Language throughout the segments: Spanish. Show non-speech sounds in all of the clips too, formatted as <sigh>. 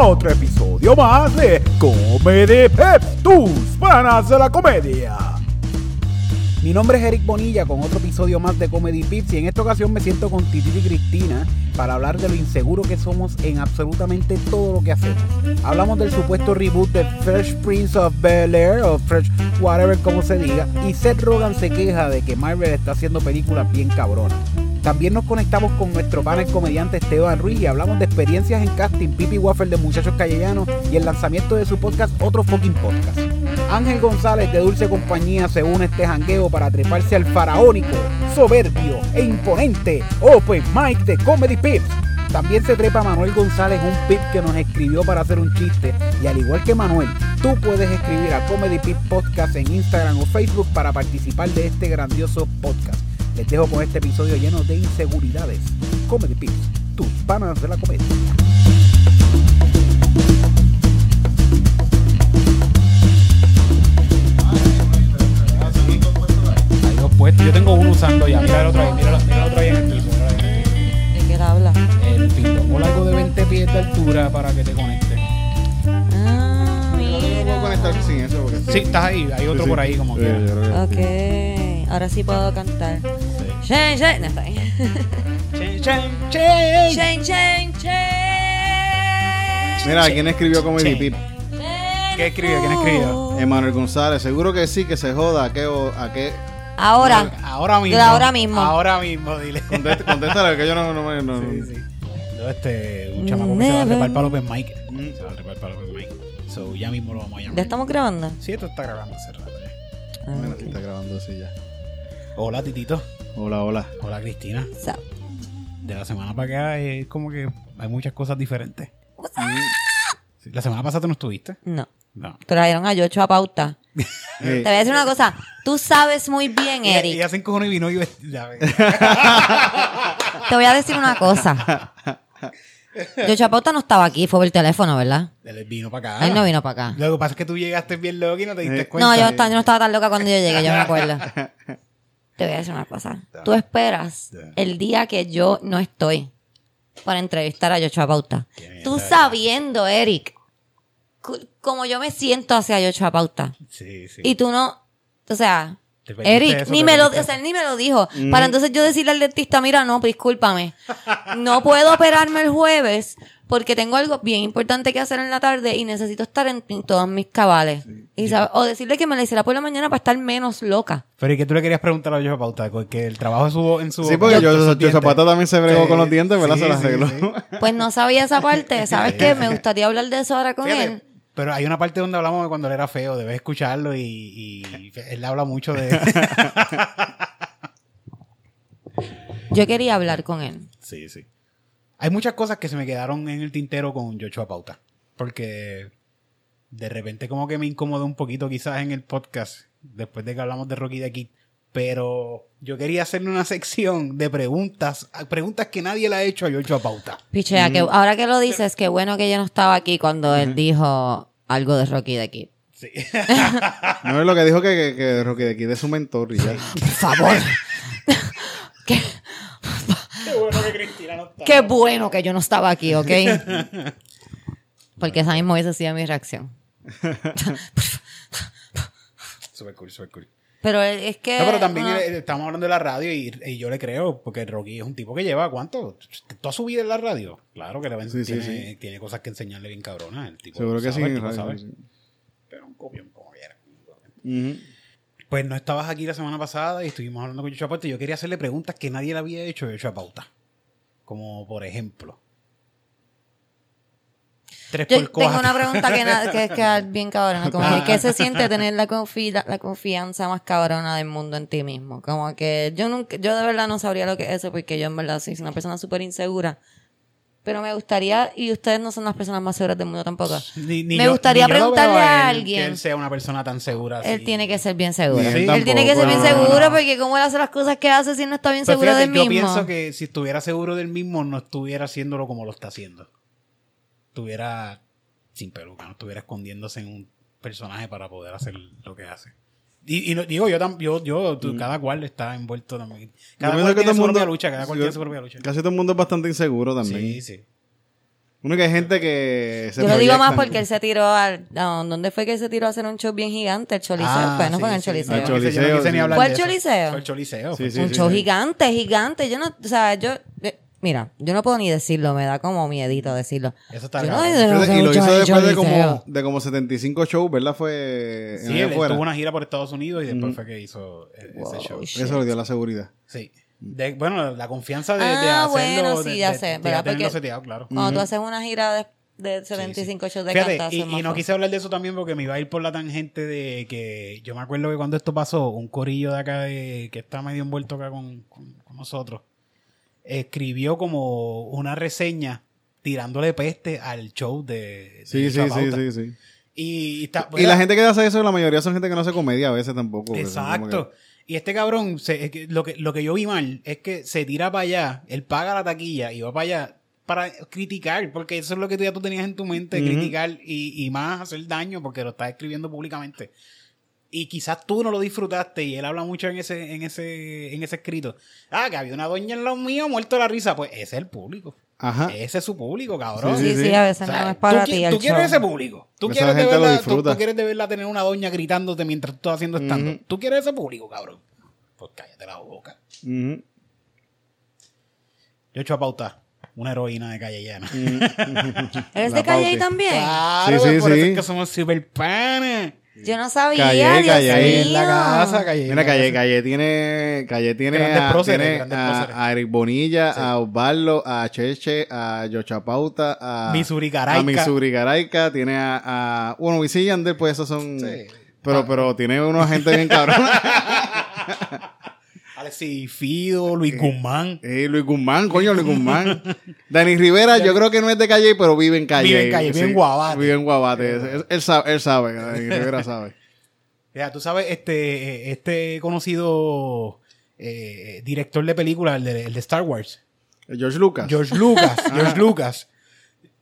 Otro episodio más de Comedy Pep, tus panas de la comedia. Mi nombre es Eric Bonilla con otro episodio más de Comedy Pips y en esta ocasión me siento con Titi y Cristina para hablar de lo inseguro que somos en absolutamente todo lo que hacemos. Hablamos del supuesto reboot de Fresh Prince of Bel Air o Fresh whatever como se diga y Seth Rogen se queja de que Marvel está haciendo películas bien cabronas. También nos conectamos con nuestro panel comediante Esteban Ruiz y hablamos de experiencias en casting, Pipi Waffle de Muchachos Callellanos y el lanzamiento de su podcast Otro Fucking Podcast. Ángel González de Dulce Compañía se une a este jangueo para treparse al faraónico, soberbio e imponente Open Mike de Comedy Pips. También se trepa Manuel González, un pip que nos escribió para hacer un chiste. Y al igual que Manuel, tú puedes escribir a Comedy Pip Podcast en Instagram o Facebook para participar de este grandioso podcast. Les dejo con este episodio lleno de inseguridades. Comedy Pips, tus panas de la comedia. Hay dos puestos. Yo tengo uno usando ya. Mira el otro ahí. Mira, mira el otro ahí en el piso. mira ahí el piso. ¿De qué habla? El pindongo largo de 20 pies de altura para que te conecte. Ah, No puedo mira. conectar sin eso porque Sí, estás ahí. Hay otro Sí, por ahí como sí, quiera. yo creo que Ok, ahora sí puedo cantar. Sí. Shane, Shane, no está ahí. Chen, chen, chen. Shane, Shane, Shane. Mira, ¿quién escribió Comedy. Pip? ¿Qué escribió? ¿Quién escribió? Emanuel González. Seguro que sí, que se joda. ¿A qué? o- a qué? Ahora, Ahora mismo. De ahora mismo. Ahora mismo, dile. Contéstale, que yo no... no, me- no, Sí, sí. No, este, un chamaco que se va a trepar para open mic. Se va a trepar para open mic. So, ya mismo lo vamos a llamar. ¿ya estamos grabando? Sí, esto está grabando hace rato ya. Ah, Mira, está grabando así ya. Hola, Titito. Hola, hola. Hola, Cristina. So, De la semana para acá es como que hay muchas cosas diferentes. Sí, La semana pasada tú no estuviste. no. No. Trajeron a Yocho a pauta. <laughs> Te voy a decir una cosa. Tú sabes muy bien, Eric. hacen cojones y vino y vestido. ya ves. <laughs> Te voy a decir una cosa. Yocho a pauta no estaba aquí, fue por el teléfono, ¿verdad? Él vino para acá. Él no vino para acá. Lo que pasa es que tú llegaste bien loco y no te diste Eh. cuenta. No, yo, estaba- yo no estaba tan loca cuando yo llegué, yo me acuerdo. <laughs> Te voy a decir una cosa. Tú esperas el día que yo no estoy para entrevistar a Yochoa Pauta. Tú sabiendo, Eric, como yo me siento hacia Yochoa Pauta. Sí, sí. Y tú no, o sea, Eric, ni me lo, o sea, él ni me lo dijo. Para entonces yo decirle al dentista, mira, no, discúlpame. No puedo operarme el jueves porque tengo algo bien importante que hacer en la tarde y necesito estar en, en todos mis cabales. Y o decirle que me la hiciera por la mañana para estar menos loca. Pero ¿y qué tú le querías preguntar a Jojo Pauta? Que el trabajo en su, en su Sí, porque yo, yo. Zapata también se bregó Sí, con los dientes, ¿verdad? sí, se las sí, arregló. sí. Pues no sabía esa parte. ¿Sabes qué? Me <laughs> gustaría hablar de eso ahora con Fíjate, él. Pero hay una parte donde hablamos de cuando él era feo, debes escucharlo y, y <laughs> él habla mucho de... Yo quería hablar con él. sí, sí. Hay muchas cosas que se me quedaron en el tintero con Joshua Pauta. Porque de repente como que me incomodó un poquito quizás en el podcast, después de que hablamos de Rocky de Kid. Pero yo quería hacerle una sección de preguntas, preguntas que nadie le ha hecho a Joshua Pauta. Pichea, que ahora que lo dices, qué bueno que yo no estaba aquí cuando él dijo algo de Rocky de aquí. Sí. <laughs> No es lo que dijo que, que, que Rocky de aquí de su mentor y ya. Por favor. <laughs> qué, Qué bueno que Cristina no está. qué bueno que yo no estaba aquí, ¿ok? <laughs> Porque esa misma hubiese sido mi reacción. Super cool, super cool. Pero es que. No, pero también eh, estamos hablando de la radio y, y yo le creo, porque Rocky es un tipo que lleva, ¿cuánto? ¿Toda su vida en la radio? Claro que le Sí, tiene, sí. tiene cosas que enseñarle bien cabronas. El tipo Seguro que sí. el en tipo radio, sabe. sí. Pero un copión como quiera. Ujú. Pues no estabas aquí la semana pasada y estuvimos hablando con Yocho Pauta y yo quería hacerle preguntas que nadie le había hecho a Yocho Pauta. Como por ejemplo. Yo por tengo una pregunta que, na- que es que es bien cabrona. Como que, ¿qué se <laughs> siente tener la, confi- la confianza más cabrona del mundo en ti mismo? Como que yo nunca, yo de verdad no sabría lo que es eso porque yo en verdad soy una persona súper insegura. Pero me gustaría, y ustedes no son las personas más seguras del mundo tampoco. Ni- ni me yo- gustaría yo preguntarle a a él alguien. Que él sea una persona tan segura. Él tiene que ser bien seguro. Él él tiene que ser bien no, seguro no. porque cómo él hace las cosas que hace si no está bien Pero seguro fíjate, del yo mismo. pienso que si estuviera seguro del mismo, no estuviera haciéndolo como lo está haciendo. Estuviera sin peluca, no estuviera escondiéndose en un personaje para poder hacer lo que hace. Y, y no- digo, yo, tam- yo, yo tú- cada cual está envuelto también. Cada Yo cual tiene todo su mundo- propia lucha, cada cual yo- tiene su propia lucha. Casi todo el mundo es bastante inseguro también. Sí, sí. Uno que hay gente que se Yo lo digo más porque él se tiró al... no, ¿Dónde fue que él se tiró a hacer un show bien gigante? El Choliseo. Ah, pues no sí, fue en el sí. Choliseo. El no Choliseo, sí. ¿Fue el. Choliseo? Fue el Choliseo. Sí, fue- sí, un sí, show sí. gigante, gigante. Yo no, o sea, yo, eh, mira, yo no puedo ni decirlo, me da como miedito decirlo. Eso está Yo no sé de Y lo hizo después de como, de como 75 shows, ¿verdad? Fue en Sí, él tuvo una gira por Estados Unidos y después fue que hizo eh, ese show. shit. Eso le dio la seguridad. Sí. De- bueno, la confianza de, de Ah, hacerlo. bueno, sí, de- ya de- sé, de ¿verdad? Porque- seteado, claro. Cuando tú haces una gira de, de 75 shows de Fíjate, cantazo, y, no quise hablar de eso también porque me iba a ir por la tangente de que yo me acuerdo que cuando esto pasó, un corillo de acá de, que está medio envuelto acá con, con- con nosotros, escribió como una reseña tirándole peste al show de, de Sí, sí, sí, sí, sí. Y, está- Y la gente que hace eso, la mayoría son gente que no hace comedia a veces tampoco. como Exacto. que- Y este cabrón, se- lo, que, lo que yo vi mal es que se tira para allá, él paga la taquilla y va para allá para criticar, porque eso es lo que tú ya tú tenías en tu mente, criticar y, y más hacer daño porque lo estás escribiendo públicamente. Y quizás tú no lo disfrutaste y él habla mucho en ese, en ese, en ese escrito. Ah, que había una doña en los míos muerto de la risa. Pues ese es el público. Ajá. Ese es su público, cabrón. Sí, Sí, sí, sí. a veces O sea, no es para tú, ti el tú quieres ese público. Tú Esa quieres, de lo verla, tú, disfruta. tú quieres de verla tener una doña gritándote mientras tú estás haciendo stand Ujú. Tú quieres ese público, cabrón. Pues cállate la boca. Yo he hecho a pauta. Una heroína de calle llana. ¿Eres La de Calle también? Claro, Sí, sí, por eso sí. es que somos super panes. Yo no sabía, Calle, Dios Calle. Calle en la mío. casa, calle. en Mira, la Calle. Calle tiene, Calle tiene, a, próceres, tiene a, a Eric Bonilla, a Osvaldo, a Cheche, a Yochapauta, a Missouri Garaica. a Missouri Garaica, tiene a, a bueno, Wisin y Yandel, pues esos son, Sí. pero, pero tiene una gente bien cabrón. <laughs> Alexis Fido, Luis Guzmán. Eh, Luis Guzmán, coño, Luis <laughs> Guzmán. Dani Rivera, yo creo que no es de Calle, pero vive en Calle. Vive en Calle, vive en Guabate. Vive en Guabate. Él, él sabe, él sabe, Dani Rivera <laughs> sabe. Ya, tú sabes, este, este conocido eh, director de películas, el de, el de Star Wars, George Lucas. George Lucas. <laughs> George Lucas.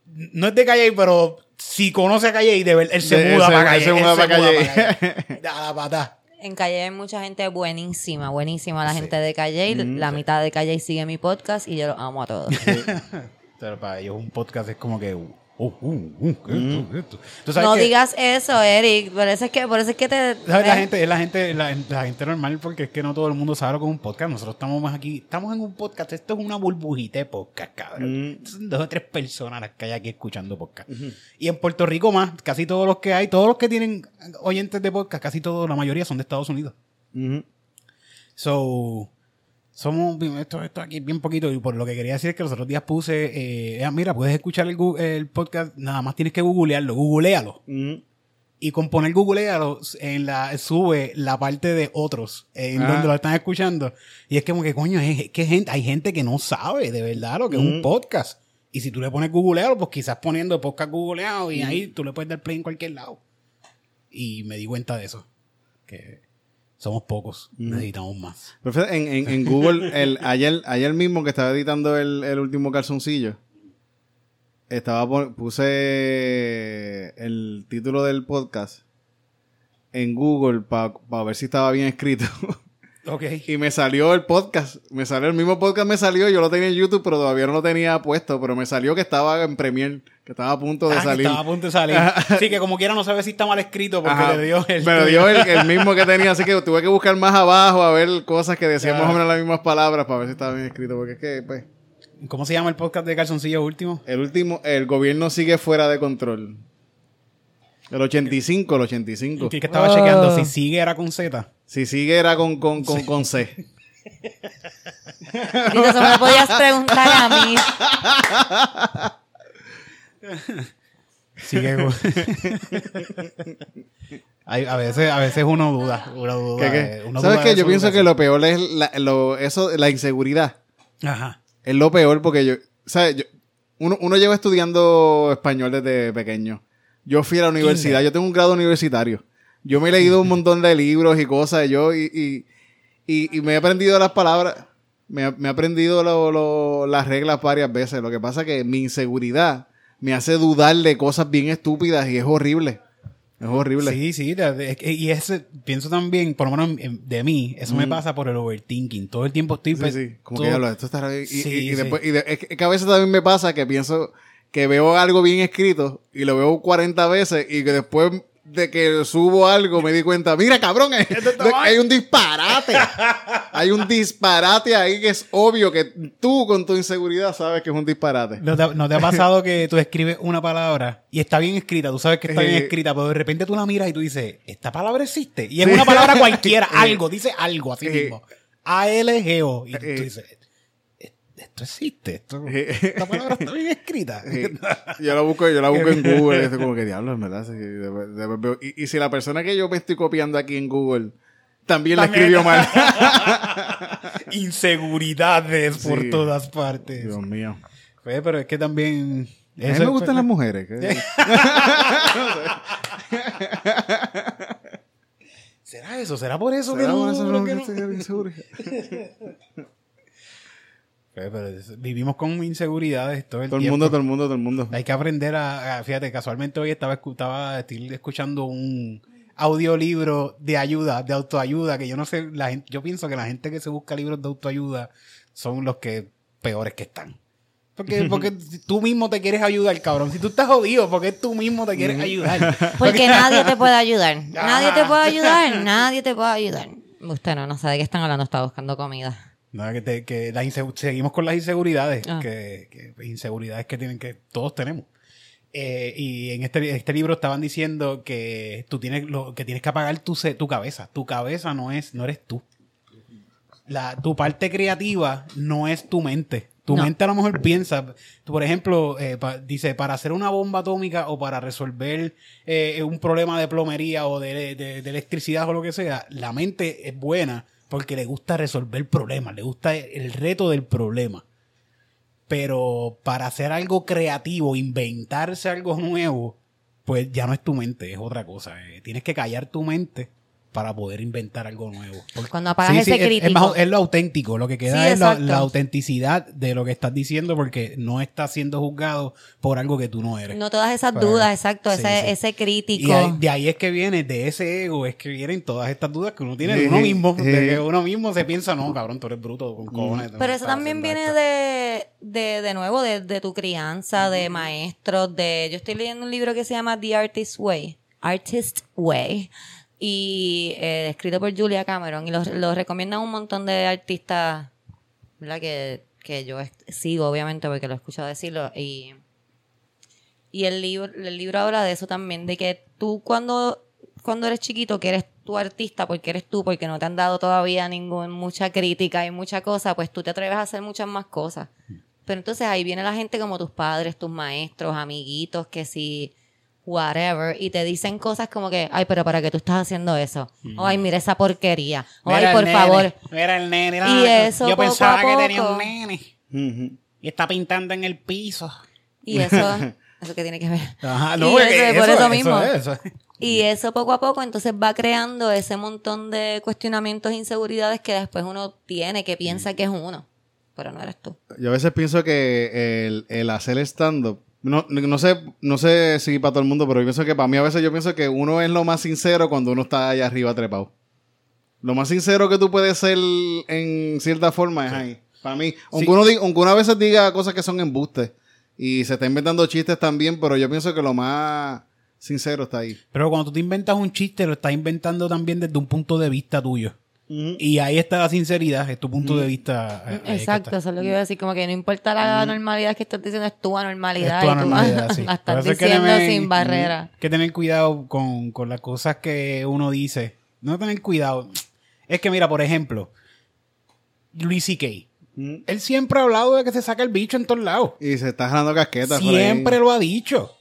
No es de Calle, pero si conoce a Calle, de ver, él se De- muda él se- para él Calle. se muda él pa' Calle. Calle. A la pata. En Calle hay mucha gente buenísima, buenísima la gente de Calle. La mitad de Calle sigue mi podcast y yo los amo a todos. <laughs> Pero para ellos un podcast es como que... uh, uh, uh. ¿Tú sabes No que- digas eso, Eric. Por eso es que, por eso es que te. ¿Sabes? La gente, es la gente, la, la gente normal porque es que no todo el mundo sabe lo que es un podcast. Nosotros estamos más aquí, estamos en un podcast. Esto es una burbujita de podcast, cabrón. Son dos o tres personas las que hay aquí escuchando podcast. Y en Puerto Rico más, casi todos los que hay, todos los que tienen oyentes de podcast, casi todos, la mayoría son de Estados Unidos. So, somos, esto, esto aquí bien poquito, y por lo que quería decir es que los otros días puse, eh, ah, mira, puedes escuchar el, el podcast, nada más tienes que googlearlo, googlealo. Ujú. Y con poner googlealo, en la, sube la parte de otros, en Ah. donde lo están escuchando. Y es como que, coño, es, que gente, hay gente que no sabe de verdad lo que es un podcast. Y si tú le pones googlealo, pues quizás poniendo podcast googleado y ahí tú le puedes dar play en cualquier lado. Y me di cuenta de eso. Que somos pocos, necesitamos más. Pero en, en, en Google, el, ayer, ayer mismo que estaba editando el, el último calzoncillo, estaba puse el título del podcast en Google para ver si estaba bien escrito. <laughs> Ok. y me salió el podcast. Me salió el mismo podcast, me salió. Yo lo tenía en YouTube, pero todavía no lo tenía puesto. Pero me salió que estaba en Premiere, que estaba a punto de Ah, que salir. estaba a punto de salir. sí, que como quiera no sabe si está mal escrito porque Ajá. le dio el. Me dio el, el mismo que tenía, así que tuve que buscar más abajo a ver cosas que decían Ya. más o menos las mismas palabras para ver si estaba bien escrito. Porque es que, pues, ¿Cómo se llama el podcast de Calzoncillo último? el último, el gobierno sigue fuera de control. El 85, el 85. Que, que estaba Oh. chequeando si sigue era con Z. Si sigue era con, con, con, con C. Dito, eso me podías preguntar a mí. Sigue con- Hay- a veces a veces uno duda, uno duda, ¿Qué, qué? uno ¿Sabes qué? Yo pienso que lo peor es la, lo, eso, la inseguridad. Ajá. Es lo peor porque yo, ¿sabes? Yo- uno, uno lleva estudiando español desde pequeño. Yo fui a la universidad, yo tengo un grado universitario. Yo me he leído un montón de libros y cosas, yo, y, y, y, y me he aprendido las palabras, me, me he aprendido lo- lo- las reglas varias veces. Lo que pasa es que mi inseguridad me hace dudar de cosas bien estúpidas y es horrible. Es horrible. Sí, sí, y ese, pienso también, por lo menos en- de mí, eso me pasa por el overthinking. Todo el tiempo estoy... Sí, sí, como todo- que ya lo, esto bien. Y, Sí, y- y sí. después, y de- es que a veces también me pasa que pienso que veo algo bien escrito y lo veo 40 veces y que después de que subo algo me di cuenta, mira cabrón, hay, hay un disparate. hay un disparate ahí que es obvio que tú con tu inseguridad sabes que es un disparate. ¿No te, no te ha pasado que tú escribes una palabra y está bien escrita? Tú sabes que está bien Eh. escrita, pero de repente tú la miras y tú dices, ¿esta palabra existe? Y es una palabra cualquiera, <laughs> algo, dice algo así Eh. mismo. A-L-G-O. Y tú Eh. dices, "¿E- esto existe, esto, esta palabra está bien escrita. Yo la busco, yo la busco en Google y como que diablo, en verdad. y, y si la persona que yo me estoy copiando aquí en Google también, la escribió mal. <laughs> Inseguridades por todas partes. Dios mío. Pues, pero es que también... A mí me gustan las mujeres. <laughs> ¿Será eso? ¿Será por eso que ¿Será no? por eso que no? <laughs> pero es- vivimos con inseguridades todo el Todo el tiempo. mundo, todo el mundo, todo el mundo. Hay que aprender a, a- fíjate, casualmente hoy estaba, estaba estoy escuchando un audiolibro de ayuda, de autoayuda, que yo no sé, la gente, yo pienso que la gente que se busca libros de autoayuda son los que peores que están. Porque, <laughs> porque tú mismo te quieres ayudar, cabrón. Si tú estás jodido, porque tú mismo te quieres ayudar. <laughs> Porque nadie te <laughs> puede ayudar. Nadie te Ah. puede ayudar. Nadie te puede ayudar. Usted no, no sabe de qué están hablando. Está buscando comida. No, que, te- que la seguimos con las inseguridades, Ah. que, que inseguridades que tienen que todos tenemos. Eh, y en este, este libro estaban diciendo que tú tienes lo, que tienes que apagar tu, tu cabeza. Tu cabeza no es, no eres tú. La, tu parte creativa no es tu mente. Tu No. mente a lo mejor piensa, tú, por ejemplo, eh, pa- dice, para hacer una bomba atómica o para resolver eh, un problema de plomería o de, de- de electricidad o lo que sea, la mente es buena porque le gusta resolver problemas, le gusta el reto del problema. Pero para hacer algo creativo, inventarse algo nuevo, pues ya no es tu mente, es otra cosa. eh. Tienes que callar tu mente para poder inventar algo nuevo. Porque- Cuando apagas ese es- es, crítico. más- es lo auténtico, lo que queda Sí, es la, autenticidad de lo que estás diciendo porque no estás siendo juzgado por algo que tú no eres. No todas esas dudas, exacto. sí, ese, sí. ese crítico. Y de ahí es que viene, de ese ego, es que vienen todas estas dudas que uno tiene de Sí, uno mismo. sí. De que uno mismo se piensa, no, cabrón, tú eres bruto con cojones. tú no Pero eso también viene esto". de, de, de nuevo, de, de tu crianza, de maestros, de... Yo estoy leyendo un libro que se llama The Artist Way. Artist Way. Y eh, escrito por Julia Cameron. Y lo, lo recomiendan un montón de artistas, ¿verdad? Que, que yo sigo, obviamente, porque lo he escuchado decirlo. Y, y el libro, el libro habla de eso también, de que tú cuando, cuando eres chiquito, que eres tu artista, porque eres tú, porque no te han dado todavía ningún, mucha crítica y mucha cosa, pues tú te atreves a hacer muchas más cosas. Pero entonces ahí viene la gente como tus padres, tus maestros, amiguitos, que si whatever, y te dicen cosas como que, ay, pero ¿para qué tú estás haciendo eso? O, ay, mira esa porquería. O, ay, Mira por nene, favor. Mira el nene. Y la- eso Yo poco pensaba a que tenía poco. un nene. Y está pintando en el piso. Y eso, <laughs> eso que tiene que ver. Ajá, Y no, es eso- que por eso es, mismo. es, eso es. Y eso poco a poco entonces va creando ese montón de cuestionamientos e inseguridades que después uno tiene, que piensa que es uno, pero no eres tú. Yo a veces pienso que el, el hacer stand-up, no, no sé, no sé si para todo el mundo, pero yo pienso que para mí a veces yo pienso que uno es lo más sincero cuando uno está allá arriba trepado. Lo más sincero que tú puedes ser en cierta forma es ahí. Para mí, aunque, Sí. uno diga- aunque uno a veces diga cosas que son embustes y se está inventando chistes también, pero yo pienso que lo más sincero está ahí. Pero cuando tú te inventas un chiste, lo estás inventando también desde un punto de vista tuyo. Y ahí está la sinceridad, es tu punto de vista. eh, que Exacto, está. eso es lo que iba a decir, como que no importa la normalidad que estás diciendo, es tu anormalidad. Es tu y tú anormalidad, sí. <laughs> la estás es que diciendo tener- sin barrera. que tener cuidado con, con las cosas que uno dice. No tener cuidado. Es que, mira, por ejemplo, Luis C.K. Él siempre ha hablado de que se saca el bicho en todos lados. Y se está jalando casquetas. por ahí. Siempre lo ha dicho.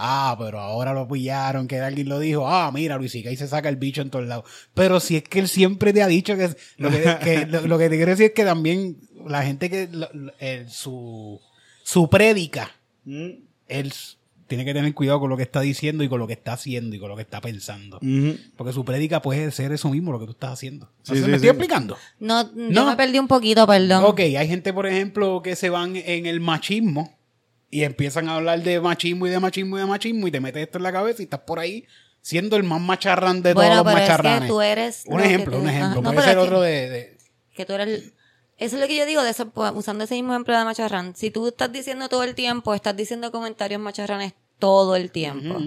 Ah, pero ahora lo pillaron, que alguien lo dijo. Ah, mira, Luis y se saca el bicho en todos lados. Pero si es que él siempre te ha dicho que... Lo que, que- <laughs> lo, lo que te quiero decir es que también la gente que... lo- lo- el- su, su prédica, Mm. él tiene que tener cuidado con lo que está diciendo y con lo que está haciendo y con lo que está pensando. Ujú. Porque su prédica puede ser eso mismo, lo que tú estás haciendo. ¿No Sí, sé, sí, ¿Me sí. estoy explicando? No, yo No. me perdí un poquito, perdón. Ok, hay gente, por ejemplo, que se van en el machismo y empiezan a hablar de machismo y de machismo y de machismo y te metes esto en la cabeza y estás por ahí siendo el más macharrán de Bueno, todos los pero es que macharranes. tú eres Un ejemplo, te- un ejemplo. No, Puede ser es que- otro de... de- Que tú eres Eso es lo que yo digo de eso, pues, usando ese mismo ejemplo de macharrán. Si tú estás diciendo todo el tiempo, estás diciendo comentarios macharranes todo el tiempo.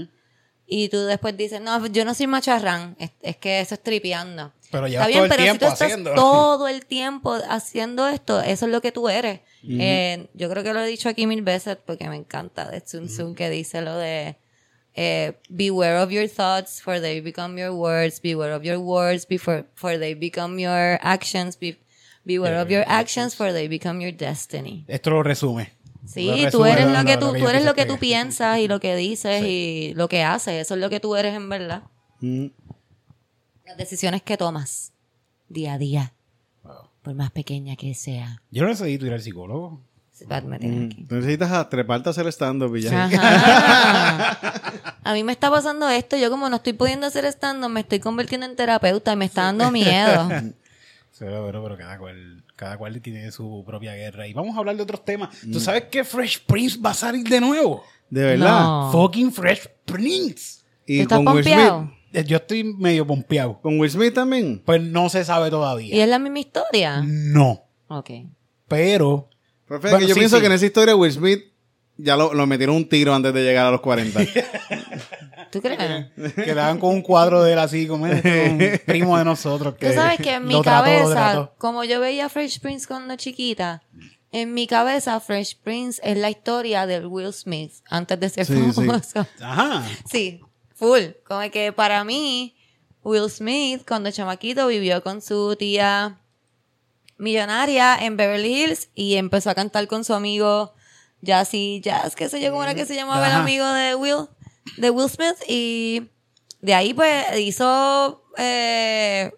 Y tú después dices, no, yo no soy macharrán, es, es que eso es tripeando. Pero llevas Está bien, todo el pero tiempo si tú estás haciéndolo. todo el tiempo haciendo esto, eso es lo que tú eres. Eh, yo creo que lo he dicho aquí mil veces porque me encanta de Sun que dice lo de eh, beware of your thoughts for they become your words, beware of your words before, for they become your actions, be- beware of your actions for they become your destiny. Esto lo resume. Sí, tú eres lo- lo que tú, lo que tú eres lo que tú piensas y lo que dices y lo que haces, eso es lo que tú eres en verdad. Mm. Las decisiones que tomas día a día, por más pequeña que sea. Yo no necesito ir al psicólogo. Aquí. Tú necesitas a treparte a hacer stand-up y ya. <laughs> A mí me está pasando esto. Yo como no estoy pudiendo hacer stand me estoy convirtiendo en terapeuta y me está dando miedo. <laughs> Sí, pero, pero cada cual, cada cual tiene su propia guerra. Y vamos a hablar de otros temas. ¿Tú sabes que Fresh Prince va a salir de nuevo? De verdad. No. Fucking Fresh Prince. Y ¿Tú estás con Will pompeado? Smith. Eh, Yo estoy medio pompeado. Con Will Smith también. Pues no se sabe ¿Y todavía. es la misma historia? No. Ok. Pero Pero fíjate Bueno, que yo sí, pienso sí. que en esa historia Will Smith ya lo, lo metieron un tiro antes de llegar a los 40. <laughs> ¿Tú crees? <laughs> quedaban con un cuadro de él así, como un <laughs> primo de nosotros. Que Tú sabes que en mi cabeza, como yo veía Fresh Prince cuando chiquita, en mi cabeza Fresh Prince es la historia del Will Smith antes de ser Sí, sí. famoso. <laughs> Ajá. Sí, full. Como que para mí, Will Smith, cuando chamaquito, vivió con su tía millonaria en Beverly Hills y empezó a cantar con su amigo Jazzy Jazz, qué sé yo, cómo era que se llamaba el amigo de Will, de Will Smith. Y de ahí, pues, hizo eh,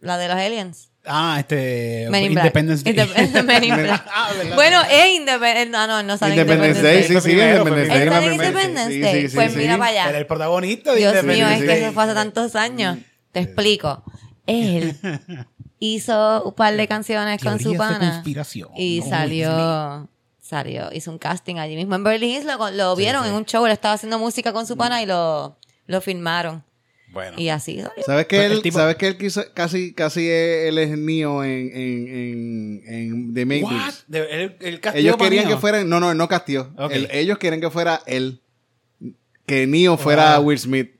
la de los aliens. Ah, este. Men in Black. Independence Day. Indep- <laughs> Men in Black. <laughs> Ah, ¿verdad? bueno, es Independence. No, no, no sale Independence Day, sí, sí, Independence Day. ¿Está en la primera. Independence Sí, Day? sí, sí, pues sí. mira para allá. Era el protagonista de Dios mío, es que eso fue hace tantos años. Te explico. Él <laughs> hizo un par de canciones con su pana y salió, salió, hizo un casting allí mismo en Berlin Hills, lo, lo vieron en un show, él estaba haciendo música con su pana y lo, lo filmaron. Bueno. Y así salió. ¿Sabes que él, tipo- ¿sabes que él quiso- casi, casi él es Neo en, en, en, en The? Matrix? De- el, Ellos querían Neo. que fuera, no, no, no castió. Ellos quieren que fuera él. Que Neo fuera Wow. Will Smith.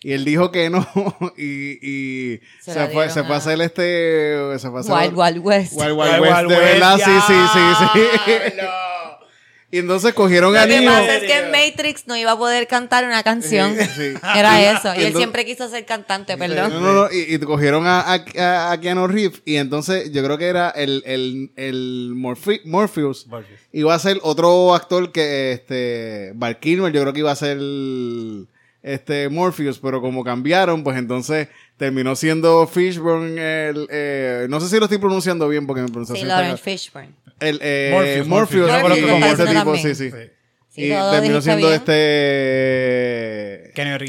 Y él dijo que no. <laughs> Y, y Se se, fue, dieron se fue a hacer este. Se fue a hacer Wild Wild West. Wild Wild Wild West, Wild de West, verdad, sí, sí, sí, sí. <laughs> Y entonces cogieron a Lo que Neo. pasa es que en Matrix no iba a poder cantar una canción. Sí. Era eso. Y él entonces- siempre quiso ser cantante, No, perdón. no, no, y, y cogieron a, a, a- Keanu Reeves y entonces yo creo que era el, el, el Morphe- Morpheus. Morpheus. Iba a ser otro actor que, este, Val Kilmer, yo creo que iba a ser este Morpheus, pero como cambiaron, pues entonces terminó siendo Fishburne el, eh, no sé si lo estoy pronunciando bien porque mi Sí, pronunciación Lawrence está- Fishburne. El, eh, Morpheus, Morpheus, conozco como ese tipo, también. sí, sí. Sí. Y terminó siendo bien. este Kenny el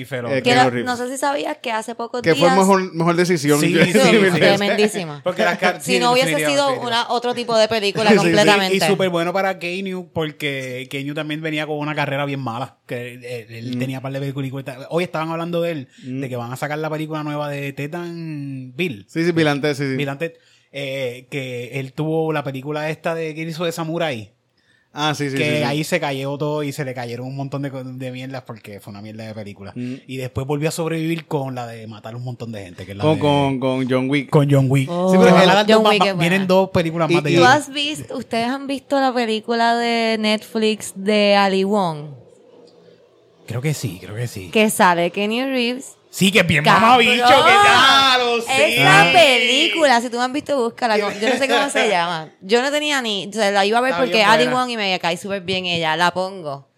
Eh, no sé si sabías que hace pocos que días... fue mejor, mejor decisión. Sí, Yo- <laughs> sí, Sí, sí. tremendísima. Porque las car- si sí, no hubiese sido una, otro tipo de película <laughs> Sí, sí, completamente. Y súper bueno para Keanu porque Keanu también venía con una carrera bien mala. Que él, él Mm. tenía un par de películas. Hoy estaban hablando de él, de que van a sacar la película nueva de Tetan Bill. Sí, sí, Vilante, sí, sí. Bill and Ted, eh, que él tuvo la película esta de que hizo de Samurai. Ah, sí, sí, que sí, sí. ahí se cayó todo y se le cayeron un montón de, de mierdas porque fue una mierda de película. Mm. Y después volvió a sobrevivir con la de matar un montón de gente. Que es la Con, de- con, con John Wick. con John Wick. Oh. Sí, pero John dos Wick vienen dos películas más de ¿Tú John has visto, ustedes han visto la película de Netflix de Ali Wong? Creo que sí, creo que sí. Que sale Kenny Reeves. Sí, que es bien mamabicho, que claro, sí. Esa película, si tú me has visto, búscala. Yo no sé cómo se <laughs> llama. Yo no tenía ni. O sea, la iba a ver Está porque buena. Wong y me cae súper bien ella. La pongo.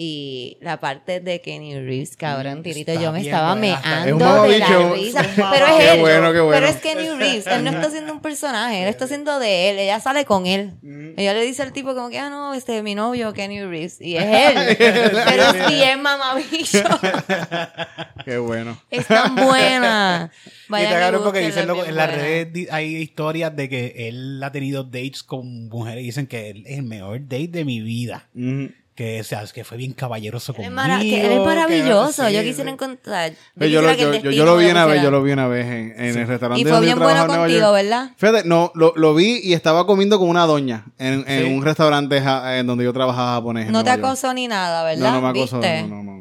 Y la parte de Kenny Reeves, cabrón, tirito, está yo me estaba. Es meando de la risa. Es Pero es Qué él. bueno, qué bueno. Pero es Kenny Reeves. Él no está haciendo un personaje, él está haciendo de él. Ella sale con él. Ella le dice al tipo como que, ah, no, este, mi novio, Kenny Reeves. Y es <laughs> él. Pero es bien mamabicho. <laughs> Qué bueno. Es tan buena. <laughs> Y está y cabrón porque dicen es en las redes hay historias de que él ha tenido dates con mujeres y dicen que él es el mejor date de mi vida. Ujú. Que, o sea, que fue bien caballeroso Él conmigo. es, mara- que él es que- maravilloso. sí, yo sí. quisiera encontrar. Pero yo, lo, que yo, yo- yo lo vi una vez, yo lo vi una vez en, en el restaurante Y fue donde yo bien bueno contigo, York. ¿verdad? Fíjate, no, lo, lo vi y estaba comiendo con una doña en, en Sí. un restaurante ja- en donde yo trabajaba japonés. en No te Nueva York. acosó ni nada, ¿verdad? No, no me acosó. ¿Viste? No, no, no.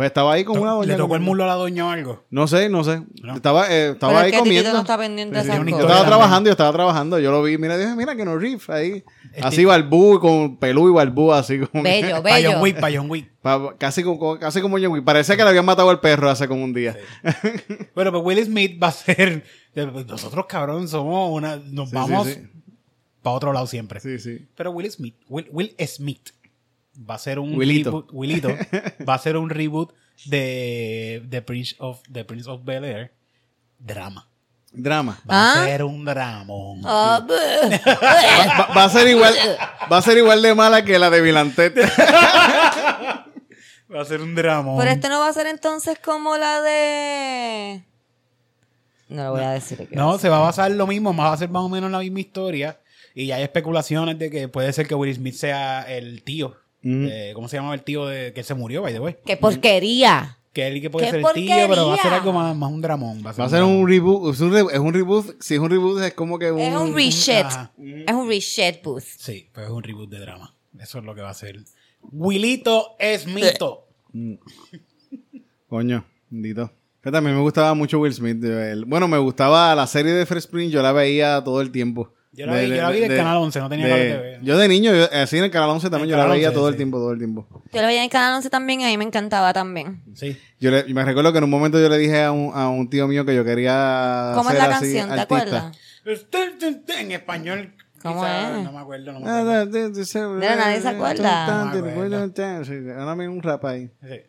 Pues estaba ahí con una doña. ¿Le tocó el muslo a la doña o algo? No sé, no sé. No. Estaba, eh, estaba Pero ahí es que comiendo. no está pendiente de esas Yo estaba trabajando, yo estaba trabajando. Yo lo vi, mira, dije, mira que no riff ahí. Así barbú, con pelú y barbú, así como. que- Bello, <laughs> bello. Wick, pa' John Wick. pa- casi, como, casi como John Wick. Parecía que le habían matado al perro hace como un día. Bueno, pues Will Smith va a ser. Nosotros, cabrón, somos una. Nos Sí, vamos sí, sí. para otro lado siempre. Sí, sí. Pero Will Smith, Will, Will Smith va a ser un Willito. reboot. Willito <laughs> va a ser un reboot de The Prince of The Prince of Bel Air. Drama. Drama. Va ¿Ah? a ser un dramón. Ah. Va, va- va a ser igual, va a ser igual de mala que la de Vilantet. <laughs> Va a ser un dramón. Pero este no va a ser entonces como la de. No lo voy a decir. ¿qué va a No, se va a basar lo mismo, va a ser más o menos la misma historia. Y ya hay especulaciones de que puede ser que Will Smith sea el tío. Mm. Eh, ¿Cómo se llama el tío de que se murió, by the way? ¡Qué porquería! Que él que puede ¡Qué ser el tío, pero va a ser algo más, más un dramón. Va a ser, Va a ser un reboot. Es un, re- es un reboot. Si es un reboot, es como que un. Es un reshet. Es un reshet booth. Sí, pues es un reboot de drama. Eso es lo que va a ser. Willito es mito. Coño, bendito. Que también me gustaba mucho Will Smith. Bueno, me gustaba la serie de Fresh Prince, yo la veía todo el tiempo. Yo la vi- yo la vi del Canal 11, no tenía de- cable TV. Yo de niño, yo, así en el Canal 11 también, En yo la veía 11, todo el sí. tiempo, todo el tiempo. Yo lo veía en Canal 11 también y a mí me encantaba también. Sí. Yo le- me recuerdo que en un momento yo le dije a un, a un tío mío que yo quería ¿Cómo es ser la así, canción? ¿Te acuerdas? En español. ¿Cómo quizá, es? No me acuerdo. No me acuerdo. de- de- de Mira, nadie se acuerda. No me acuerdo. Sí, ahora mismo un rap ahí. Sí.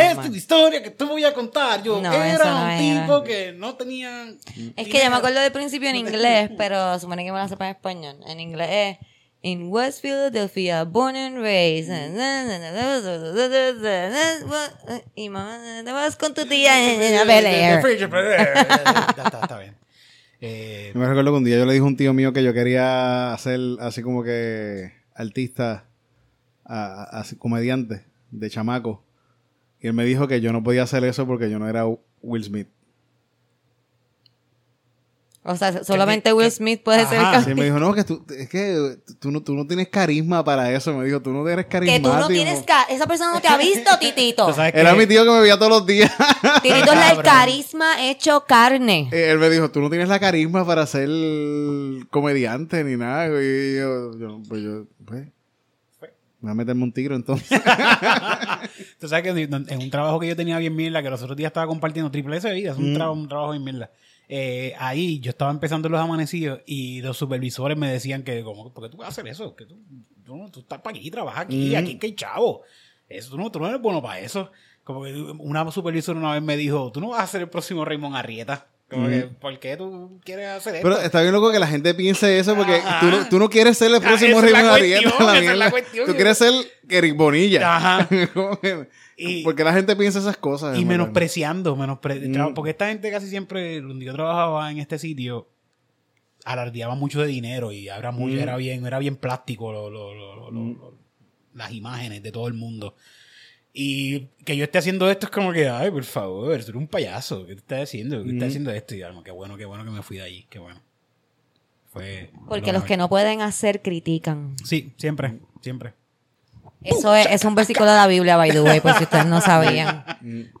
Esta es la historia que te voy a contar. Yo No, era no un era. tipo que no tenía. Es que yo me acuerdo del principio en inglés, pero supone que me la sepa en español. En inglés es In West Philadelphia, born and raised. Y mamá, te vas con tu tía <laughs> en Bel Air. <laughs> Está, está- está bien. Eh, me recuerdo que un día yo le dije a un tío mío que yo quería hacer así como que artista, a- comediante, de chamaco. Y él me dijo que yo no podía hacer eso porque yo no era Will Smith. O sea, solamente Will Smith puede ser Ajá. el Sí, me dijo, no, que tú, es que tú no, tú no tienes carisma para eso. Me dijo, tú no eres Que carismático. tú no tienes... Esa persona no te ha visto, Titito. Era que- mi tío que me veía todos los días. Titito es el carisma hecho carne. Eh, Él me dijo, tú no tienes la carisma para ser comediante ni nada. Y yo, yo, pues yo, pues, voy a meterme un tiro entonces. <laughs> Tú sabes que en un trabajo que yo tenía bien mierda, que los otros días estaba compartiendo triple S de vida, es un, tra- un trabajo bien mierda. Eh, ahí yo estaba empezando los amanecidos y los supervisores me decían que, como, ¿por qué tú vas a hacer eso? Que tú, tú, estás para aquí, trabajas aquí, aquí que hay chavo. Eso, tú, no, tú no eres bueno para eso. Como que una supervisora una vez me dijo, tú no vas a ser el próximo Raymond Arrieta. Como que, ¿por qué tú quieres hacer esto? Pero está bien loco que la gente piense eso porque tú no, tú no quieres ser el Ah, próximo Raymond Arrieta. <laughs> Tú quieres ser Eric Bonilla. Ajá. <laughs> Y- porque la gente piensa esas cosas. Y menospreciando, menospre- Mm. porque esta gente casi siempre, donde yo trabajaba en este sitio, alardeaba mucho de dinero y era, mucho, Mm. era bien, era bien plástico lo- lo- lo- las imágenes de todo el mundo. Y que yo esté haciendo esto es como que, ay, por favor, eres un payaso, ¿qué te estás haciendo? ¿Qué Mm. estás haciendo esto? Y yo, qué bueno, qué bueno que me fui de allí, qué bueno. Fue Porque lo los que no pueden hacer critican. Sí, siempre, siempre. Eso es, es un versículo de la Biblia, by the way, por si ustedes no sabían.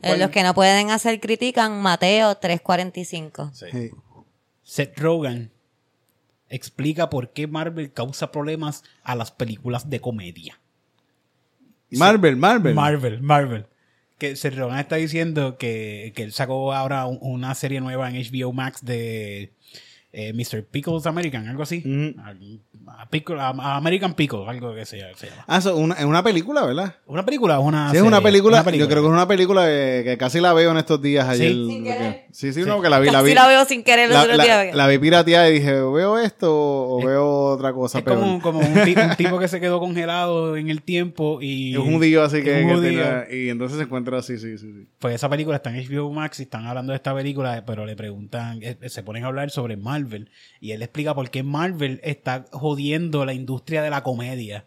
Eh, los que no pueden hacer critican, Mateo 3.45. Sí. Seth Rogen explica por qué Marvel causa problemas a las películas de comedia. Marvel, Marvel. Marvel, Marvel. Que Seth Rogen está diciendo que, que él sacó ahora un- una serie nueva en HBO Max de eh, Mr. Pickles American, algo así. Ujú. A- a Pickle- a- a American Pickles, algo que sea, se llama. Ah, eso, una, es una película, ¿verdad? ¿Una película una Sí, es una película, Yo creo que es una película que, que casi la veo en estos días ayer. Sin querer. Sí, sí, no, que la vi. La Casi vi, la veo sin querer los la, la- días. la vi pirateada y dije, ¿veo esto o veo otra cosa Es peor? como, como un, ti- un tipo que <laughs> se quedó congelado en el tiempo y... Es un judío así que, un que judío. tenía- y entonces se encuentra así, sí, sí, sí. Pues esa película está en HBO Max y están hablando de esta película, pero le preguntan, eh, se ponen a hablar sobre Marvel y él explica por qué Marvel está jodiendo la industria de la comedia.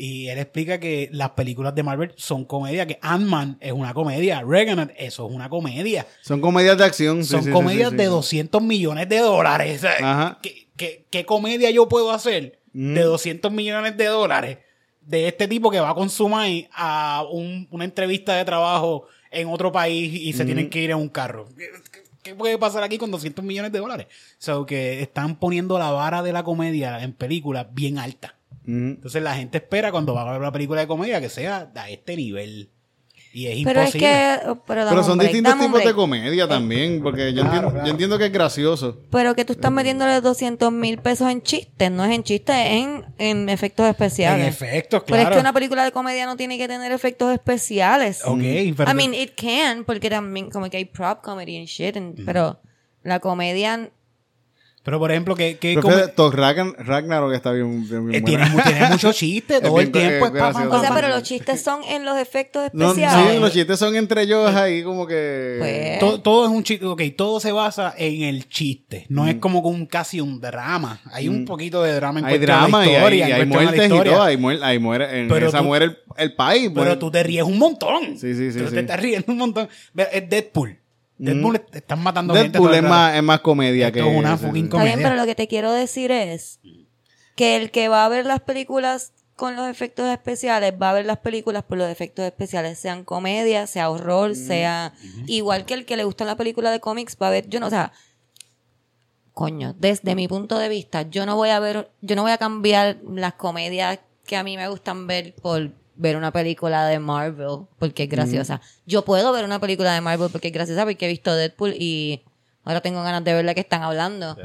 Y él explica que las películas de Marvel son comedia, que Ant-Man es una comedia, Revenant, eso es una comedia. Son comedias de acción. sí, son sí, comedias sí, de sí. 200 millones de dólares. Ajá. ¿qué, qué, qué comedia yo puedo hacer Mm. de 200 millones de dólares de este tipo que va con su a un- una entrevista de trabajo en otro país y se Mm. tienen que ir en un carro? ¿Qué, puede pasar aquí con 200 millones de dólares? So que están poniendo la vara de la comedia en películas bien alta. Ujú. Entonces la gente espera cuando va a ver una película de comedia que sea a este nivel. Y es Pero es que. oh, Pero, son break, distintos tipos de comedia también, porque yo, Claro, entiendo, claro. yo entiendo que es gracioso. Pero que tú estás metiéndole 200 mil pesos en chistes, no es en chistes, es en, en efectos especiales. En efectos, Pero es claro. que una película de comedia no tiene que tener efectos especiales. Ok, pero... I mean, it can, porque también como que hay prop comedy and shit, and- pero la comedia... pero por ejemplo, que... que fíjate, Thor Ragn- Ragnarok está bien, bien, bien Eh, tiene, tiene <laughs> mucho chiste todo el tiempo. eh, es pa, pa, gracioso. pa, O sea, pero los chistes son en los efectos No, especiales. sí, los chistes son entre ellos ahí como que... Pues, todo, todo es un chiste, ok, todo se basa en el chiste. No es como un, casi un drama. Hay un poquito de drama en Mm. hay drama la y hay, historia. hay la muertes y todo. Ahí muere, ahí muere, en Pero esa tú- muere el, el país. Pero muere- tú te ríes un montón. Sí, sí, sí, Tú sí. te estás riendo un montón. Es Deadpool. Deadpool te están matando gente. Deadpool es más, es más comedia Esto que... es una fucking sí. Está bien, comedia. pero lo que te quiero decir es que el que va a ver las películas con los efectos especiales va a ver las películas por los efectos especiales, sean comedia, sea horror, sea igual que el que le gusta la película de cómics va a ver, yo no, o sea, coño, desde mi punto de vista, yo no voy a ver, yo no voy a cambiar las comedias que a mí me gustan ver por ver una película de Marvel porque es graciosa. Yo puedo ver una película de Marvel porque es graciosa porque he visto Deadpool y ahora tengo ganas de ver la que están hablando.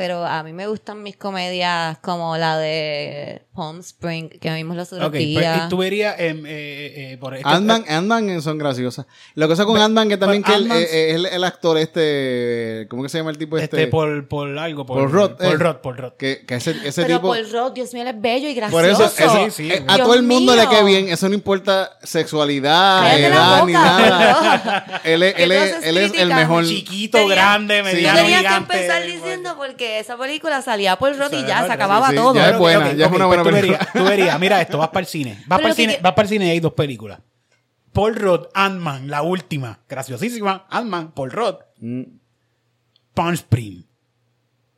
Pero a mí me gustan mis comedias como la de Palm Spring que vimos los otros Ok, pues, días. y tú verías em, eh, eh, por es que- Ant-Man, Ant-Man son graciosas. La cosa con Ant-Man que también que pero él- Ant-Man- eh, es el, el actor este... ¿Cómo que se llama el tipo este? este, por, por algo. Por, Paul Rudd, Por eh. Rod, por Rod. Que, que ese, ese Pero tipo... Paul Rudd, Dios mío, él es bello y gracioso. Por eso, Sí, sí. eh, a Dios todo el mundo le mío. quede bien. Eso no importa sexualidad, Cállate edad, ni nada. <laughs> él es, ¿Qué él haces él es el mejor. Chiquito, Tenía- grande, mediano, tenías que gigante. empezar diciendo porque esa película salía Paul Rudd y ya, se acababa sí, sí, todo. ya es buena, ya es una pues buena tú película. verías, tú verías, mira esto, vas para el cine. Vas para el cine, que- vas para el cine y hay dos películas. Paul Rudd, Ant-Man, la última, graciosísima. Ant-Man, Paul Rudd, Mm. Palm Spring.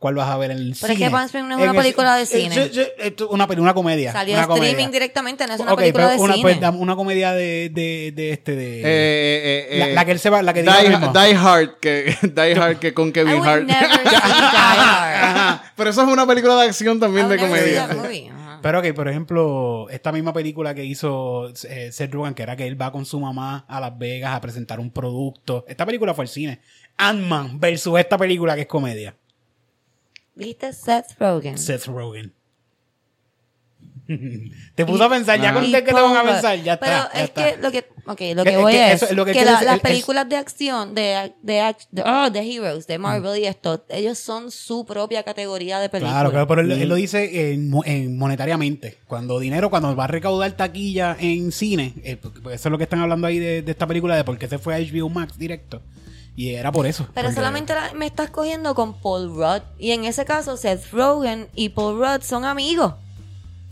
¿Cuál vas a ver en el Pero es cine? que Palm Spring no es En una el- película de eh, cine. yo- esto es una, comedia. Salió una streaming comedia. directamente, no es una película de una, cine. pues, dame una comedia de, de, de este de Eh, eh, eh, la, la que él se va, la que Die. Die Hard, que, <laughs> Die Hard que con I Kevin would Hart. never <laughs> see Die Hard. Ajá, Pero eso es una película de acción también de comedia. Pero ok, por ejemplo, esta misma película que hizo eh, Seth Rogen, que era que él va con su mamá a Las Vegas a presentar un producto. Esta película fue al cine. Ant-Man versus esta película que es comedia. Dijiste Seth Rogen. Seth Rogen. <laughs> Te puso a pensar, ya Ah. con Y que te van a pensar, ya está. Pero ya es está. que lo que, okay, lo que Es- es voy que es es lo que la- las el- el- películas de acción, de, de, de, oh, de Heroes, de Marvel y esto, ellos son su propia categoría de películas. Claro, claro, pero él, él lo dice en, mo- en monetariamente. Cuando dinero, cuando va a recaudar taquilla en cine, eh, eso es lo que están hablando ahí de, de esta película, de por qué se fue a HBO Max directo. Y era por eso. Pero porque- solamente la- me estás cogiendo con Paul Rudd. Y en ese caso, Seth Rogen y Paul Rudd son amigos.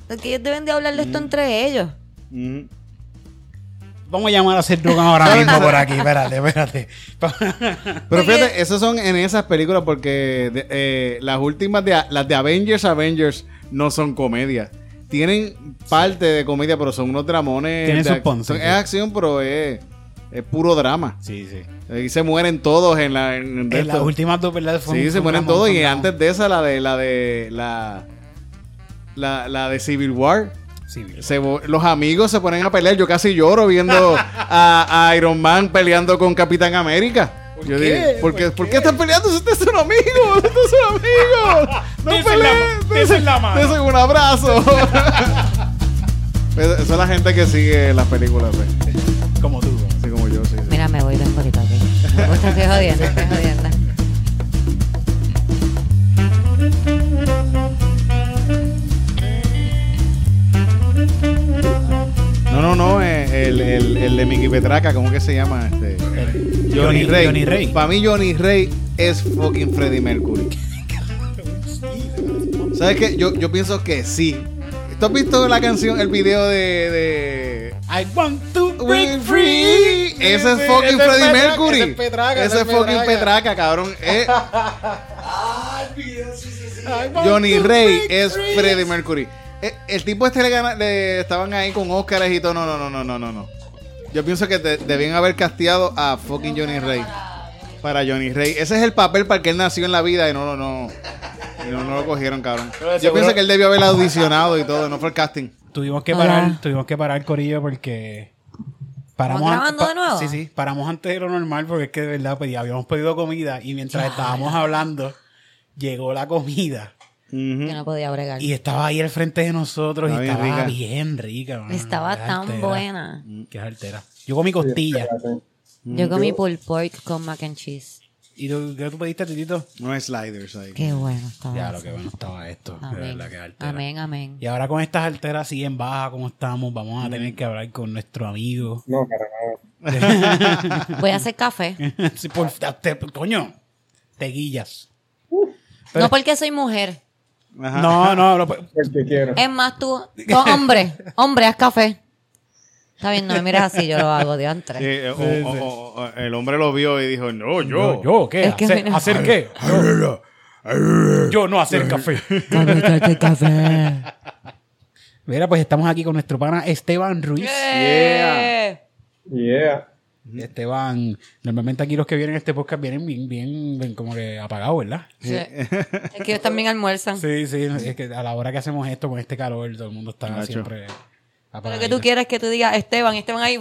Porque ellos deben de hablar de esto Mm. entre ellos. Mm. Vamos a llamar a Seth Rogen ahora <laughs> mismo por aquí. Espérate, espérate. Pero fíjate, esos son en esas películas porque de- eh, las últimas de las de Avengers Avengers no son comedia. Tienen parte de comedia, pero son unos dramones. Tienen de sus ac- son-. Es acción, pero es, es puro drama. sí, sí. Ahí se mueren todos en la. En, las últimas dos, ¿verdad? Fue Sí, un- se mueren todos. Y antes de esa, la de la de la. La, la de Civil War. se los amigos se ponen a pelear. Yo casi lloro viendo <laughs> a, a Iron Man peleando con Capitán América. Yo qué? digo, ¿por qué, ¿Por ¿por qué? están peleando si ustedes son amigos? <laughs> Ustedes son amigos. <laughs> No peleen. Desen un abrazo. Esa es la gente que sigue las películas, pues. Como tú. Mira, me voy de ahorita, ¿ok? Estoy jodiendo, estoy jodiendo. No, no, no, eh, el, el, el de Mickey Petraca, ¿cómo que se llama? Este? Johnny- Johnny Ray. Para mí Johnny Ray es fucking Freddie Mercury. ¿Sabes qué? Yo, yo pienso que sí. ¿Tú has visto la canción, el video de. de I want to break free. Ese es fucking ese es Freddie Petraca, Mercury. Ese es Petraca, Ese es fucking Petraca, cabrón. <laughs> Eh, Johnny Ray es. Freddie Mercury. Eh, el tipo este le, gana, le estaban ahí con Óscares y todo. No, no, no, no, no, no, no. Yo pienso que debían haber casteado a fucking Johnny Ray. Para Johnny Ray. Ese es el papel para el que él nació en la vida y no, no, no. Y no, no lo cogieron, cabrón. Yo seguro- pienso que él debió haber audicionado y todo, no fue el casting. Tuvimos que parar, tuvimos que parar Corillo porque paramos ¿Estamos an- grabando de nuevo? Sí, sí, paramos antes de lo normal porque es que de verdad pedí- habíamos pedido comida y mientras estábamos hablando llegó la comida Yo no podía bregar. y estaba ahí al frente de nosotros Estaba y bien estaba rica. bien rica. mano. Estaba Qué tan altera. buena. Qué altera. Yo comí costilla. Yo comí pulled pork con mac and cheese. ¿Y tú, qué tú pediste, Titito? No hay sliders ahí. Qué bueno estaba. Ya, lo que bueno estaba esto. De Amén. verdad, que altera. Amén, amén. Y ahora con estas alteras así en baja como estamos, vamos a tener que hablar con nuestro amigo. No, para nada. <laughs> Voy a hacer café. <laughs> Sí, por- te- coño, te guillas. No porque soy mujer. Ajá. No, no, lo- El que quiera. Es más, tú, tú, hombre, hombre, haz café. Está bien, no me miras así, yo lo hago de Sí, antes. eh, o- o- o- o- el hombre lo vio y dijo, no, yo. yo, yo, ¿qué? Es que ¿Hacer, mira- ¿hacer qué? Yo no hacer café. café. Mira, pues estamos aquí con nuestro pana Esteban Ruiz. Eh. Yeah. Esteban, normalmente aquí los que vienen a este podcast vienen bien, bien, bien como que apagados, ¿verdad? Sí. Es que ellos también almuerzan. Sí, sí, es que a la hora que hacemos esto con este calor, todo el mundo está Nacho. siempre Lo que tú quieres es que tú digas Esteban, Esteban ahí.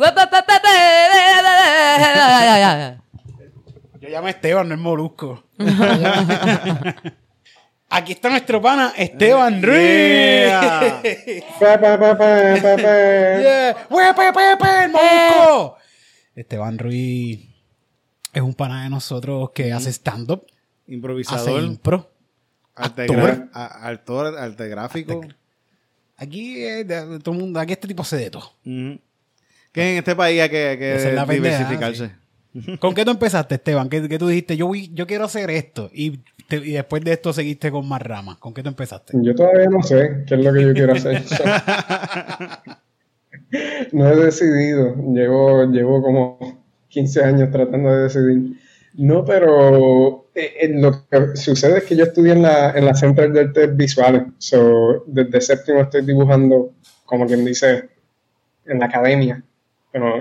Yo llamo a Esteban, no es molusco. Aquí está nuestro pana Esteban Ruiz. Yeah. Yeah. ¡Hue, pe, pe, pe, el molusco! Esteban Ruiz es un pana de nosotros que hace stand-up, hace Improvisador, impro. arte, actor. gra- a- actor, arte gráfico. Aquí eh, todo el mundo, aquí este tipo hace de todo. Que en este país hay que, que es la pendeja, diversificarse. ¿Con qué tú empezaste, Esteban? ¿Qué, qué tú dijiste? Yo, voy- yo quiero hacer esto. Y, te- y después de esto seguiste con más ramas. ¿Con qué tú empezaste? Yo todavía no sé qué es lo que yo quiero hacer. <laughs> no he decidido. Llevo, llevo como 15 años tratando de decidir. No, pero eh, eh, lo que sucede es que yo estudié en la, en la Central de Artes Visuales. So, desde séptimo estoy dibujando, como quien dice, en la academia.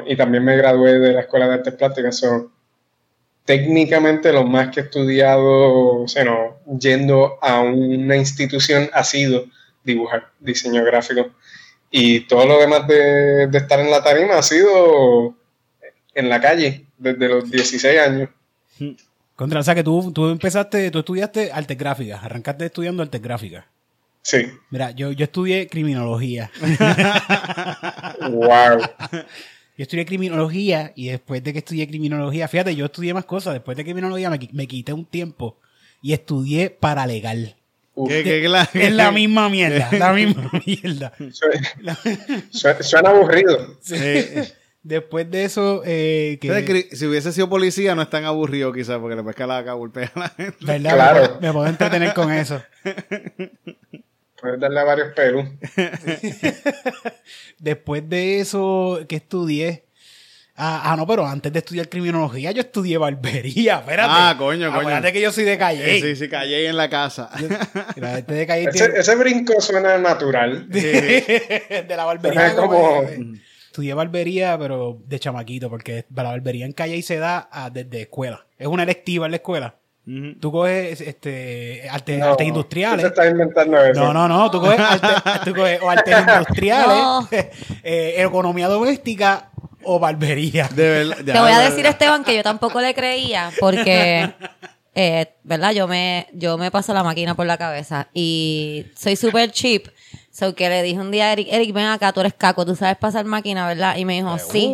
Y también me gradué de la Escuela de Artes Plásticas. So, técnicamente lo más que he estudiado, o sea, no, yendo a una institución ha sido dibujar, diseño gráfico. Y todo lo demás de, de estar en la tarima ha sido en la calle desde los 16 años. Contra, o sea que tú, tú empezaste, tú estudiaste artes gráficas, arrancaste estudiando artes gráficas. Sí, Mira, yo, yo estudié criminología. wow. Yo estudié criminología y después de que estudié criminología, fíjate, yo estudié más cosas. Después de criminología me, me quité un tiempo y estudié paralegal. ¿Qué- qué Es la misma mierda, la misma mierda. Suena, suena- aburrido. Eh, Después de eso, eh, que, ¿sabes que si hubiese sido policía no es tan aburrido quizás porque le pesca la golpea a la gente. ¿verdad? Claro. Me, puedo- entretener con eso. Puedes darle a varios Perú. <laughs> Después de eso que estudié. Ah, ah, no, pero antes de estudiar criminología, yo estudié barbería. Espérate. Ah, coño, coño. Acuérdate que yo soy de calle. Eh, sí, sí, callé en la casa. De calle Ese, tiene- ese brinco suena natural. <laughs> de la barbería. Es como- Estudié barbería, pero de chamaquito, porque la barbería en calle y se da desde escuela. Es una electiva en la escuela. Tú coges este, arte- No, artes industriales. te estás inventando eso. No, no, no. Tú coges, arte- <laughs> tú coges o artes <laughs> industriales, No. <laughs> eh, economía doméstica o barbería. De verdad. Te voy a decir, Esteban, que yo tampoco le creía porque, eh, ¿verdad? Yo me, yo me paso la máquina por la cabeza y soy súper cheap. So que le dije un día a Eric, Eric, ven acá, tú eres caco, tú sabes pasar máquina, ¿verdad? Y me dijo, sí.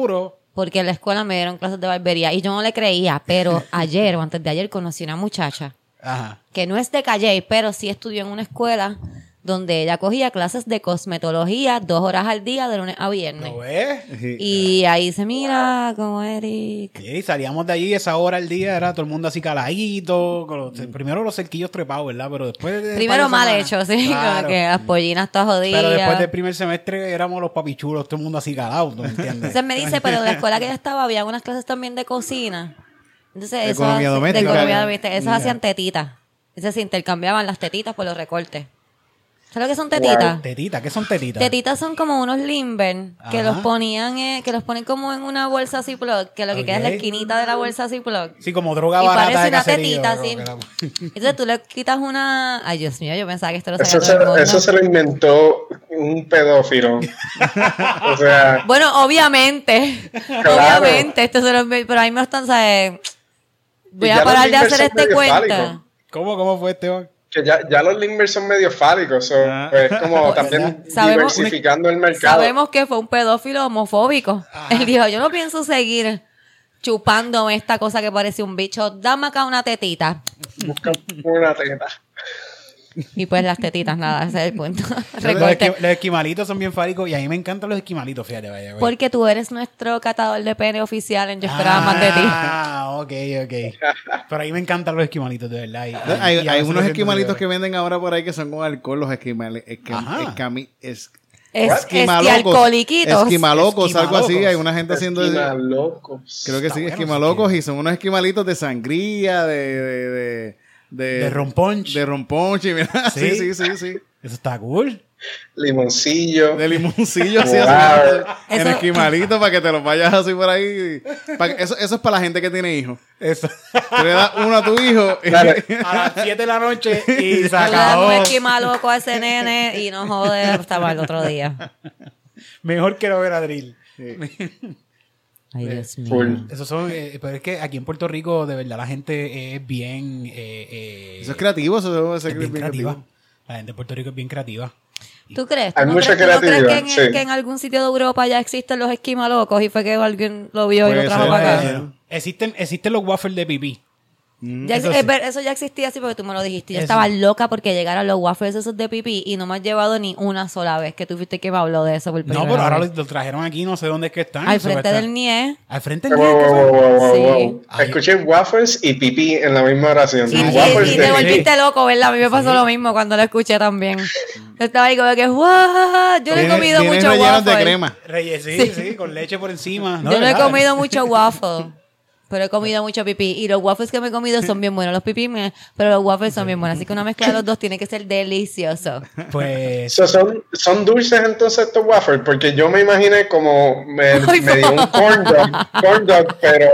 Porque en la escuela me dieron clases de barbería y yo no le creía, pero <laughs> ayer o antes de ayer conocí una muchacha Ajá. que no es de Calle, pero sí estudió en una escuela donde ella cogía clases de cosmetología dos horas al día de lunes a viernes. ¿Lo ves? Y ahí se mira como Eric. Sí, salíamos de allí esa hora al día, era todo el mundo así caladito, con los- primero los cerquillos trepados, ¿verdad? Pero después de Primero mal hecho, sí, <laughs> Claro. como que las pollinas todas jodidas. Pero después del primer semestre éramos los papichulos, todo el mundo así calado, ¿no entiendes? Entonces me dice, pero en la <laughs> escuela que ella estaba había unas clases también de cocina. Entonces, De eso economía doméstica. De economía doméstica. Esos hacían tetitas. Entonces se intercambiaban las tetitas por los recortes. ¿Sabes lo que son tetitas? Tetitas, ¿qué son tetitas? Tetitas son como unos limber que Ajá. los ponían, eh, que los ponen como en una bolsa Ziploc, que lo que queda es la esquinita de la bolsa Ziploc. Sí, como droga Y barata parece de una caserío, tetita, sí. la- Entonces tú le quitas una... Ay, Dios mío, yo pensaba que esto lo sabía Eso todo el se, mundo. eso se lo inventó un pedófilo. <laughs> o sea, Bueno, obviamente. Obviamente. Esto se lo, pero a mí me están, ¿sabes? Voy Y a parar de hacer este fálicos. ¿Cómo, cómo fue Esteban? Que ya, ya los Limber son medio fálicos. so, Ah. pues, como <laughs> también Sabemos- diversificando el mercado. Sabemos que fue un pedófilo homofóbico. Él dijo, yo no pienso seguir chupándome esta cosa que parece un bicho. Dame acá una tetita. Busca una teta. <laughs> Y pues las tetitas, nada, ese es el punto. Los, Recorte. <laughs> esqui- los esquimalitos son bien fálicos y a mí me encantan los esquimalitos, fíjate, vaya. güey. Porque tú eres nuestro catador de pene oficial en Yo esperaba más de ti. Ah, ok, ok. Pero a mí me encantan los esquimalitos, de verdad. y- Hay, y hay unos esquimalitos que venden ahora por ahí que son con alcohol, los esquimales. Es, Es, esquimalocos. Esquimalocos, algo así. Esquimalocos. Hay una gente haciendo. Esquina locos. Creo que Está sí, bueno, esquimalocos y son unos esquimalitos de sangría, de. de, de, de, De romponch. De romponche, mira. <laughs> Sí, Sí. sí, sí, sí. Eso está cool. Limoncillo. De limoncillo así, Wow. así, en Eso- esquimalito para que te los vayas así por ahí. Eso, eso es para la gente que tiene hijos. Eso. Tú le das uno a tu hijo. y-. A las 7 de la noche y <laughs> se Tú le das un acabó. esquimal loco a ese nene y no jode hasta mal el otro día. Mejor que no ver a Drill. Ay, Dios mío. Full. Esos son, eh, pero es que aquí en Puerto Rico, de verdad, la gente es bien. eh, eh, Eso es creativo, eso debe ser es bien bien creativa. creativo. La gente de Puerto Rico es bien creativa. ¿Tú crees? ¿Tú Hay no mucha crees, tú no crees que, en, creatividad, sí. que en algún sitio de Europa ya existen los esquimalocos y fue que alguien lo vio y lo trajo ser, para acá? Existen, existen los waffles de pipí. Ya Eso ex- sí. eh, pero eso ya existía así porque tú me lo dijiste. Yo Eso. estaba loca porque llegaran los waffles esos de pipí y no me has llevado ni una sola vez que tú fuiste que me habló de eso por No, pero ahora lo, lo trajeron aquí, no sé dónde es que están. Al frente estar- del NIE. Al frente del Wow, wow, wow, wow, wow, Sí. wow. Ay. Escuché waffles y pipí en la misma oración. Y, te vol- volviste loco, ¿verdad? A mí me pasó lo mismo cuando lo escuché también. Yo estaba ahí como que, ¡guau! Yo no he comido mucho rellenos de waffle. crema. Reyes, sí, sí, con leche por encima. Yo no he comido mucho waffle. Pero he comido mucho pipí. Y los waffles que me he comido son bien buenos. Los pipí, me- pero los waffles son bien buenos. Así que una mezcla de los dos tiene que ser delicioso. Pues So, son, son dulces entonces estos waffles, porque yo me imaginé como me, <laughs> Ay, me dio un corn dog, corn dog pero,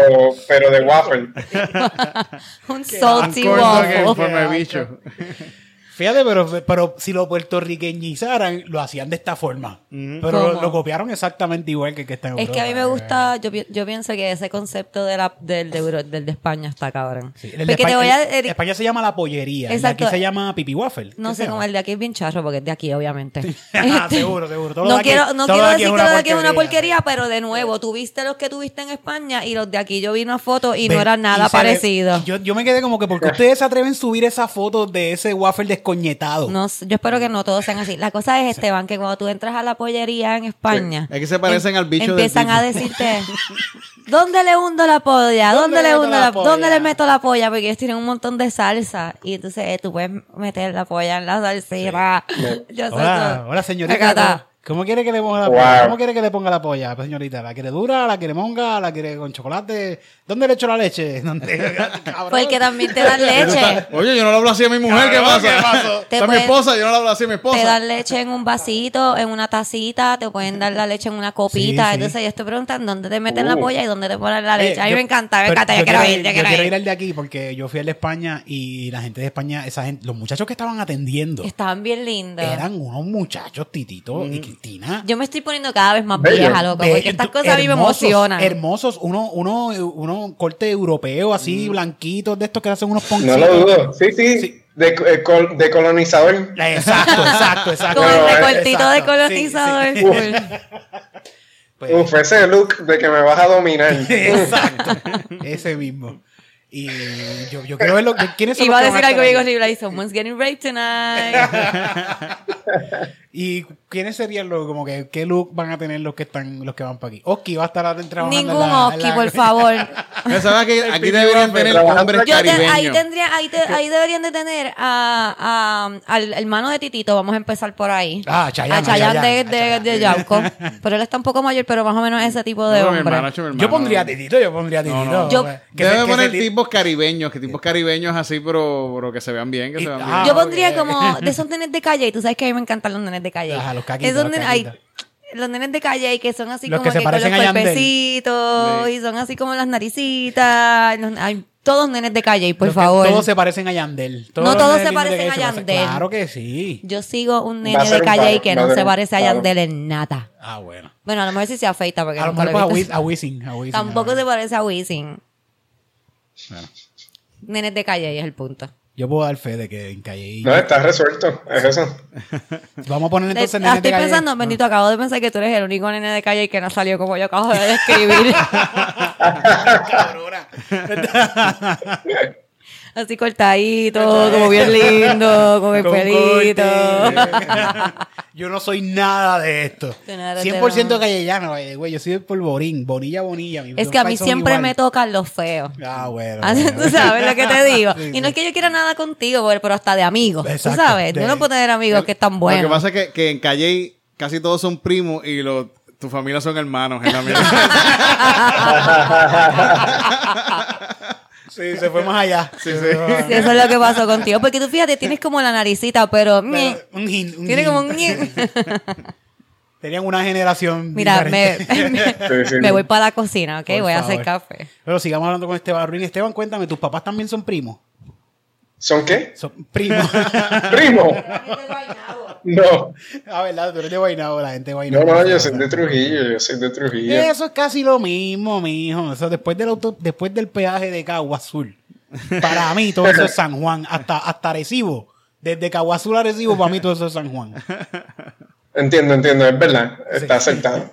pero de waffle. <laughs> Un salty en waffle. forma de bicho. Fíjate, pero, pero si lo puertorriqueñizaran, lo hacían de esta forma. Pero lo, copiaron exactamente igual que el que está en Es que a mí me Europa. gusta, yo, yo pienso que ese concepto de la, del, de, Euro- del de España está cabrón. Sí, el de Porque te España, voy a... el- España se llama la pollería. de Exacto. aquí se llama pipi waffle. No ¿Qué sé llama? el de aquí es bien charro porque es de aquí, obviamente. <laughs> Ah, Este, seguro, seguro. Todo no de aquí- quiero, no todo quiero de decir que lo de aquí es una porquería. pero de nuevo, tuviste los que tuviste en España y los de aquí yo vi una foto y Ven, no era nada y parecido. Yo, yo me quedé como que porque <laughs> ustedes se atreven a subir esa foto de ese waffle No yo espero que no todos sean así. La cosa es, Esteban, que cuando tú entras a la pollería en España... Es que se parecen al bicho del Empiezan a decirte, ¿dónde le hundo la polla? ¿Dónde, le hundo la, polla? ¿Dónde le meto la polla? Porque ellos tienen un montón de salsa. Y entonces eh, tú puedes meter la polla en la salsita. <laughs> Yo Hola, todo. hola señorita. ¿Cómo quiere que le ponga la Wow. polla? ¿Cómo quiere que le ponga la polla, pues, señorita? ¿La quiere dura? ¿La quiere monga? ¿La quiere con chocolate? ¿Dónde le echo la leche? Porque también te dan leche. Oye, yo no le hablo así a mi mujer, ¿qué Cabrón, pasa? <laughs> Te Está mi pueden- esposa, yo no le hablo así a mi esposa. Te dan leche en un vasito, en una tacita, te pueden dar la leche en una copita. Sí, sí. Entonces ellos te preguntan dónde te meten la Uh. polla y dónde te ponen la Eh, leche. a mí yo- me encanta, me encanta. Yo, quiero ir, yo quiero, quiero ir. ir al de aquí porque yo fui al de España y la gente de España, esa gente, los muchachos que estaban atendiendo Estaban bien lindos. eran unos muchachos, Titito y Yo me estoy poniendo cada vez más Bello. vieja, loco, porque estas cosas a mí me emocionan. Hermosos, uno, uno, uno corte europeo así, blanquitos, de estos que hacen unos poncitos. No lo dudo. Sí, sí. Sí. De, eh, col- de colonizador. Exacto, exacto, exacto. Con el recortito de colonizador. sí. <laughs> Pues, Uf, ese look de que me vas a dominar. <laughs> Exacto. Ese mismo. Y yo, yo quiero ver lo, quiénes son Iba a los que decir van algo bien ahí. horrible ahí. Someone's getting raped tonight. <laughs> ¿Y quiénes serían los, como que, qué look van a tener los que están, los que van para aquí? Oski va a estar trabajando en Ningún la- Oski, la- por favor. <laughs> Sabes que aquí deberían tener hombres Yo te- ahí caribeños. tendría, ahí, te- ahí deberían de tener a, a- al hermano de Titito, vamos a empezar por ahí. Ah, Chayanne, A Chayanne de, Chayanne, de, de Yauco. Pero él está un poco mayor, pero más o menos ese tipo de No, hombre. hermano, hermano. Yo pondría a Titito, yo pondría a Titito. no. Yo- Que Debe se- que poner se- tipos caribeños, que tipos caribeños así, pero, pero que se vean bien, que Y- se vean ah, bien. Yo ok. pondría como <laughs> de esos nenes de calle, y tú sabes que a mí me encantan los nenes de calle. Ajá, los caquitos, Esos los nenes- ay, caquitos. los nenes de calle que son así Los como que con los cuerpecitos Sí. y son así como las naricitas. los- ay, todos nenes de calle, por los favor. Todos se parecen a Yandel. No los todos se parecen a Yandel. Claro que sí. Yo sigo un nene de calle y que no se parece a. Yandel en nada. Ah, bueno. Bueno, a lo mejor sí se afeita porque A lo mejor pues a, Wisin. a Wisin, Tampoco a- se parece a Wisin. Bueno. Nenes de calle es el punto. Yo puedo dar fe de que en Calle No, está resuelto. Es eso. <laughs> Vamos a poner entonces Eh, nenes de estoy Calle. pensando, bendito, acabo de pensar que tú eres el único nene de calle que no salió como yo acabo de describir. <laughs> <laughs> Cabrona. Así cortadito, como bien lindo, con el Con pelito. Yo no soy nada de esto. Tú no eres 100% de- callellano, way. Yo soy del polvorín. Bonilla, bonilla. Es que a mí siempre igual. me tocan los feos. Ah, bueno. Así bueno. tú sabes lo que te digo. <laughs> Sí, y no sí. es que yo quiera nada contigo, pero pero hasta de amigos. Exacto, Tú sabes, de- tú no puedes tener amigos que están Lo que buenos. pasa es que, que en Calle casi todos son primos y los tu familia son hermanos. En la <laughs> <laughs> Sí, se fue más allá. Sí, sí. eso es lo que pasó contigo. Porque tú fíjate, tienes como la naricita, pero... Un hint, un tiene como un... ñe. <laughs> Tenían una generación Mira, me, <laughs> voy para la cocina, ¿ok? Por voy a hacer café. Pero sigamos hablando con Esteban Ruiz. Esteban, cuéntame, ¿tus papás también son primos? ¿Son qué? Son primos. ¿Primo? <laughs> No. ah, ¿verdad? Tú eres de Guaynabo, la gente de No, Guaynabo. no, yo soy de Trujillo. Yo soy de Trujillo. Eso es casi lo mismo, mijo. Eso después del auto, después del peaje de Cagua Azul. Para mí todo eso es San Juan, hasta hasta Arecibo. Desde Cagua Azul a Arecibo, para mí todo eso es San Juan. Entiendo, entiendo. Es verdad. Está acertado.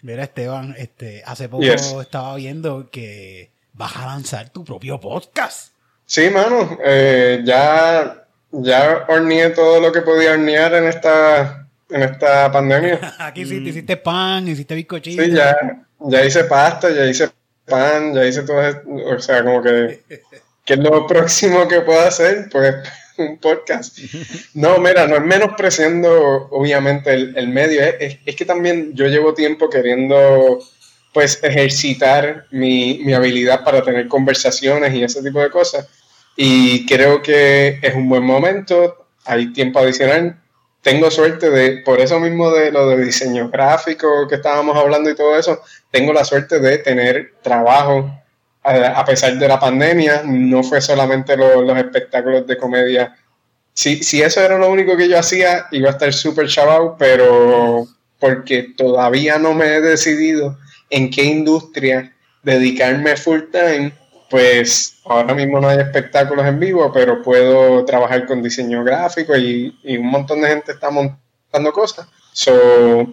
Mira, Esteban, este, hace poco Yes. estaba viendo que vas a lanzar tu propio podcast. Sí, mano. eh, ya, ya horneé todo lo que podía hornear en esta, en esta pandemia. <laughs> Aquí sí, te hiciste pan, hiciste bizcochito. Sí, ya, ya hice pasta, ya hice pan, ya hice todo esto. O sea, como que, <laughs> ¿qué es lo próximo que puedo hacer? Pues <laughs> un podcast. No, mira, no es menospreciando obviamente el, el medio, es, es- es que también yo llevo tiempo queriendo pues ejercitar mi, mi habilidad para tener conversaciones y ese tipo de cosas. Y creo que es un buen momento, hay tiempo adicional. Tengo suerte de, por eso mismo de lo de diseño gráfico que estábamos hablando y todo eso, tengo la suerte de tener trabajo a, a pesar de la pandemia. No fue solamente lo- los espectáculos de comedia. Si, si eso era lo único que yo hacía, iba a estar súper chaval, pero porque todavía no me he decidido en qué industria dedicarme full time, pues ahora mismo no hay espectáculos en vivo, pero puedo trabajar con diseño gráfico y, y un montón de gente está montando cosas. So,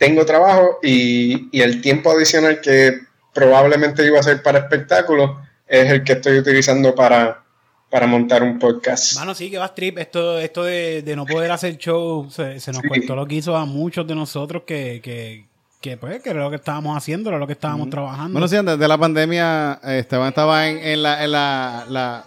tengo trabajo y, y el tiempo adicional que probablemente iba a ser para espectáculos es el que estoy utilizando para, para montar un podcast. Mano, sí, que vas trip. Esto, esto de, de no poder hacer show se, se nos Sí. lo que hizo a muchos de nosotros que, que, que, pues, que era lo que estábamos haciendo, era lo que estábamos trabajando. Bueno, sí, antes de la pandemia, eh, Esteban estaba en, en la, en la, la-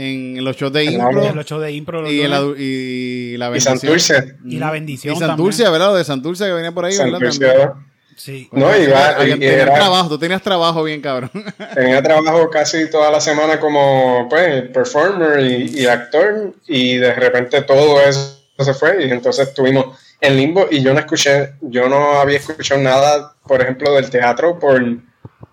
en los shows de impro En los shows de impro y, en la, y la Y bendición. Santurce. y la bendición Y Santurce, también. ¿verdad? Lo de Santurce que venía por ahí, ¿verdad? Santurce, También. ¿verdad? Sí. No, y va- Había- y tenías era- trabajo, tú tenías trabajo bien, cabrón. <laughs> Tenía trabajo casi toda la semana como pues, performer y, y actor y de repente todo eso se fue y entonces estuvimos en limbo y yo no escuché, yo no había escuchado nada, por ejemplo, del teatro por,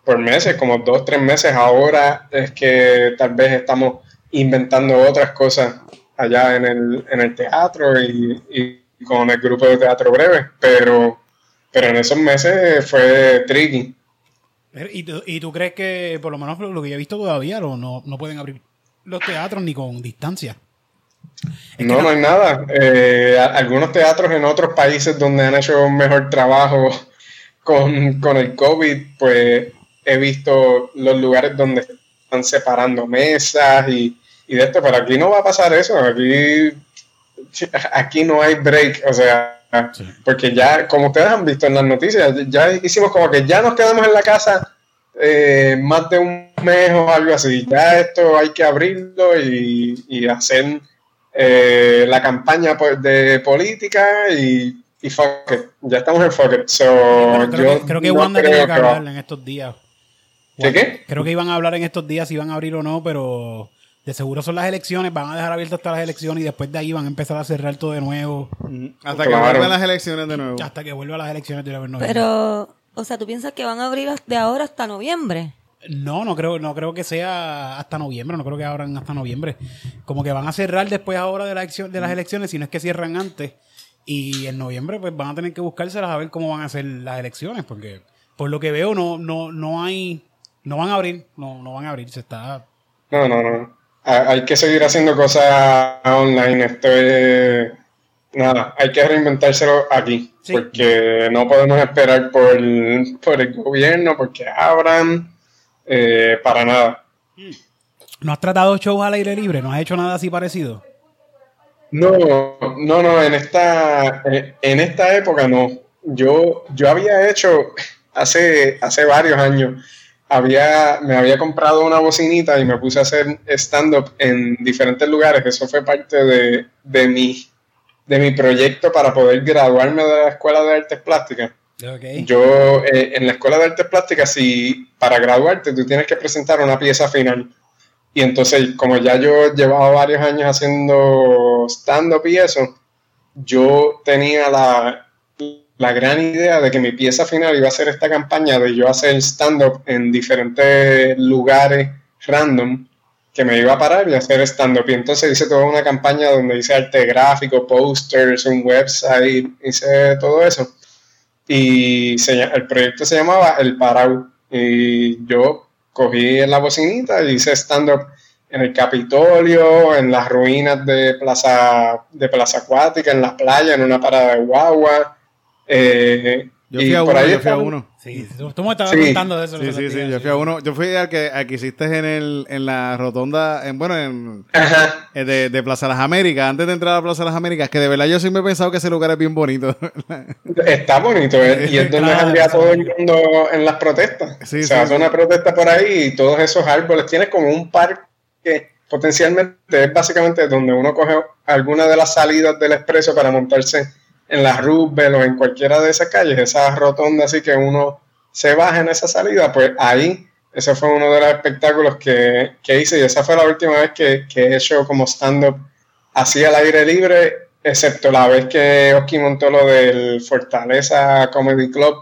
por meses, como dos, tres meses. Ahora es que tal vez estamos inventando otras cosas allá en el, en el teatro y, y con el grupo de teatro breve, pero, pero en esos meses fue tricky. ¿Y tú, ¿Y tú crees que, por lo menos lo que yo he visto todavía, no, no pueden abrir los teatros ni con distancia? Es no, no hay nada. Eh, algunos teatros en otros países donde han hecho un mejor trabajo <laughs> con, con el COVID, pues he visto los lugares donde están separando mesas y, y de esto, pero aquí no va a pasar eso, aquí, aquí no hay break, o sea, porque ya, como ustedes han visto en las noticias, ya hicimos como que ya nos quedamos en la casa eh, más de un mes o algo así, ya esto hay que abrirlo y, y hacer eh, la campaña pues, de política y, y fuck it. Ya estamos en fuck it. So, creo, yo que, creo que no Wanda creo tenía que hablar en estos días. ¿Qué, qué? Creo que iban a hablar en estos días si iban a abrir o no, pero de seguro son las elecciones, van a dejar abiertas hasta las elecciones y después de ahí van a empezar a cerrar todo de nuevo Hasta que vuelvan las elecciones de nuevo. hasta que vuelva las elecciones de noviembre. Pero, o sea, ¿tú piensas que van a abrir de ahora hasta noviembre? No, no creo, no creo que sea hasta noviembre, no creo que abran hasta noviembre. Como que van a cerrar después ahora de, la elección, de las elecciones, si no es que cierran antes. Y en noviembre pues van a tener que buscárselas a ver cómo van a ser las elecciones, porque por lo que veo no, no, no hay, no van a abrir, no, no van a abrir, se está No, no, no. Ha- Hay que seguir haciendo cosas online. Esto es. Nada, hay que reinventárselo aquí. Sí. Porque no podemos esperar por, por el gobierno, porque abran. Eh, para nada. ¿No has tratado shows al aire libre? ¿No has hecho nada así parecido? No, no, no, en esta, en esta época no. Yo, yo había hecho <laughs> hace, hace varios años, había, me había comprado una bocinita y me puse a hacer stand-up en diferentes lugares. Eso fue parte de, de, mi, de mi proyecto para poder graduarme de la Escuela de Artes Plásticas. Yo, eh, en la Escuela de Artes Plásticas, si para graduarte tú tienes que presentar una pieza final. Y entonces, como ya yo llevaba varios años haciendo stand-up y eso, yo tenía la, la gran idea de que mi pieza final iba a ser esta campaña de yo hacer stand-up en diferentes lugares random que me iba a parar y hacer stand-up. Y entonces hice toda una campaña donde hice arte gráfico, posters, un website, hice todo eso. Y se el proyecto se llamaba El Parau. Y yo cogí en la bocinita y hice stand-up en el Capitolio, en las ruinas de Plaza, de Plaza Acuática, en las playas, en una parada de guagua. Eh, Yo y fui a por uno, ahí yo fui a están- uno. Sí, tú, tú me estabas Sí. contando de eso. Sí, sí, sí, yo fui a uno. Yo fui al que, al que hiciste en, el, en la rotonda, en, bueno, en, Ajá. eh, de, de Plaza Las Américas, antes de entrar a Plaza Las Américas, que de verdad yo siempre he pensado que ese lugar es bien bonito. <laughs> Está bonito, ¿eh? y es donde Claro, salía todo el mundo en las protestas. Sí, Se sí, hace sí. una protesta por ahí y todos esos árboles. Tienes como un parque, potencialmente es básicamente donde uno coge alguna de las salidas del expreso para montarse en la Roosevelt o en cualquiera de esas calles, esa rotonda así que uno se baja en esa salida, pues ahí, ese fue uno de los espectáculos que, que hice y esa fue la última vez que, que he hecho como stand-up así al aire libre, excepto la vez que Oski montó lo del Fortaleza Comedy Club,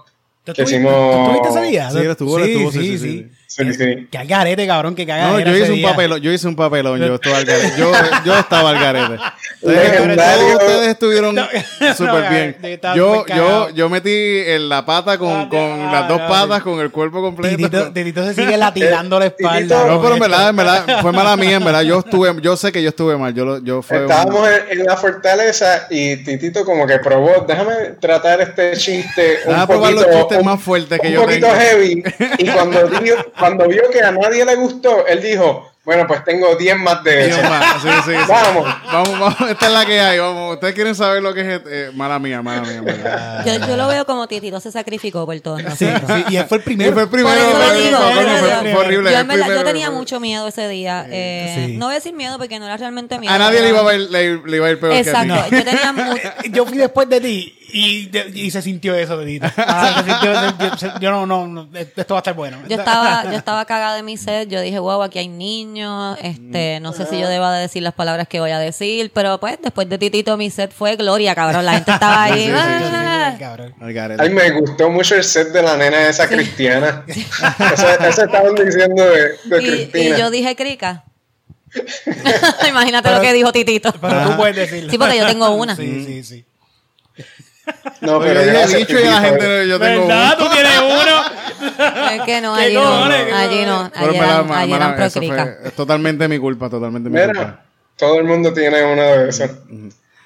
¿Tú que hicimos- tú? Sí, él estuvo, sí, sí, sí. Sí, sí. Que al garete, cabrón, que caga. No, yo hice un papelón, yo hice un papelón, yo estaba al garete. Yo, yo estaba al garete. Ustedes, Legendario. todos ustedes estuvieron No, <laughs> súper no, bien. Yo, yo, yo metí en la pata con, Ah, con ah, las dos no, patas, con el cuerpo completo. Titito, Titito se sigue latigando la espalda. Titito- No, pero en verdad, en verdad, fue mala mía, en verdad. Yo estuve, yo sé que yo estuve mal. Yo, yo fue un- Estábamos en, en la fortaleza y Titito como que probó, déjame tratar este chiste un Déjame probar poquito, los chistes un- más fuertes que un yo poquito tengo. heavy. Y cuando, <laughs> dijo- cuando vio que a nadie le gustó, él dijo, bueno, pues tengo 10 más de eso. más, sí, sí, sí. Vamos. Vamos, vamos, esta es la que hay, vamos. Ustedes quieren saber lo que es, eh, mala mía, mala mía, verdad. Yo, yo lo veo como Titito se sacrificó por todos Sí, sí, y él fue el Y primero. fue el primero, fue- horrible. Yo, el en verdad, primero, yo tenía mucho miedo ese día. Eh, Sí. No voy a decir miedo porque no era realmente miedo. A nadie le iba a, ir, le, le iba a ir peor Exacto. que a ti. Yo tenía <laughs> mucho. Yo fui después de ti y, de- y se sintió eso de ti. <laughs> Ah, se sintió- yo, yo no, no, no, esto va a estar bueno. Yo estaba, yo estaba cagada de mi sed. Yo dije, wow, aquí hay niños. Este, no sé si yo deba de decir las palabras que voy a decir, pero pues después de Titito mi set fue gloria, cabrón. La gente estaba ahí. <laughs> Sí, sí, sí, sí, "Ah". Ay, me gustó mucho el set de la nena esa cristiana. <laughs> Eso, estaban diciendo de, de Y, Cristina. y yo dije, crica. Imagínate lo que dijo Titito. Pero tú puedes decirlo. Sí, porque yo tengo una. Sí, sí, sí. No, Yo dije gracias, bicho y la gente, yo tengo ¿Verdad? uno. Tú tienes uno. <laughs> Es que no, ¿Qué allí no. Allí no. Pero Allí eran, allí eran pro eso fue- crica. es totalmente mi culpa, totalmente mi culpa. Mira, todo el mundo tiene una de esas.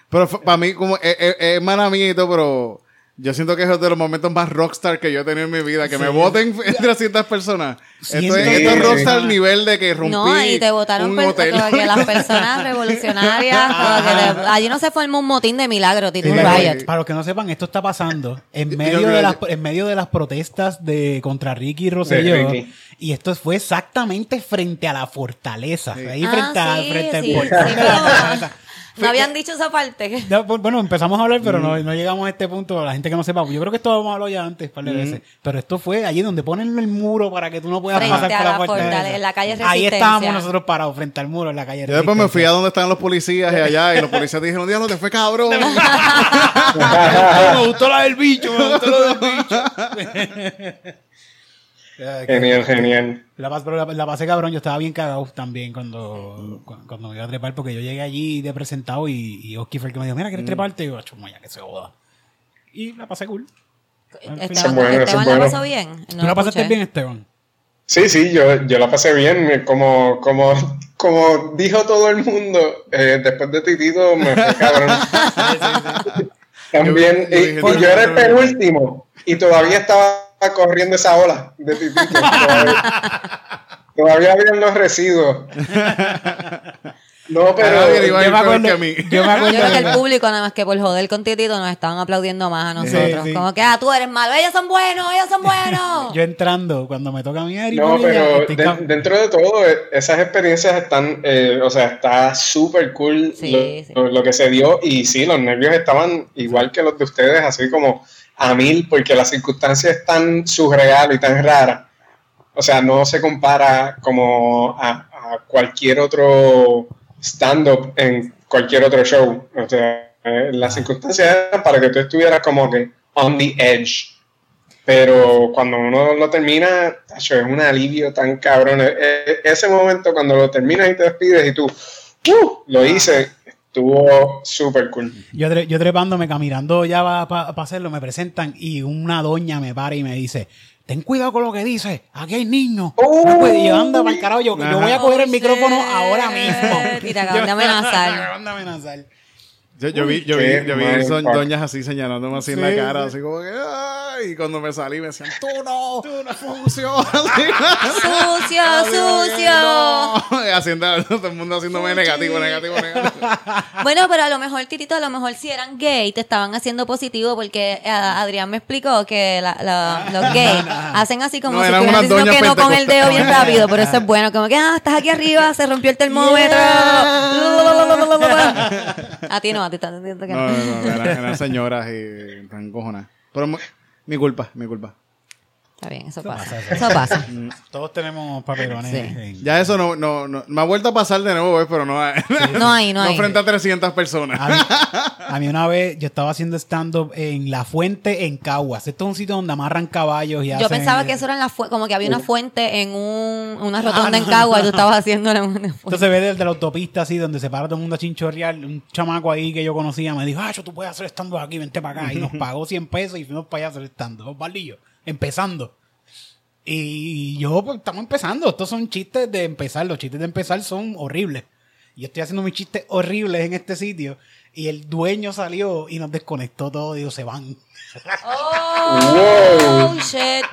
Pero para mí, como es, es, es mala mía y todo, pero Yo siento que es de los momentos más rockstar que yo he tenido en mi vida. Que me voten <laughs> entre 300 personas. Esto es, esto es Sí, rockstar sí. nivel de que rompí No, y te votaron como que las personas <laughs> revolucionarias. te- allí no se formó un motín de milagro, tipo Sí. riot. Para los que no sepan, esto está pasando en medio, de, las, en medio de las protestas de contra Ricky Rosselló. Ricky. Y esto fue exactamente frente a la fortaleza. Ahí Ah, frente, a- sí, frente al sí, portal sí, de <laughs> la fortaleza. No habían dicho esa parte. <laughs> Ya, bu- Bueno, empezamos a hablar, pero Mm. no, no llegamos a este punto. La gente que no sepa, yo creo que esto lo hemos hablado ya antes, un par de veces. Pero esto fue allí donde ponen el muro para que tú no puedas Frente pasar a por la la en calle Ahí Resistencia. estábamos nosotros parados frente al muro en la calle Yo después me fui a Resistencia. donde estaban los policías y allá. Y los policías dijeron, diablo, te fue cabrón. <laughs> <laughs> me gustó la del bicho, me gustó la del bicho. Genial, genial. La, pas- pero la, la pasé cabrón, yo estaba bien cagado también cuando, cu- cuando me iba a trepar, porque yo llegué allí de presentado y, y Oski fue el que me dijo, mira, ¿quieres treparte? Y yo, chuma, ya que se joda. Y la pasé cool. Esteban, Eso es bueno, Esteban la bueno. pasó bien. No ¿Tú la pasaste escuché. bien, Esteban? Sí, sí, yo, yo la pasé bien. Como, como, como dijo todo el mundo, eh, después de Titito me fue cabrón. <laughs> También, Yo- yo y- y, yo era el penúltimo y todavía estaba corriendo esa ola de Titito. Todavía, todavía habían los residuos. No, pero Yo me acuerdo, que a mí. yo me acuerdo Yo creo que el público, nada más que por joder con Titito, nos estaban aplaudiendo más a nosotros. sí. Como que, ah, tú eres malo, ellos son buenos, ellos son buenos. <laughs> yo entrando, cuando me toca a mí, Ari No, pero de- dentro de todo, eh, esas experiencias están, eh, o sea, está súper cool Sí, lo, sí. lo- lo que se dio y sí, los nervios estaban igual que los de ustedes, así como a mil, porque las circunstancias están surreal y tan raras. O sea, no se compara como a, a cualquier otro stand-up en cualquier otro show. O sea, eh, las circunstancias eran para que tú estuvieras como que on the edge. Pero cuando uno lo termina, tacho, es un alivio tan cabrón. E- e- ese momento cuando lo terminas y te despides y tú, ¡uh! lo hice, estuvo súper cool. yo, tre- yo trepándome, caminando ya para hacerlo, me presentan y una doña me para y me dice, ten cuidado con lo que dices, aquí hay niños. No puede- y yo, anda para el carajo, yo, yo voy a coger el micrófono ahora mismo. <laughs> Y te acaban de amenazar. <laughs> Me acaban de amenazar. Yo, yo vi, yo vi, yo vi son doñas así señalándome así en la cara, sí. así como que, ¡ay! Y cuando me salí me decían, tú no, tú no <laughs> funciona. <laughs> Sucio, sucio. <laughs> Haciendo, todo el mundo haciéndome negativo, negativo, negativo. Bueno, pero a lo mejor, Titito, a lo mejor si eran gay, te estaban haciendo positivo porque eh, Adrián me explicó que la- la- los gays hacen así como No, si eran estuvieran diciendo que no con el dedo bien rápido, pero eso es bueno, como que, ah, estás aquí arriba, se rompió el termómetro. A ti no, ti te que No, no. no, no, eran, eran <laughs> señoras y tan cojonadas. Pero mi culpa, mi culpa. Está bien, eso pasa. pasa, Eso pasa. <laughs> Todos tenemos papelones. Sí. en- Ya eso no, no, no, me ha vuelto a pasar de nuevo, ¿ves? pero no, No hay, no <laughs> no hay. frente a 300 personas. A mí, <laughs> a mí una vez yo estaba haciendo stand-up en La Fuente, en Caguas. Esto es un sitio donde amarran caballos y Yo hacen- pensaba que eso era en la fu- como que había una fuente en un, una Ah, rotonda en no, Cagua y no. tú estabas haciendo la Esto se ve desde la autopista así, donde se para todo el mundo a chinchorrear. Un chamaco ahí que yo conocía me dijo, ah, yo tú puedes hacer stand-up aquí, vente para acá. Y nos pagó 100 pesos y fuimos para allá a hacer stand-up. Empezando. Y yo, pues, estamos empezando. Estos son chistes de empezar. Los chistes de empezar son horribles. Y yo estoy haciendo mis chistes horribles en este sitio. Y el dueño salió y nos desconectó todo. Digo, se van. Oh, <laughs> shit.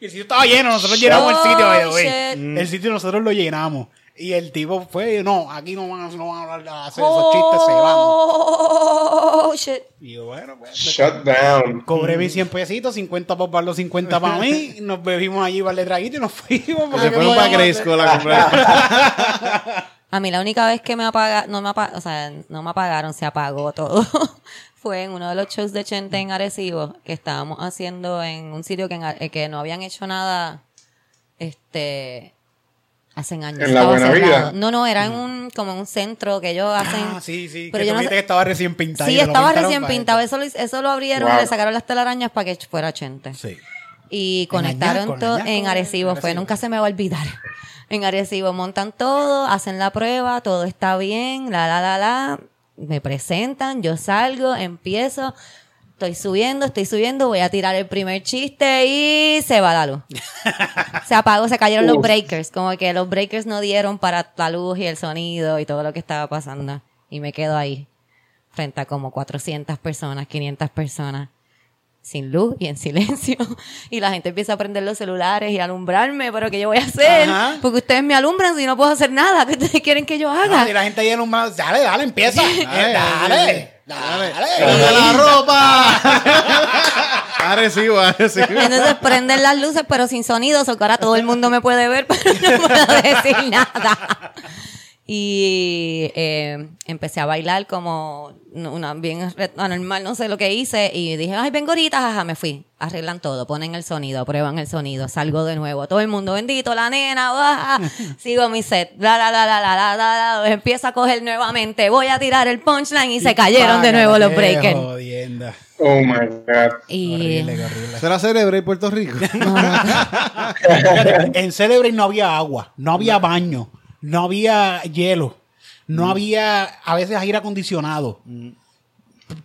Y el sitio estaba lleno, nosotros llenamos el sitio, shit. El sitio nosotros lo llenamos. Y el tipo fue, no, aquí no van, a- no van a hablar hacer esos chistes, se van. Oh, shit. Y yo, bueno, pues. Shut down. Cobré mis 100 pesitos, 50 por los 50 para mí. Nos bebimos allí para el traguito y nos fuimos. porque Se ¿qué fueron para podíamos Grey hacer? School a comprar. A mí la única vez que me apagaron, no me o sea, no me apagaron, se apagó todo. <laughs> Fue en uno de los shows de Chente en Arecibo, que estábamos haciendo en un sitio que, en eh, que no habían hecho nada, este, hace años. ¿En la Buena cerrado. Vida? No, no, era en un, como en un centro que ellos hacen. Ah, sí, sí. Pero que yo no sé- que estaba recién pintado. Sí, estaba recién pintado. esto. Eso lo, eso lo abrieron Wow. y le sacaron las telarañas para que fuera Chente. Sí. Y conectaron todo en Arecibo. Fue, Arecibo. nunca se me va a olvidar. <laughs> En Arecibo montan todo, hacen la prueba, todo está bien, la, la, la, la. Me presentan, yo salgo, empiezo, estoy subiendo, estoy subiendo, voy a tirar el primer chiste y se va la luz. <laughs> se apagó, se cayeron los breakers. Como que los breakers no dieron para la luz y el sonido y todo lo que estaba pasando. Y me quedo ahí, frente a como 400 personas, 500 personas sin luz y en silencio. <laughs> Y la gente empieza a prender los celulares y a alumbrarme, pero ¿qué yo voy a hacer? Ajá. Porque ustedes me alumbran si no puedo hacer nada. ¿Qué ustedes quieren que yo haga? Y la gente ahí más, dale, dale, empieza. <laughs> Dale, dale, dale. ¡Dame la ropa! <laughs> agresivo, agresivo. Entonces prenden las luces, pero sin sonido, so que ahora todo el mundo me puede ver, <laughs> pero no puedo decir nada. Y eh, empecé a bailar como una bien anormal, no sé lo que hice. Y dije, ay, vengo ahorita, jaja, me fui. Arreglan todo, ponen el sonido, prueban el sonido, salgo de nuevo. Todo el mundo, bendito, la nena, baja. <laughs> Sigo mi set, la, la, la, la, la, la, la, la. Empiezo a coger nuevamente, voy a tirar el punchline y se cayeron de nuevo los breakers. jodienda. Oh my God. Y Horrible, qué horrible. ¿Será célebre en Puerto Rico? <laughs> <laughs> En Celebrate no había agua, no había baño, no había hielo, no había a veces aire acondicionado.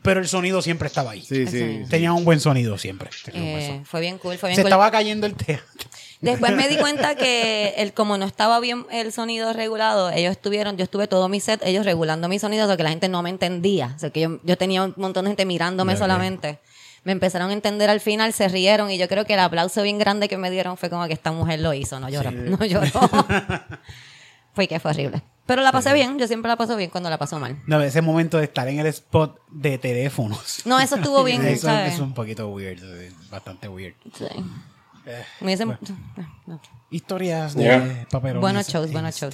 Pero el sonido siempre estaba ahí. Sí, sí. Tenía un buen sonido siempre. Buen eh, sonido. fue bien cool, fue bien Se cool. estaba cayendo el teatro. Después me di <laughs> cuenta que el, como no estaba bien el sonido regulado, ellos estuvieron, yo estuve todo mi set, ellos regulando mi sonido, o sea que la gente no me entendía. O sea que yo, yo tenía un montón de gente mirándome solamente. Me empezaron a entender al final, se rieron y yo creo que el aplauso bien grande que me dieron fue como que esta mujer lo hizo, no lloró, <laughs> no lloró. <laughs> fue que fue horrible. Pero la pasé bien, yo siempre la paso bien cuando la paso mal. No, ese momento de estar en el spot de teléfonos. No, eso estuvo <laughs> bien, eso, es un poquito weird, eh, bastante weird. Sí. Eh, Me hubiese- Historias de Yeah. paperones. Buenos shows, en buenos shows.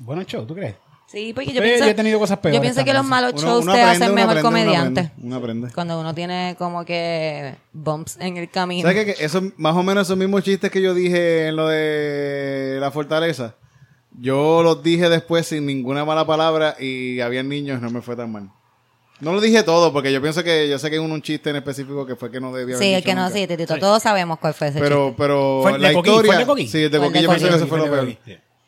Buenos shows, ¿tú crees? Sí, porque yo Pero pienso, yo he tenido cosas peores yo pienso que los malos Uno- shows uno te aprende, hacen mejor aprende, uno comediante. aprende, Uno aprende. Cuando uno tiene como que bumps en el camino. ¿Sabes qué? Que eso, más o menos esos mismos chistes que yo dije en lo de la fortaleza, yo los dije después sin ninguna mala palabra y había niños, no me fue tan mal. No lo dije todo, porque yo pienso que yo sé que hay un, un chiste en específico que fue que no debía haber Sí, el dicho que no, nunca. sí, Titito, todos sabemos cuál fue ese Pero, chiste. pero ¿Fue el la Coquí? historia... ¿Fue el de Coquí? Sí, el de Fue el Coquí de yo pensé que eso fue lo peor.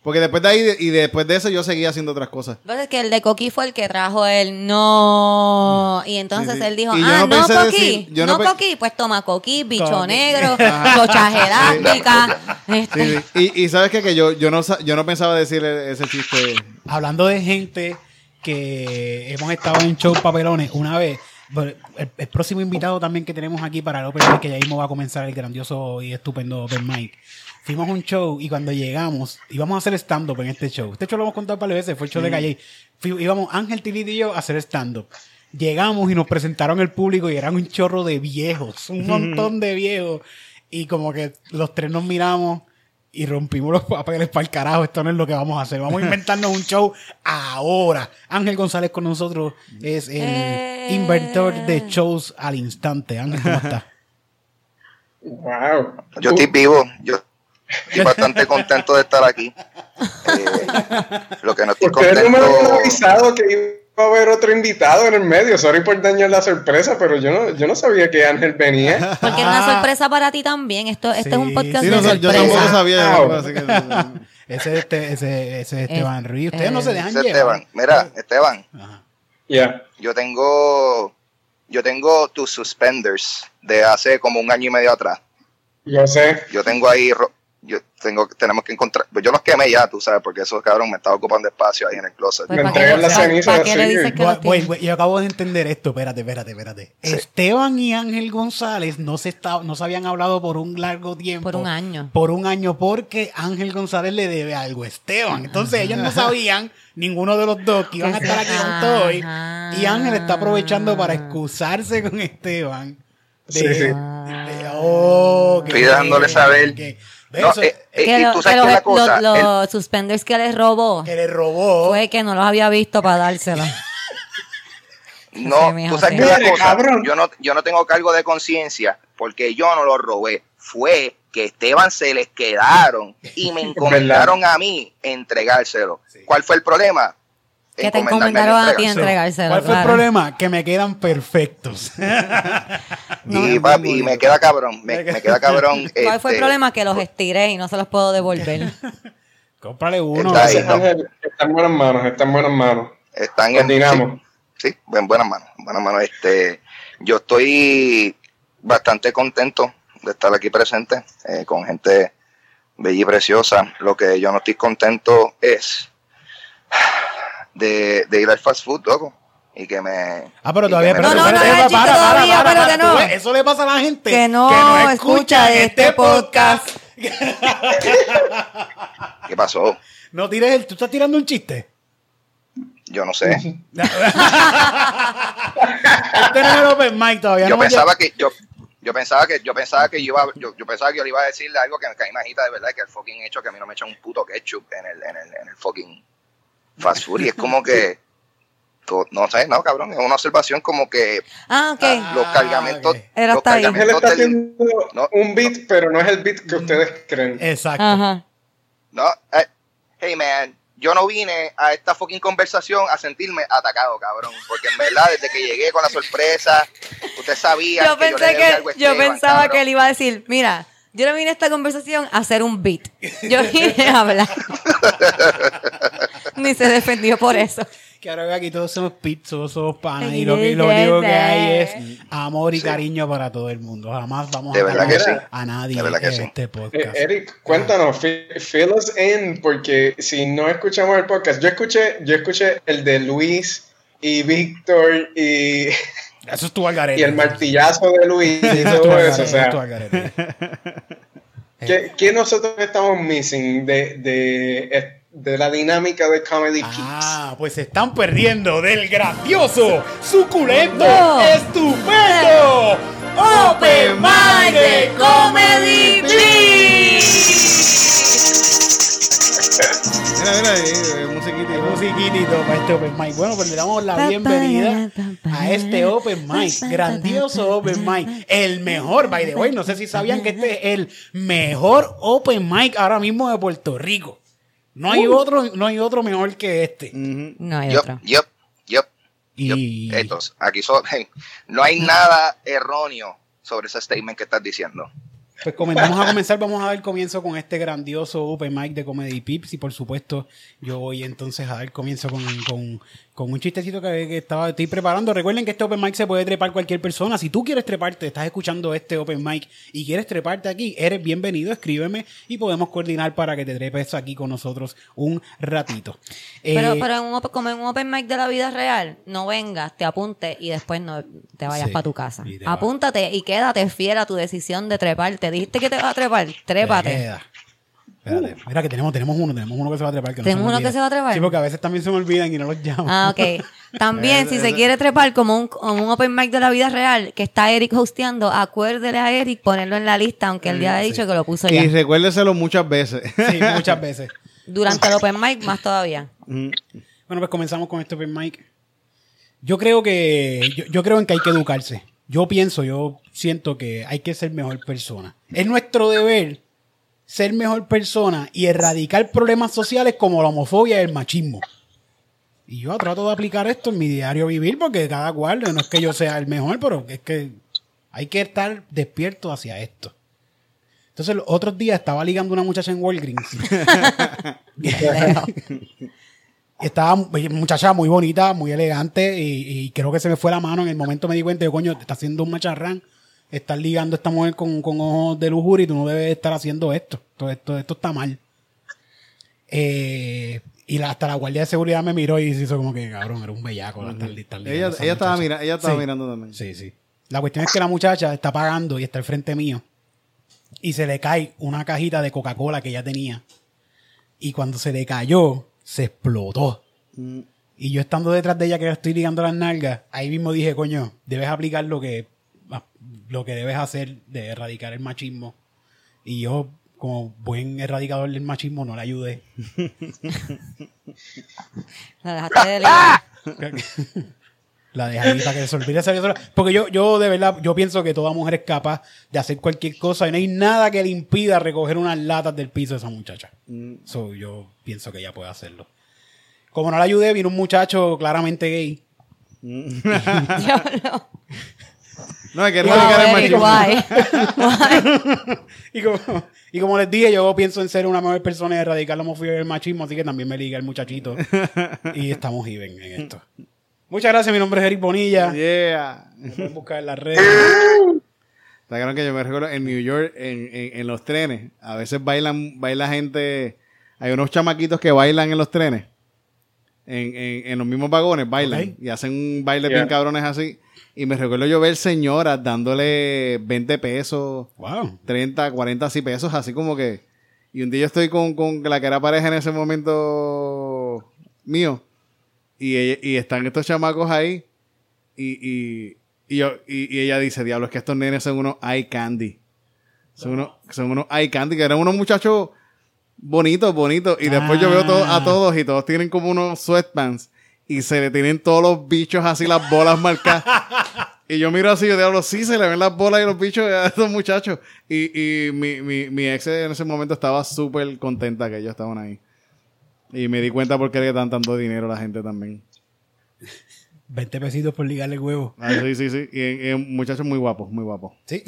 Porque después de ahí, y después de eso yo seguía haciendo otras cosas. Entonces que el de Coqui fue el que trajo el no. Y entonces Sí, sí. él dijo, Y ah, no no, Coqui. no no pe- Coqui. Pues toma Coqui, bicho Coqui. negro, <laughs> chochas elásticas. este. Sí, sí. Y, y sabes qué? que yo, yo, no, yo no pensaba decir ese chiste. Hablando de gente que hemos estado en show papelones una vez. bueno, El, el próximo invitado también que tenemos aquí para el Open Mic, que ya mismo va a comenzar el grandioso y estupendo Open Mic. Fuimos a un show y cuando llegamos, íbamos a hacer stand-up en este show. Este show lo hemos contado un par de veces, fue el show de Calle. Fui- íbamos Ángel Tilito y yo a hacer stand-up. Llegamos y nos presentaron el público y eran un chorro de viejos, un montón de viejos. Y como que los tres nos miramos y rompimos los papeles para el carajo. Esto no es lo que vamos a hacer. Vamos a <laughs> inventarnos un show ahora. Ángel González con nosotros es el Eh. inventor de shows al instante. Ángel, ¿cómo está? <laughs> Wow. Yo estoy vivo, yo estoy bastante contento de estar aquí. Eh, lo que no estoy Ustedes no me habían contento. avisado que iba a haber otro invitado en el medio. Sorry por dañar la sorpresa, pero yo no, yo no sabía que Ángel venía. Porque era una sorpresa para ti también. Esto, este es un Sí. podcast Sí, de no, sé, yo sorpresa. tampoco sabía. Wow. así que- Ese es, este, ese, ese es Esteban Eh, Ruiz. Ustedes no se dejan llevar. Esteban, mira, Esteban, Ajá. Ya. yo tengo, yo tengo tus suspenders de hace como un año y medio atrás. Lo sé. Yo tengo ahí, ro- yo tengo, tenemos que encontrar, pues yo los quemé ya, tú sabes, porque esos cabrón me estaba ocupando espacio ahí en el closet. Pues, Me ¿para qué, entregan le- la para- ceniza para qué le así. dices que Wait, los wait, tienes? wait, yo acabo de entender esto. Espérate, espérate, espérate. Esteban y Ángel González no se, está, no se habían hablado por un largo tiempo. Por un año. Por un año porque Ángel González le debe algo a Esteban. Entonces ellos no sabían, <laughs> ninguno de los dos, que iban a estar aquí juntos hoy. Y Ángel está aprovechando para excusarse con Esteban. De- Sí, sí. de- oh, Estoy dejándole saber. que- No, eh, eh, Que y lo- tú que sabes los, que la cosa, los- el- los suspenders que les robó que le robó. fue que no los había visto para dársela. <laughs> No, Sí, tú sabes sí. que la cosa, yo no, yo no tengo cargo de conciencia porque yo no lo robé. Fue que Esteban se les quedaron y me <laughs> encomendaron a mí entregárselo. ¿Cuál fue el problema? Que te encomendaron a ti entregárselo. entregárselo. ¿Cuál fue el problema? Que me quedan perfectos. <laughs> Y, papi, me queda cabrón, me, me queda cabrón. <laughs> ¿Cuál fue el este, problema? Que los estiré y no se los puedo devolver. <laughs> Cómprale uno. Está ahí. Gracias, Ángel. Está en buenas manos, está en buenas manos. Están en. Sí, sí, en buenas manos, en buenas manos. Este, yo estoy bastante contento de estar aquí presente eh, con gente bella y preciosa. Lo que yo no estoy contento es de, de ir al fast food, loco. y que me... Ah, pero todavía, pero No, no, no, Eso le pasa a la gente Que no escucha este podcast. <laughs> ¿Qué pasó? No tires el, tú estás tirando un chiste. Yo no sé. Este no es el open mic todavía. yo no pensaba que yo yo pensaba que yo pensaba que yo iba yo, yo pensaba que yo le iba a decirle algo que, que a mí me agita de verdad que el fucking hecho que a mí no me echan un puto ketchup en el en el, en el fucking fast food y es como que no sé no cabrón es una observación como que Ah, ok. los cargamentos ok. Era los hasta ahí. Él cargamentos está del- No. un beat, pero no es el beat que ustedes creen. Exacto. Ajá. no eh, hey man yo no vine a esta fucking conversación a sentirme atacado, cabrón. Porque en verdad, desde que llegué con la sorpresa, usted sabía Yo que yo pensé debía que, algo yo Esteban, pensaba cabrón. que él iba a decir, mira, yo no vine a esta conversación a hacer un beat. Yo vine a hablar. Ni se defendió por eso. <laughs> Que ahora veo aquí todos somos pits, todos somos panas. Y lo, que, lo único que hay es amor y cariño para todo el mundo. Jamás vamos De a verdad que atacar sí. a nadie De verdad que en sí. este Eh, podcast. Eric, cuéntanos, fi- fill us in, porque si no escuchamos el podcast, yo escuché, yo escuché el de Luis y Víctor y, Eso es tu algarete. y el martillazo de Luis <laughs> y todo eso. O eso es tu sea. ¿qué, qué nosotros estamos missing de, de, de la dinámica de Comedy Peeps? Ah, pues se están perdiendo del grandioso, suculento, No. estupendo Open Mic de Comedy Mira, mira, eh, musiquita. Musiquitito para este Open Mic. Bueno, pues le damos la bienvenida a este Open Mic, grandioso Open Mic, el mejor, by the way. No sé si sabían que este es el mejor Open Mic ahora mismo de Puerto Rico. No hay otro, no hay otro mejor que este. Ujú. No hay otro. yup, yup, Y yup. Estos, aquí so- <laughs> no hay nada erróneo sobre ese statement que estás diciendo. Pues vamos a comenzar, vamos a dar comienzo con este grandioso Open Mic de Comedy Pips y por supuesto yo voy entonces a dar comienzo con, con- con un chistecito que, que estaba, estoy preparando. Recuerden que este Open Mic se puede trepar cualquier persona. Si tú quieres treparte, estás escuchando este Open Mic y quieres treparte aquí, eres bienvenido, escríbeme y podemos coordinar para que te trepes aquí con nosotros un ratito. Pero, Eh, pero en un, como en un open mic de la vida real, no vengas, te apuntes y después no te vayas Sí, para tu casa. y. Apúntate y quédate fiel a tu decisión de treparte. Dijiste que te vas a trepar, trépate. Espérate, mira que tenemos, tenemos uno, tenemos uno que se va a trepar. que no ¿Tenemos uno olvida. que se va a trepar? Sí, porque a veces también se me olvidan y no los llamo. Ah, ok. <laughs> También, si se quiere trepar como un, como un open mic de la vida real, que está Eric hosteando, acuérdele a Eric ponerlo en la lista, aunque él ya ha dicho que lo puso Y ya. recuérdeselo muchas veces. Sí, muchas veces. <laughs> Durante el open mic, más todavía. Ujú. Bueno, pues comenzamos con este open mic. Yo creo que, yo, yo creo en que hay que educarse. Yo pienso, yo siento que hay que ser mejor persona. Es nuestro deber ser mejor persona y erradicar problemas sociales como la homofobia y el machismo. Y yo trato de aplicar esto en mi diario vivir porque cada cual, no es que yo sea el mejor, pero es que hay que estar despierto hacia esto. Entonces, los otros días estaba ligando una muchacha en Walgreens. <laughs> Estaba una muchacha muy bonita, muy elegante y, y creo que se me fue la mano. En el momento me di cuenta, yo, coño, te está haciendo un macharrán. Estás ligando a esta mujer con, con ojos de lujuria y tú no debes estar haciendo esto. Todo esto, esto está mal. Eh, y la- hasta la guardia de seguridad me miró y se hizo como que, cabrón, era un bellaco. la estar- estar ella estaba, mira, ella estaba Sí. mirando también. Sí, sí. La cuestión es que la muchacha está pagando y está al frente mío. Y se le cae una cajita de Coca-Cola que ella tenía. Y cuando se le cayó, se explotó. Mm. Y yo estando detrás de ella que estoy ligando las nalgas, ahí mismo dije, coño, debes aplicar lo que, lo que debes hacer de erradicar el machismo. Y yo, como buen erradicador del machismo, no le ayudé. <laughs> La dejaste de ligar. <laughs> La dejé ahí para que se olvide esa sola. Porque yo, yo de verdad, yo pienso que toda mujer es capaz de hacer cualquier cosa y no hay nada que le impida recoger unas latas del piso de esa muchacha. So, yo pienso que ella puede hacerlo. Como no la ayudé, vino un muchacho claramente gay. <laughs> Diablo. No, hay que Wow, erradicar el Eric, machismo. why? Why? Y como, y como les dije, yo pienso en ser una mejor persona y erradicar la homofobia y el machismo, así que también me liga el muchachito. <laughs> y estamos even en esto. Muchas gracias, mi nombre es Eric Bonilla. Yeah. Me pueden buscar en las redes. <laughs> ¿Te acuerdas que yo me recuerdo en New York, en, en, en los trenes? A veces bailan, baila gente. Hay unos chamaquitos que bailan en los trenes. en, en, en los mismos vagones, bailan. Y hacen un baile Yeah. bien cabrones así. Y me recuerdo yo ver señoras dándole 20 pesos, Wow. 30, 40 así pesos, así como que. Y un día yo estoy con, con la que era pareja en ese momento mío. Y, ella- y están estos chamacos ahí. Y, y, y, yo, y, ella dice, diablo, es que estos nenes son unos eye candy. Son unos, son unos eye candy, que eran unos muchachos bonitos, bonitos. Y después yo veo to- Ah. a todos y todos tienen como unos sweatpants. Y se le tienen todos los bichos así, las bolas marcadas. <laughs> Y yo miro así, yo diablo, sí, se le ven las bolas y los bichos a estos muchachos. Y, y mi, mi, mi ex en ese momento estaba súper contenta que ellos estaban ahí. Y me di cuenta por qué le dan tanto dinero a la gente también. 20 pesitos por ligarle el huevo. Ah, sí, sí, sí. Y, y un muchacho muy guapo, muy guapo. Sí.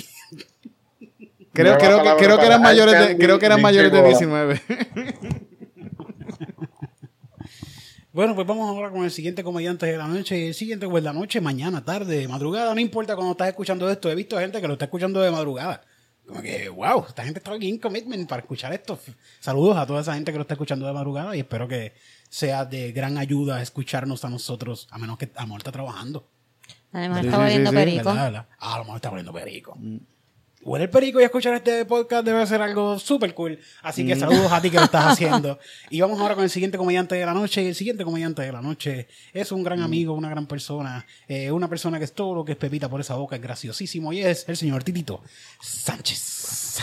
Creo, creo, que, creo que eran mayores de, creo que eran mayores de Bola. 19. Bueno, pues vamos ahora con el siguiente comediante de la noche. El siguiente, pues la noche, mañana, tarde, madrugada, no importa cuando estás escuchando esto. He visto gente que lo está escuchando de madrugada. Como que, wow, esta gente está aquí en commitment para escuchar esto. Saludos a toda esa gente que lo está escuchando de madrugada y espero que sea de gran ayuda escucharnos a nosotros, a menos que Amor está trabajando. Además, Sí, está sí, volviendo sí, sí. perico. ¿Verdad, verdad? Ah, a lo mejor está poniendo perico. Huele el perico y escuchar este podcast debe ser algo súper cool. Así que saludos a ti que lo estás <laughs> haciendo. Y vamos ahora con el siguiente comediante de la noche. Y el siguiente comediante de la noche es un gran amigo, una gran persona, eh, una persona que es todo lo que es pepita por esa boca, es graciosísimo. Y es el señor Titito Sánchez.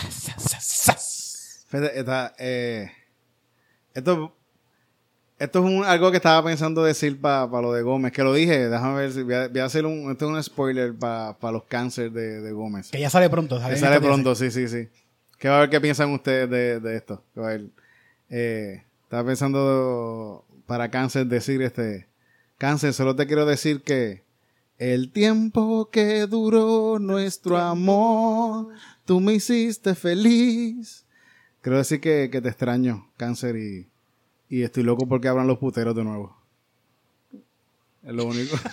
Fíjate, esta, eh, esto, esto es un- algo que estaba pensando decir para lo de Gómez, que lo dije, déjame ver si voy a, voy a hacer un, esto es un spoiler para los cánceres de, de Gómez. Que ya sale pronto. Que sale días. pronto, sí, sí, sí. Que va a ver qué piensan ustedes de, de esto. Que va a ver. Eh, estaba pensando para cáncer decir este. Cáncer, solo te quiero decir que el tiempo que duró nuestro amor, tú me hiciste feliz. Quiero decir que, que te extraño, cáncer, y, y estoy loco porque abran los puteros de nuevo. Es lo único. <laughs>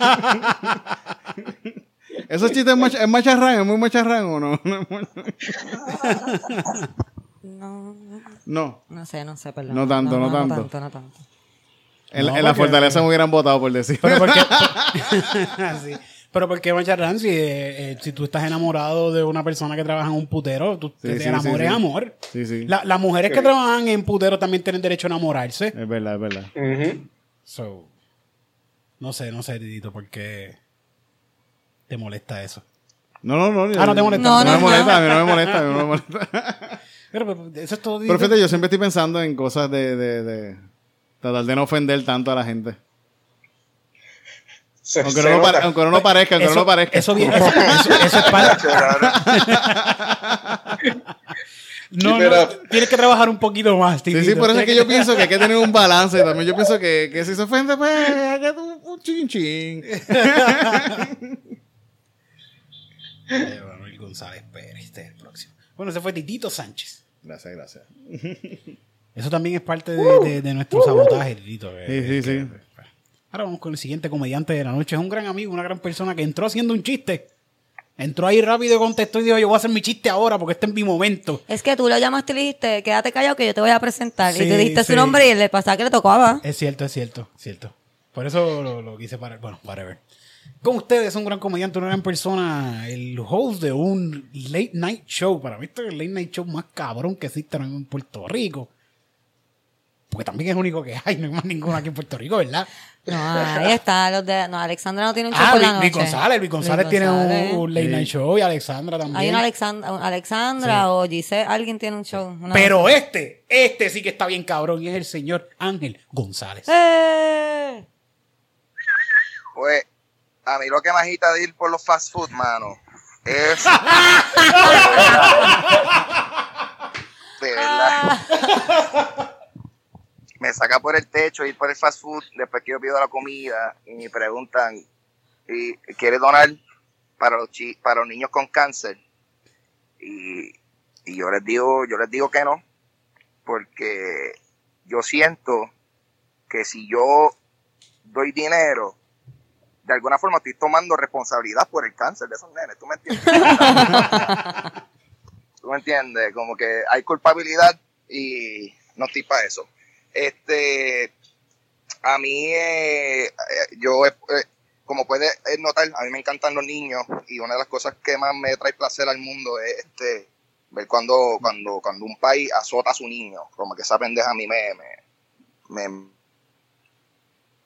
¿Esos chistes es, mach- es macharrán? ¿Es muy macharrán o no? No, No. no sé, no sé, perdón. No tanto, no tanto. No tanto, no tanto. En, No, en la fortaleza me hubieran votado por decir. Pero porque, <laughs> <laughs> sí. Pero porque Macharrán, si, eh, eh, si tú estás enamorado de una persona que trabaja en un putero, tú, Sí, te- sí, el amor sí, es sí. amor. Sí, sí. La- las mujeres que trabajan en putero también tienen derecho a enamorarse. Es verdad, es verdad. Ujú. So, no sé, no sé, Titito, por qué te molesta eso. No, no, no. Ah, no te molesta. No, No, no, me molesta, no. a mí no me molesta, a mí no me molesta. <laughs> Pero, pero, eso es todo. Pero fíjate, yo siempre estoy pensando en cosas de, de, de tratar de no ofender tanto a la gente. Se- Aunque se no, lo nota. pare- aunque no lo parezca, aunque no lo parezca. Eso, viene- <laughs> eso, eso- eso es para. <laughs> No, no, tienes que trabajar un poquito más, Sí, Titito. sí, por eso es que yo pienso que hay que tener un balance también. Yo pienso que, que si se ofende, pues, haga un, un chin chin. <laughs> Eh, Manuel González Pérez, este es el próximo. Bueno, ese fue Titito Sánchez. Gracias, gracias. Eso también es parte de, de- de nuestro sabotaje, Titito. Sí, sí, sí. Ahora vamos con el siguiente comediante de la noche. Es un gran amigo, una gran persona que entró haciendo un chiste. Entró ahí rápido, contestó y dijo, yo voy a hacer mi chiste ahora porque este es mi momento. Es que tú lo llamaste y le dijiste, quédate callado que yo te voy a presentar. Sí, y te diste sí. su nombre y le pasaba que le tocaba. Es cierto, es cierto, cierto. Por eso lo, lo quise parar. Bueno, whatever. Con ustedes, un gran comediante, una gran persona, el host de un late night show. Para mí, este es el late night show más cabrón que existe ahora mismo en Puerto Rico. Porque también es el único que hay, no hay más ninguno aquí en Puerto Rico, ¿verdad? No, ahí está. Los de, no, Alexandra no tiene un show Ah, por la Luis, Luis noche. González. Luis González tiene un, González. un late night show y Alexandra también. Hay una Alexandra, Alexandra o Giselle, alguien tiene un show. una- Pero este, este sí que está bien cabrón y es el señor Ángel González. ¡Eh! Pues, a mí lo que me agita de ir por los fast food, mano, es. <laughs> de verdad. Me saca por el techo ir por el fast food después que yo pido la comida y me preguntan, ¿y ¿quieres donar para los, chi- para los niños con cáncer? Y, y yo les digo, yo les digo que no, porque yo siento que si yo doy dinero, de alguna forma estoy tomando responsabilidad por el cáncer de esos nenes, ¿tú me entiendes? <laughs> ¿Tú me entiendes? Como que hay culpabilidad y no estoy para eso. Este, a mí, eh, eh, yo, eh, como puedes notar, a mí me encantan los niños y una de las cosas que más me trae placer al mundo es este ver cuando, cuando, cuando un país azota a su niño, como que esa pendeja a mí me, me,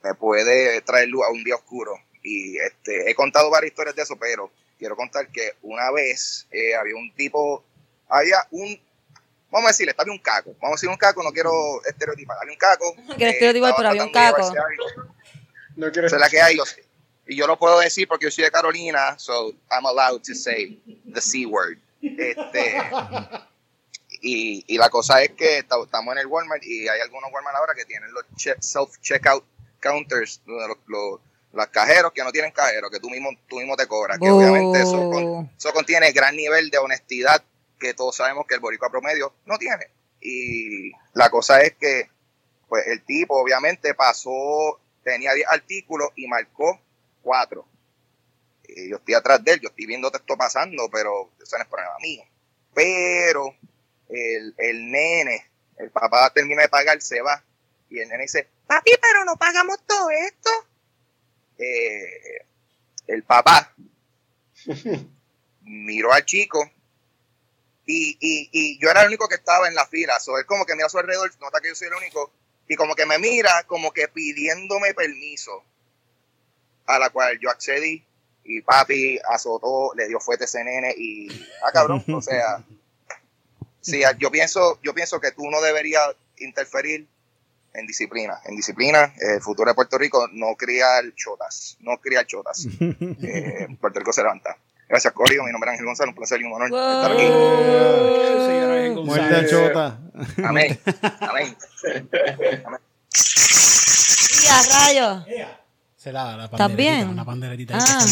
me, puede traer luz a un día oscuro. Y este, he contado varias historias de eso, pero quiero contar que una vez había un tipo, había un, vamos a decirle, estaba un caco, vamos a decir un caco, no quiero estereotipar, había un caco. No <laughs> quiero estereotipar, pero había un caco. No quiero la que hay, yo sé. Y yo lo puedo decir porque yo soy de Carolina, so I'm allowed to say the C word. Este, y, y la cosa es que ta- estamos en el Walmart y hay algunos Walmart ahora que tienen los che- self-checkout counters, donde los, los, los cajeros que no tienen cajeros, que tú mismo, tú mismo te cobras. Que obviamente eso, con- eso contiene gran nivel de honestidad que todos sabemos que el boricua promedio no tiene. Y la cosa es que pues el tipo obviamente pasó, tenía 10 artículos y marcó 4. Y yo estoy atrás de él, yo estoy viendo esto pasando, pero eso no es problema mío. Pero el, el nene, el papá termina de pagar, se va. Y el nene dice, papi, pero no pagamos todo esto. Eh, el papá <laughs> miró al chico y, y, y yo era el único que estaba en la fila. So, él como que mira a su alrededor, nota que yo soy el único, y como que me mira, como que pidiéndome permiso, a la cual yo accedí, y papi azotó, le dio fuerte ese nene, y, ah, cabrón, o sea, <laughs> sí, yo pienso, yo pienso que tú no deberías interferir en disciplina. En disciplina, eh, el futuro de Puerto Rico no criar chotas, no criar chotas. <laughs> Eh, Puerto Rico se levanta. Gracias, Corio. Mi nombre es Ángel González, un placer y un honor estar aquí. Ángel Muerte Chota. Amén. Amén. Y a rayos. Se la, la ¿Estás panderetita, bien? Una panderetita. Ah. ahí.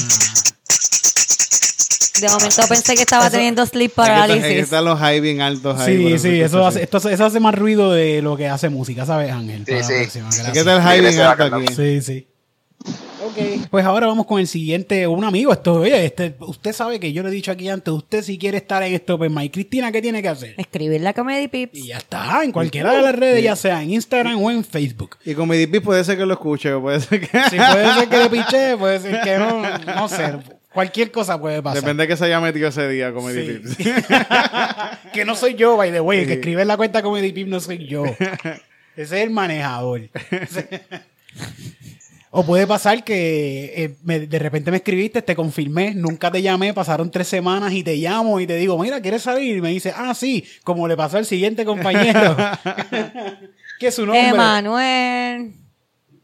De momento pensé que estaba teniendo sleep paralysis. están los high bien altos ahí. Sí, sí, eso hace, esto, eso hace más ruido de lo que hace música, ¿sabes, Ángel? Sí, sí. próxima, Aquí gracias. está el high bien alto aquí. Sí, sí. Ok, pues ahora vamos con el siguiente, un amigo, esto, oye, este, usted sabe que yo le he dicho aquí antes, usted si quiere estar en esto Open Mic, Cristina, ¿qué tiene que hacer? Escribir la Comedy Pips. Y ya está, en cualquiera de las redes, ya sea en Instagram o en Facebook. Y mi DP puede ser que lo escuche o puede ser que... Si puede ser que le piche, <laughs> puede ser que no, no sé, cualquier cosa puede pasar. Depende de que se haya metido ese día mi Sí. DP. <laughs> que no soy yo, by the way, el que escribe en la cuenta Comedy Pip no soy yo. <laughs> Ese es el manejador. O puede pasar que eh, me- de repente me escribiste, te confirmé, nunca te llamé, pasaron tres semanas y te llamo y te digo, mira, ¿quieres salir? Y me dice, ah, sí, como le pasó al siguiente compañero. <laughs> <laughs> ¿Qué es su nombre? Emanuel.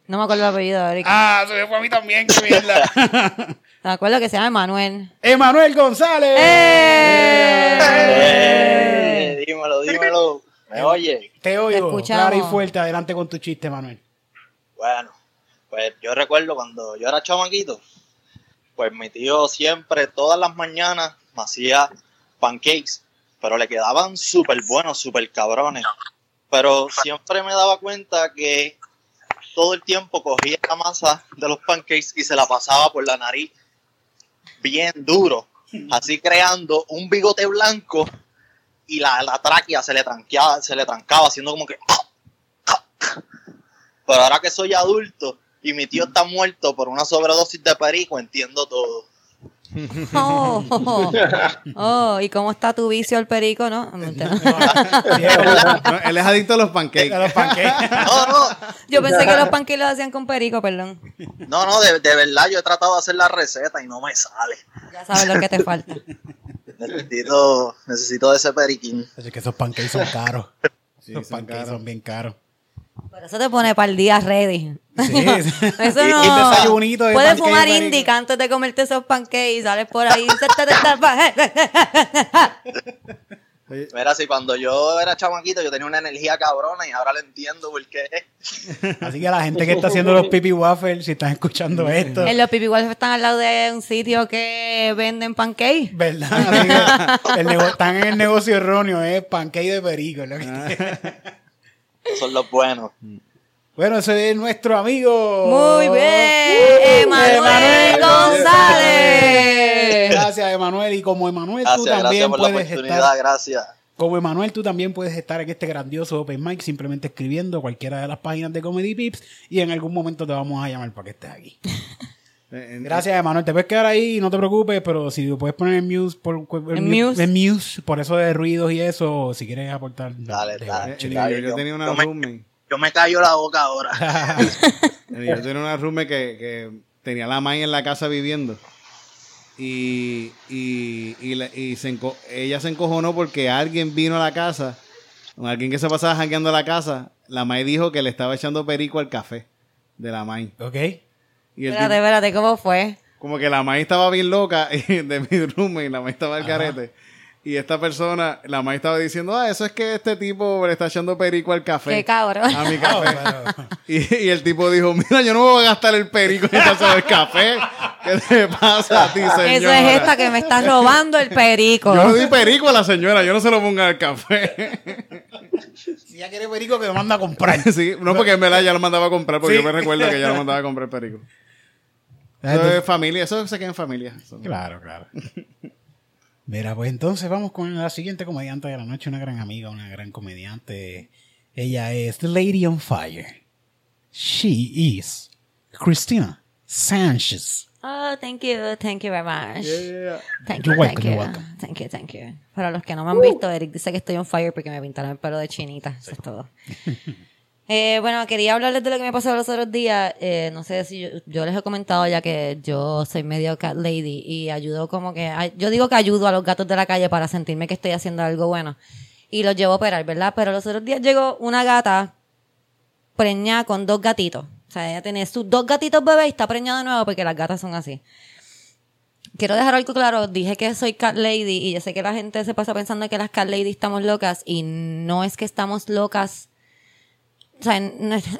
No me acuerdo el apellido, Eric. Ah, se me fue a mí también, qué mierda. <laughs> Me acuerdo que se llama Emanuel. Emanuel González. ¡Eh! Eh, dímelo, dímelo. ¿Me oye? Te oigo, escuchamos. clara y fuerte, adelante con tu chiste, Manuel. Bueno, pues yo recuerdo cuando yo era chamaquito, pues mi tío siempre, todas las mañanas, me hacía pancakes, pero le quedaban súper buenos, súper cabrones. Pero siempre me daba cuenta que todo el tiempo cogía la masa de los pancakes y se la pasaba por la nariz bien duro, así creando un bigote blanco y la, la tráquea se le tranqueaba, se le trancaba, haciendo como que pero ahora que soy adulto y mi tío está muerto por una sobredosis de perico, entiendo todo. Oh, oh, oh, ¿y cómo está tu vicio al perico, <laughs> no? Él es adicto a los pancakes. A los pancakes. No, no, Yo pensé que los panquillos los hacían con perico, perdón. no, no, de, de verdad yo he tratado de hacer la receta y no me sale. Ya sabes lo que te falta. Necesito, necesito de ese periquín. Es que esos pancakes son caros. Sí, Esos son pancakes son bien caros. Por eso te pone para el día ready. Sí. <laughs> Eso Y- no. y desayunito de Puedes fumar indica antes de comerte esos pancakes y sales por ahí. <laughs> Mira, si cuando yo era chamaquito yo tenía una energía cabrona y ahora lo entiendo por qué. <laughs> Así que la gente que está haciendo los pipi waffles, si están escuchando esto, en los pipi Wolf están al lado de un sitio que venden pancakes. ¿verdad? Así que el nego- están en el negocio erróneo, es pancake de perico. lo que- Esos son los buenos. Bueno, ese es nuestro amigo. Muy bien, Emanuel González. Gracias, Emanuel. Y como Emanuel, tú también gracias por la puedes oportunidad, estar gracias. Como Emanuel, tú también puedes estar en este grandioso Open Mic simplemente escribiendo cualquiera de las páginas de Comedy Pips y en algún momento te vamos a llamar para que estés aquí. Eh, en- Gracias, Emanuel. Te puedes quedar ahí, no te preocupes, pero si lo puedes poner en mute por, mute, por eso de ruidos y eso, si quieres aportar. Dale, dale. Dale, York yo yo- tenía una yo me-. Yo me callo la boca ahora. <laughs> York tenía una roommate que, que tenía la May en la casa viviendo. Y, y, y, se enco- ella se encojonó porque alguien vino a la casa, alguien que se pasaba jangueando a la casa. La May dijo que le estaba echando perico al café de la May. ¿Ok? Y el Espérate, tipo- espérate, ¿cómo fue? como que la May estaba bien loca <laughs> de mi roommate, y la May estaba al carete. Y esta persona, la May estaba diciendo, ah, eso es que este tipo le está echando perico al café. Qué cabrón. A mi café. <laughs> Y, y el tipo dijo, mira, yo no me voy a gastar el perico en del café. ¿Qué te pasa a ti, señora? Eso es esta que me está robando el perico. Yo le di perico a la señora, yo no se lo ponga al café. Si ya quiere perico, que lo manda a comprar. <laughs> sí, no porque en verdad ya lo mandaba a comprar, porque Sí. yo me recuerdo que ya lo mandaba a comprar perico. Eso es familia, eso se queda en familia. Eso- Claro, claro. <laughs> Mira, pues entonces vamos con la siguiente comediante de la noche, una gran amiga, una gran comediante. Ella es The Lady on Fire. She is Christina Sanchez. Oh, thank you, thank you very much. Yeah. Thank You're you, welcome, thank you're you. welcome. Thank you, thank you. Para los que no me han visto, Eric dice que estoy on fire porque me pintaron el pelo de chinita. Eso es todo. <laughs> Eh, bueno, quería hablarles de lo que me pasó los otros días. Eh, no sé si yo, yo les he comentado ya que yo soy medio cat lady y ayudo como que... Yo digo que ayudo a los gatos de la calle para sentirme que estoy haciendo algo bueno. Y los llevo a operar, ¿verdad? Pero los otros días llegó una gata preñada con dos gatitos. O sea, ella tiene sus dos gatitos bebés y está preñada de nuevo porque las gatas son así. Quiero dejar algo claro, dije que soy cat lady y yo sé que la gente se pasa pensando que las cat lady estamos locas y no es que estamos locas. O sea,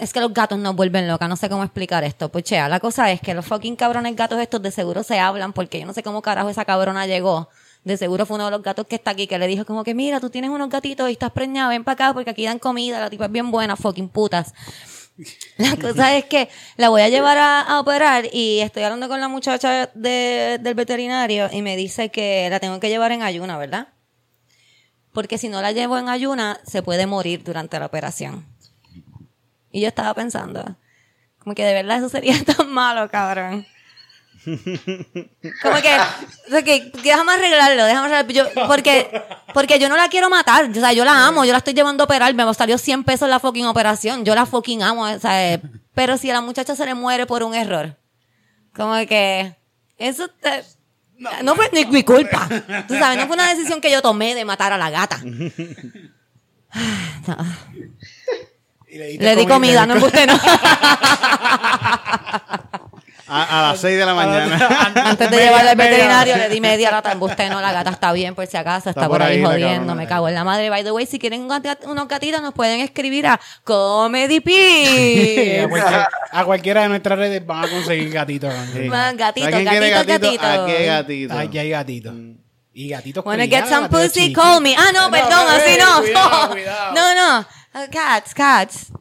es, que los gatos nos vuelven locas, no sé cómo explicar esto. Pues chea, la cosa es que los fucking cabrones gatos estos de seguro se hablan porque yo no sé cómo carajo esa cabrona llegó. De seguro fue uno de los gatos que está aquí que le dijo como que mira, tú tienes unos gatitos y estás preñada, ven para acá porque aquí dan comida, la tipa es bien buena, fucking putas. <laughs> La cosa es que la voy a llevar a, a operar y estoy hablando con la muchacha de- del veterinario y me dice que la tengo que llevar en ayuna, ¿verdad? Porque si no la llevo en ayuna, se puede morir durante la operación. Y yo estaba pensando, como que de verdad eso sería <laughs> tan malo, cabrón. Como que, o sea, que, que déjame arreglarlo, déjame arreglarlo. Yo- porque, porque yo no la quiero matar. O sea, yo la amo, yo la estoy llevando a operar. Me salió 100 pesos la fucking operación. Yo la fucking amo. O sea, pero si a la muchacha se le muere por un error, como que eso te- no fue ni mi culpa. Tú sabes, no fue una decisión que yo tomé de matar a la gata. <laughs> No. Le di comida, no embuste, no. A, a las 6 de la mañana. <laughs> Antes de llevarla al veterinario le di media lata embuste, no, la gata está bien por si acaso, está, Está por por ahí, jodiendo, me cago en la madre. By the way, si quieren unos gatitos nos pueden escribir a <laughs> Comedy a, cualquier- a cualquiera de nuestras redes van a conseguir gatitos. Sí. Más gatitos, ¿A quién quiere gatitos, gatito? ¿A qué gatito? Aquí hay gatitos. Y gatitos Wanna get some gatitos pussy, chiquitos. call me. Ah, no, No, perdón, no, así eh, no. cuidado, no, <laughs> cuidado. no, no. Uh, Cats, cats.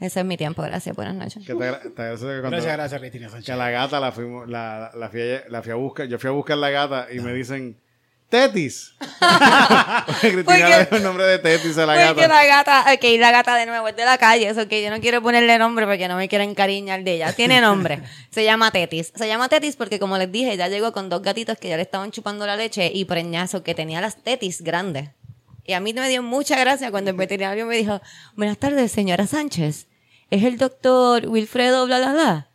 Ese es mi tiempo, gracias, buenas noches. Que te- te- que cuando- Gracias, gracias, Cristina Que Sánchez. a la gata la fuimos, la, la, fui, a- la fui a buscar, yo fui a buscar la gata y me dicen, Tetis. <laughs> Porque Cristina Porque- le dio el nombre de Tetis a la Porque gata. la gata, ok, la gata de nuevo es de la calle, eso que yo no quiero ponerle nombre porque no me quiero encariñar de ella. Tiene nombre, <laughs> se llama Tetis. Se llama Tetis porque como les dije, ya llegó con dos gatitos que ya le estaban chupando la leche y preñazo que tenía las tetis grandes. Y a mí me dio mucha gracia cuando el veterinario me dijo, buenas tardes, señora Sánchez. Es el doctor Wilfredo, bla, bla, bla.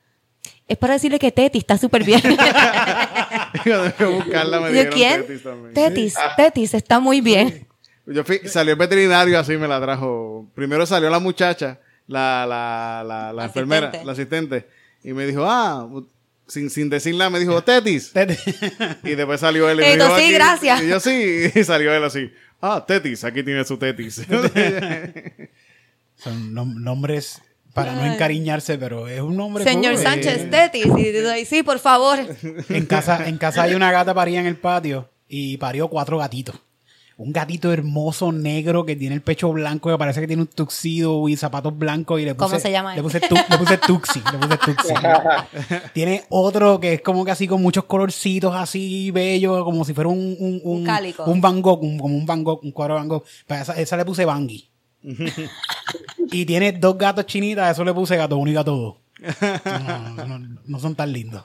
Es para decirle que Tetis está súper bien. <laughs> A buscarla me ¿De quién? Tetis también. Tetis, Tetis, está muy bien. Yo fui, salió el veterinario así me la trajo. Primero salió la muchacha, la, la, la, la enfermera, la asistente, y me dijo, ah, sin, sin decir nada, me dijo, Tetis. <laughs> Y después salió él y me dijo, sí, aquí- gracias. Y yo sí, <laughs> y salió él así, ah, Tetis, aquí tiene su Tetis. <laughs> Son nom- nombres para no encariñarse, pero es un nombre. Señor Sánchez. Tetis. Y doy, sí, por favor. En casa, en casa hay una gata parida en el patio y parió cuatro gatitos. Un gatito hermoso negro que tiene el pecho blanco que parece que tiene un tuxido y zapatos blancos y le puse, ¿Cómo se llama Le puse, tu- le puse tuxi, le puse tuxi. <laughs> tiene otro que es como que así con muchos colorcitos así bello, como si fuera un un, Un cálico. un Van Gogh, un- como un Van Gogh, un cuadro Van Gogh. Esa, esa le puse Bangui. <laughs> y tiene dos gatos chinitas, a eso le puse gato uno y gato dos. No, no, no, no son tan lindos.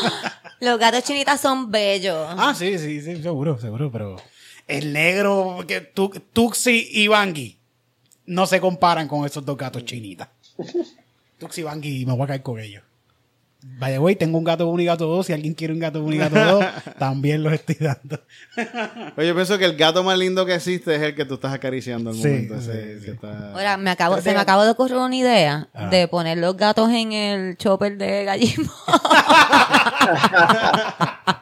<laughs> Los gatos chinitas son bellos. Ah, sí, sí, sí, seguro, seguro, pero el negro, que tu, Tuxi y Bangui no se comparan con esos dos gatos chinitas. Tuxi y Bangui, me voy a caer con ellos. Vaya, güey, tengo un gato uno y gato dos. Si alguien quiere un gato uno y gato dos, <laughs> también los estoy dando. Oye, yo pienso que el gato más lindo que existe es el que tú estás acariciando al Sí, momento. sí, ese sí. que está- Ahora, me acabo, se me acabó de ocurrir una idea Ah. de poner los gatos en el chopper de gallismo. <laughs> <laughs>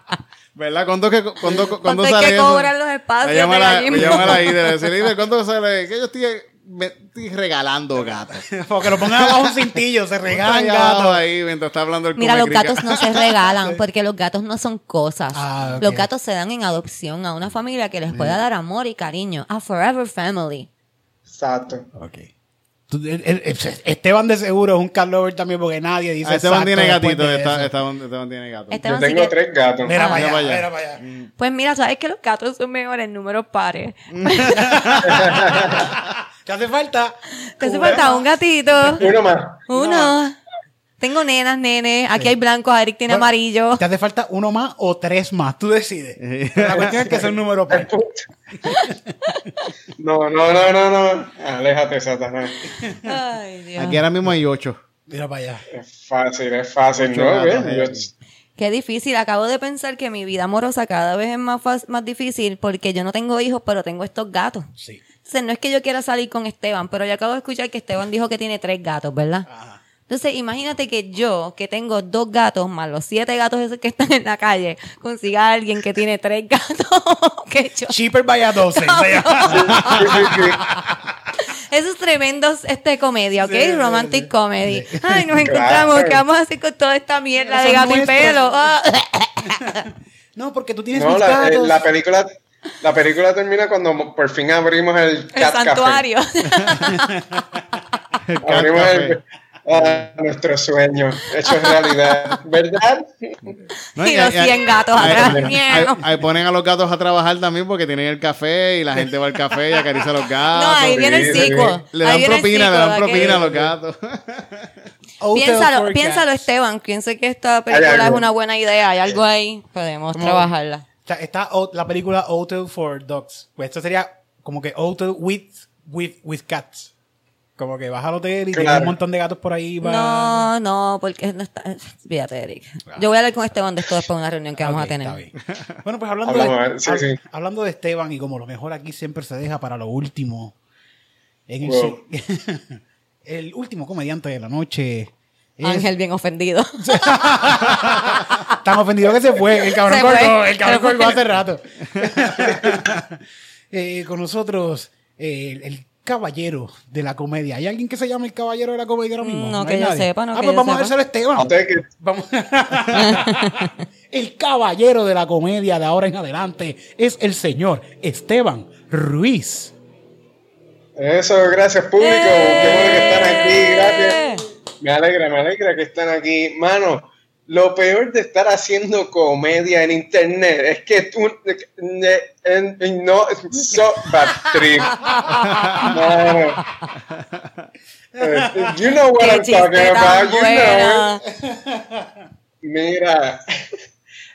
¿Verdad? ¿Cuándo, que, cuándo, cuándo ¿Cuánto hay sale que eso? cobrar los espacios Me llama la, idea de decir, "Líder, ¿cuándo sale? Que yo estoy, me estoy regalando gatos. <laughs> Porque lo pongan abajo un cintillo, se regalan gatos. ahí mientras está hablando el Mira, los crica. gatos no se regalan <laughs> porque los gatos no son cosas. Ah, ok. Los gatos se dan en adopción a una familia que les pueda dar amor y cariño. A forever family. Exacto. Ok. Esteban de seguro es un cat lover también porque nadie dice Esteban tiene gatito, de está- eso. Esteban, Esteban tiene gato. Yo sí tengo que- tres gatos. Mira Ah, para allá, mira para allá. mira para allá. Pues mira, sabes que los gatos son mejores en números pares. <laughs> <laughs> ¿Te hace falta? Te hace falta un gatito. Uno más. Uno. Tengo nenas, nenes. Aquí hay blancos, Eric tiene Bueno, amarillo. ¿Te hace falta uno más o tres más? Tú decides. Pero la cuestión es que sea un número <laughs> par. No, no, no, no, no. Aléjate, Satanás. Ay, Dios. Aquí ahora mismo hay ocho. Mira para allá. Es fácil, es fácil, Ocho ¿no? gatos, ¿Ves? Yo- eh. Qué difícil. Acabo de pensar que mi vida amorosa cada vez es más, más difícil porque yo no tengo hijos, pero tengo estos gatos. Sí. Entonces, no es que yo quiera salir con Esteban, pero yo acabo de escuchar que Esteban dijo que tiene tres gatos, ¿verdad? Ajá. Entonces, imagínate que yo, que tengo dos gatos, más los siete gatos esos que están en la calle, consiga a alguien que tiene tres gatos. <laughs> que yo- Cheaper by a 12. se llama. Sí, sí, sí. Esos tremendos este comedia, ¿ok? Sí, Romantic sí. comedy. Ay, nos Claro. encontramos. ¿Qué vamos a hacer con toda esta mierda de gato y pelo? Ah. <laughs> No, porque tú tienes No, mis la, eh, la película, la película termina cuando por fin abrimos el El cat café. santuario. El cat Abrimos café. el, ah, nuestro sueño hecho realidad, ¿verdad? No, y los 100 gatos ahí- atrás. ahí- ponen a los gatos a trabajar también porque tienen el café y la gente va al café y acaricia a los gatos. No, ahí viene el sequel. Le dan propina, le dan propina a los gatos. <laughs> Piénsalo, piénsalo. Esteban. Piense que esta película es una buena idea. Hay algo ahí. Podemos trabajarla. O sea, está o- la película Hotel for Dogs. Pues esto sería como que Hotel with, with, with cats. Como que vas al hotel y tienes Claro. un montón de gatos por ahí. va- No, no, porque no está. Fíjate, Eric. Yo voy a hablar con Esteban de esto después de una reunión que vamos a tener. está bien. <laughs> Bueno, pues hablando, de, sí, hab- sí. hablando de Esteban y como lo mejor aquí siempre se deja para lo último. En el, Wow. <laughs> el último comediante de la noche. es- Ángel bien ofendido. <laughs> Tan ofendido que se fue. El cabrón Se fue. colgó. El cabrón colgó hace rato. Eh, con nosotros, eh, el, el caballero de la comedia. ¿Hay alguien que se llame el caballero de la comedia ahora mismo? No, hay que yo nadie? sepa, no Ah, que pues yo vamos a sepa. dárselo a Esteban. Usted que- Vamos. <laughs> <laughs> el caballero de la comedia de ahora en adelante es el señor Esteban Ruiz. Eso, gracias público. Qué bueno que están aquí, gracias. Me alegra, me alegra que están aquí. Mano, lo peor de estar haciendo comedia en internet es que tú no so bad trip. Mano. <laughs> Eh, You know what I'm talking about, you know. Mira,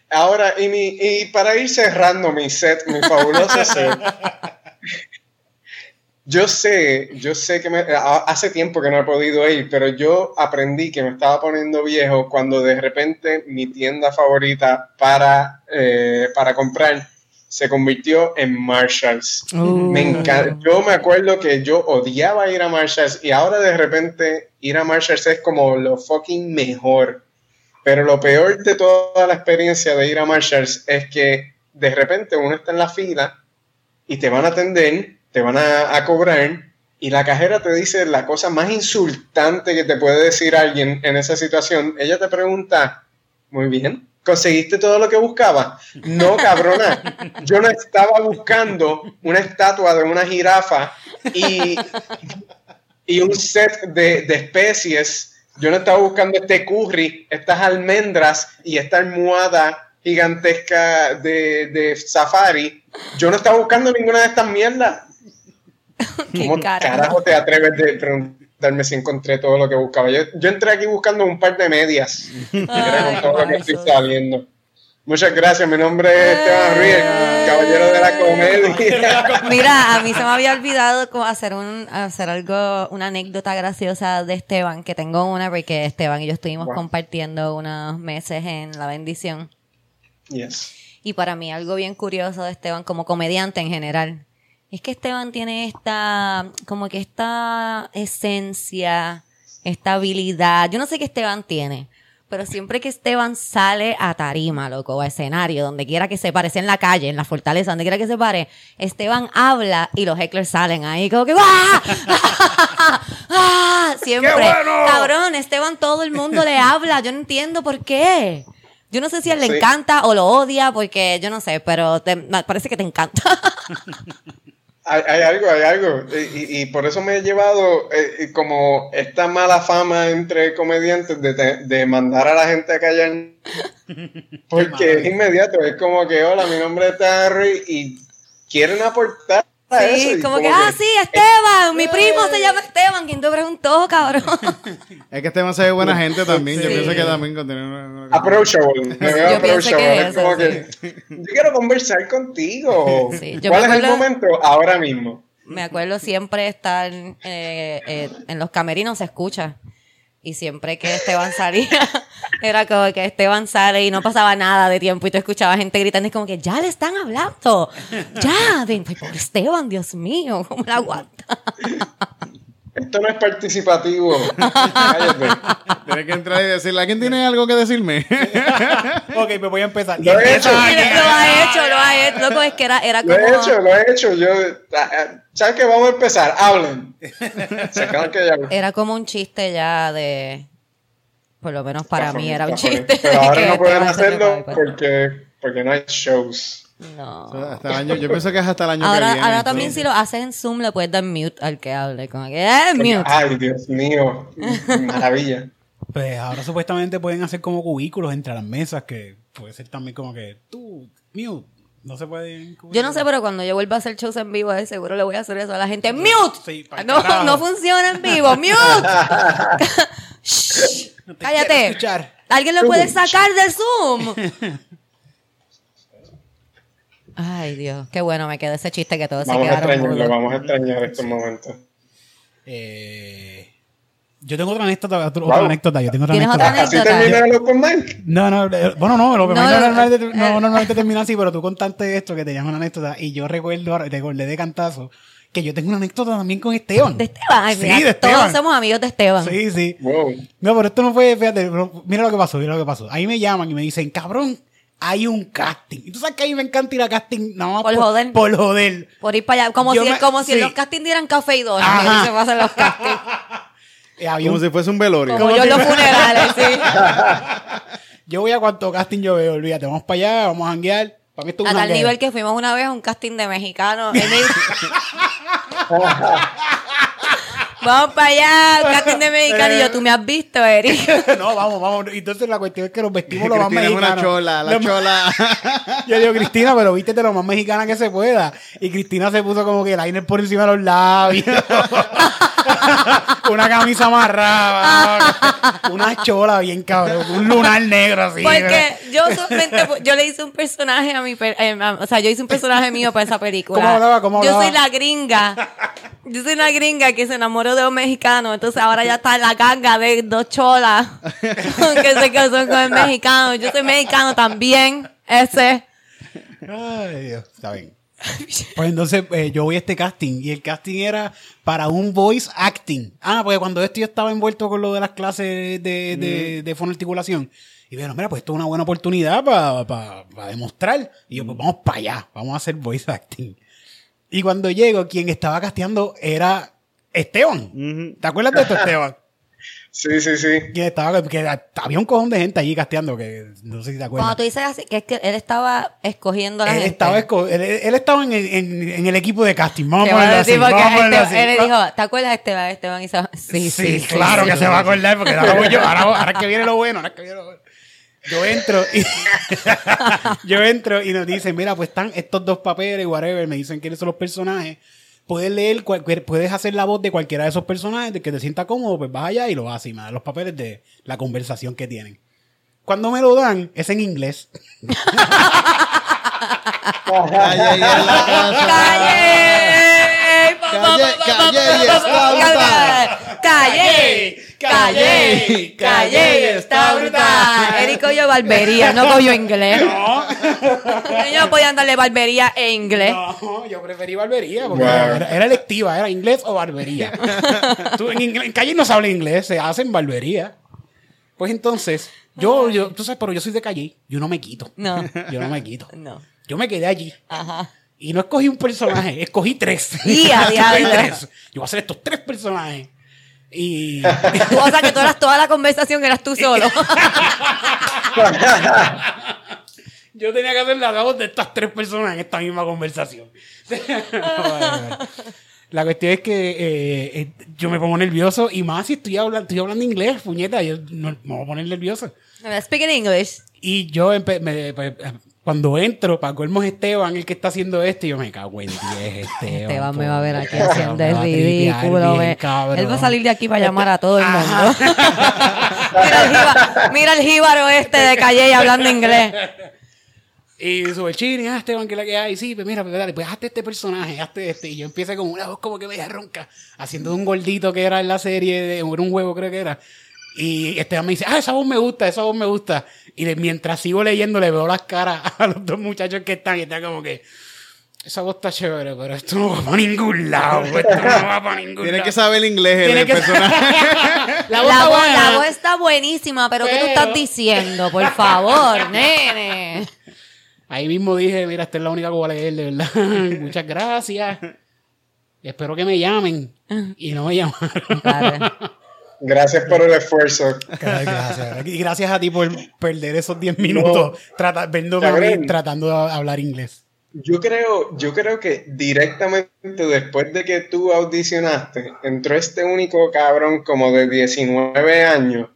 ahora, y, mi, y para ir cerrando mi set, mi fabuloso set, <laughs> yo sé, yo sé que me- hace tiempo que no he podido ir, pero yo aprendí que me estaba poniendo viejo cuando de repente mi tienda favorita para, eh, para comprar se convirtió en Marshalls. Me encanta. Yo me acuerdo que yo odiaba ir a Marshalls y ahora de repente ir a Marshalls es como lo fucking mejor. Pero lo peor de toda la experiencia de ir a Marshalls es que de repente uno está en la fila y te van a atender, te van a, a cobrar y la cajera te dice la cosa más insultante que te puede decir alguien en esa situación. Ella te pregunta, muy bien, ¿Conseguiste todo lo que buscabas? No, cabrona. Yo no estaba buscando una estatua de una jirafa y, y un set de, de especies. Yo no estaba buscando este curry, estas almendras y esta almohada gigantesca de, de safari. Yo no estaba buscando ninguna de estas mierdas. <laughs> ¿Qué ¿Cómo carajo? carajo te atreves de preguntarme si encontré todo lo que buscaba? Yo, yo entré aquí buscando un par de medias. <laughs> Ay, con todo lo que estoy saliendo. Muchas gracias. Mi nombre es Esteban el caballero de la comedia. Mira, a mí se me había olvidado hacer un hacer algo, una anécdota graciosa de Esteban, que tengo una porque Esteban y yo estuvimos Wow. compartiendo unos meses en La Bendición. Yes. Y para mí algo bien curioso de Esteban como comediante en general, es que Esteban tiene esta, como que esta esencia, esta habilidad, yo no sé qué Esteban tiene, pero siempre que Esteban sale a tarima, loco, o a escenario, donde quiera que se pare, sea en la calle, en la fortaleza, donde quiera que se pare, Esteban habla y los hecklers salen ahí como que ¡ah! <laughs> ¡Ah! Siempre. Cabrón, Esteban todo el mundo le habla, yo no entiendo por qué. Yo no sé si a él le Sí. encanta o lo odia, porque yo no sé, pero te- parece que te encanta. <laughs> Hay, hay algo, hay algo. Y, y- y por eso me he llevado eh, como esta mala fama entre comediantes de, te- de mandar a la gente a callar. Porque es inmediato. Es como que, hola, mi nombre es Terry y quieren aportar a eso. Sí, como que, ah, sí, Esteban, mi <laughs> primo se llama Esteban, ¿quién te preguntó, cabrón? <laughs> Es que Esteban se ve buena gente también. Yo pienso que también contiene una- una- Approachable. <laughs> Me veo Yo pienso approachable. que Es eso, como sí. que yo quiero conversar contigo. Sí, yo ¿Cuál es el momento? Ahora mismo. Me acuerdo siempre estar eh, eh, en los camerinos, se escucha. Y siempre que Esteban salía, <laughs> era como que Esteban sale y no pasaba nada de tiempo y tú escuchabas gente gritando y como que ya le están hablando. Ya, de, pobre Esteban, Dios mío, ¿cómo la aguanta? <laughs> Esto no es participativo. <laughs> Cállate. Tienes que entrar y decirle, ¿alguien tiene algo que decirme? <laughs> Ok, pues voy a empezar. Lo he hecho. Lo ha hecho, lo ha hecho. Loco, es que era, era Lo como... he hecho, lo he hecho. Yo, ah, ah, ¿sabes qué? Vamos a empezar. Hablen. Era como un chiste ya de... Por lo menos para mí era un chiste. Pero ahora <laughs> no pueden hacerlo porque, porque no hay shows. No. Hasta el año, yo pienso que es hasta el año que Ahora, viene. ahora también si lo haces en Zoom le puedes dar mute al que hable. Como que, eh, mute. Ay, Dios mío. <laughs> Maravilla. Pues ahora supuestamente pueden hacer como cubículos entre las mesas, que puede ser también como que tú, mute, no se pueden. Yo no sé, pero cuando yo vuelva a hacer shows en vivo, de seguro le voy a hacer eso a la gente. ¡Mute! Sí, no, no funciona en vivo. ¡Mute! <laughs> <laughs> Shh, Cállate. ¿Alguien lo puede sacar del Zoom? Ay, Dios. Qué bueno me quedó ese chiste que todos se Vamos a quedaron mudos. vamos a extrañar estos momentos. Eh, yo tengo otra anécdota, otra, Wow. anécdota, yo tengo otra ¿Tienes anécdota. Así anécdota? termina el open mic. No, no, eh, bueno, no, lo No, no, no, normalmente, eh, no, normalmente termina así, pero tú contaste esto, que tenías una anécdota, y yo recuerdo, ahora, te acordé de cantazo, que yo tengo una anécdota también con Esteban. De Esteban. Ay, Sí, mira, de Todos Esteban. somos amigos de Esteban. Sí, sí. Wow. No, pero esto no fue, fíjate, mira lo que pasó, mira lo que pasó. Ahí me llaman y me dicen, cabrón, hay un casting. Y tú sabes que a mí me encanta ir a casting, nada más Por joder. Por joder. Por ir para allá. Como Yo si, me- como si en sí. los castings dieran café y donas. Ajá. Me dicen, pasan los castings. <laughs> Había Como un- si fuese un velorio. Como yo en los funerales, sí. <laughs> Yo voy a cuanto casting yo veo, olvídate, vamos para allá, vamos a janguear. Para mí esto es A tal nivel que fuimos una vez a un casting de mexicanos. <laughs> Vamos para allá, <laughs> casting de mexicanos. Y yo, tú me has visto, Eric. <laughs> no, vamos, vamos. Entonces la cuestión es que nos vestimos lo más es una mexicanos. chola, la chola. <laughs> Yo digo, Cristina, pero vístete lo más mexicana que se pueda. Y Cristina se puso como que el liner por encima de los labios. una camisa amarrada. una chola bien cabrón. Un lunar negro así. Porque yo solamente, yo le hice un personaje a mi, per- eh, a- o sea, yo hice un personaje mío para esa película. ¿Cómo hablaba? ¿Cómo Yo hablaba? soy la gringa. Yo soy la gringa que se enamoró de un mexicano, entonces ahora ya está en la ganga de dos cholas <laughs> que se casó con el mexicano. Yo soy mexicano también, ese. Ay, Dios. Está bien. <laughs> Pues entonces eh, yo voy a este casting y el casting era para un voice acting. Ah, porque cuando esto yo estaba envuelto con lo de las clases de, de, de fonoarticulación. Y bueno, mira, pues esto es una buena oportunidad para demostrar. Y yo, pues vamos para allá, vamos a hacer voice acting. Y cuando llego, quien estaba casteando era Esteban. ¿Te acuerdas de esto, Esteban? <laughs> Sí, sí, sí. Que estaba, que había un cojón de gente allí casteando, que no sé si te acuerdas. Cuando tú dices así, que es que él estaba escogiendo a la él gente. estaba, esco- él, él estaba en, el- en- en el equipo de casting. Vamos Te a voy a ponerlo así. decir porque Vamos a ponerlo este- así. él le dijo, ¿te acuerdas de Esteban? Esteban y se- Sí, sí, sí, claro sí, que sí. se va a acordar porque ahora voy yo. Ahora, ahora que viene lo bueno, ahora que viene lo bueno. Yo entro y <laughs> yo entro y nos dicen, mira, pues están estos dos papeles, whatever, me dicen quiénes son los personajes. Puedes leer, cualquier, puedes hacer la voz de cualquiera de esos personajes, de que te sienta cómodo, pues vas allá y lo haces y me dan los papeles de la conversación que tienen. Cuando me lo dan, es en inglés. <laughs> <laughs> Calle ¡Calle! Calle, calle y está brutal. ¡Calle! ¡Calle! ¡Calle! y Está brutal. Eric cogió barbería, no cogió inglés. Ellos no podían darle barbería e inglés. No, yo preferí barbería porque Wow. era, era electiva, era inglés o barbería. Tú, en, inglés- en calle no se habla inglés, se hace en barbería. Pues entonces, yo, yo, tú sabes, pero yo soy de calle, yo no me quito. No. Yo no me quito. No. Yo me quedé allí. Ajá. Y no escogí un personaje, <laughs> escogí tres. Y a <laughs> Escogí tres. Yo voy a hacer estos tres personajes. Y Tú, <laughs> o sea, que tú eras toda la conversación, eras tú solo. yo tenía que hacer la voz de estas tres personas en esta misma conversación. La cuestión es que eh, eh, yo me pongo nervioso y más si estoy hablando, estoy hablando inglés, puñeta, yo no, me voy a poner nervioso. Speaking English. Y yo empe- me- pues, cuando entro, para colmo es Esteban el que está haciendo esto, y yo me cago en 10, <laughs> Esteban. Esteban me va a ver aquí haciendo el ridículo. bien. Él va a salir de aquí para llamar a todo el mundo. <laughs> mira, el jíbaro, mira el jíbaro este de Calle hablando inglés. Y sube chini, ah, Esteban, que la que hay. Sí, pues mira, pues dale, pues hazte este personaje, hazte este. Y yo empiezo con una voz como que media ronca, haciendo de un gordito que era en la serie, de, un huevo creo que era. Y Esteban me dice, ah, esa voz me gusta, esa voz me gusta. Y de- mientras sigo leyendo, le veo las caras <laughs> a los dos muchachos que están y está como que, esa voz está chévere, pero esto no va para ningún lado, esto no va para ningún Tienes lado. que saber el inglés, el, Tiene el que- personaje. <laughs> La voz La está voz, buena. la voz está buenísima, pero, ¿qué tú Pero- estás diciendo? Por favor, <laughs> nene. Ahí mismo dije, mira, esta es la única que voy a leer, de verdad. Muchas gracias. Espero que me llamen. Y no me llamaron. Claro. Gracias por el esfuerzo. Gracias. Y gracias a ti por perder esos 10 minutos trata- viéndome a mí Cabrón. tratando de hablar inglés. Yo creo, yo creo que directamente después de que tú audicionaste, entró este único cabrón como de 19 años,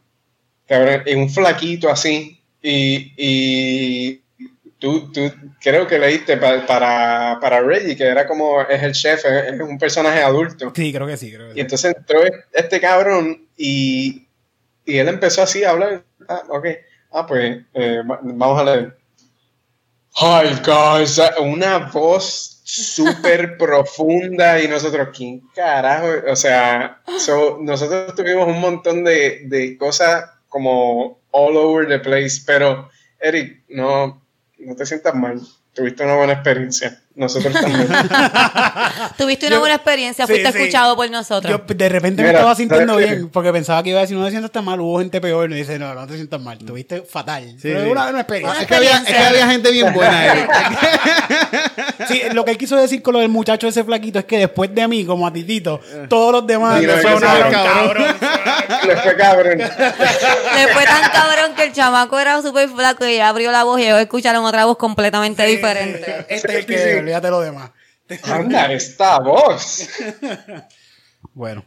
cabrón, y un flaquito así, y, y tú, tú creo que leíste pa- para, para Reggie, que era como, es el chef, es, es un personaje adulto. Sí, creo que sí. Creo que Y sí. entonces entró este cabrón y, y él empezó así a hablar. Ah, ok. Ah, pues eh, va- vamos a leer. Hi, guys. Una voz súper <laughs> profunda y nosotros, ¿quién carajo? O sea, so, nosotros tuvimos un montón de, de cosas como all over the place, pero Eric, no, no te sientas mal. Tuviste una buena experiencia. Nosotros también. <laughs> Tuviste una Yo- buena experiencia, sí, fuiste sí. escuchado por nosotros. Yo de repente me estaba sintiendo bien porque pensaba que iba a decir no te sientas tan mal, hubo gente peor. Y me dice, no, no te sientas mal, tuviste fatal. Pero sí. una, una experiencia. es, que había, es que había gente bien buena, Eric. <laughs> Sí, lo que él quiso decir con lo del muchacho ese flaquito es que después de mí, como a Titito, todos los demás se- cabrón. Le fue cabrón. Le fue tan cabrón que el chamaco era súper flaco y abrió la voz y ellos escucharon otra voz completamente diferente. Este es el que, Olvídate lo demás. Anda, esta voz. <laughs> Bueno,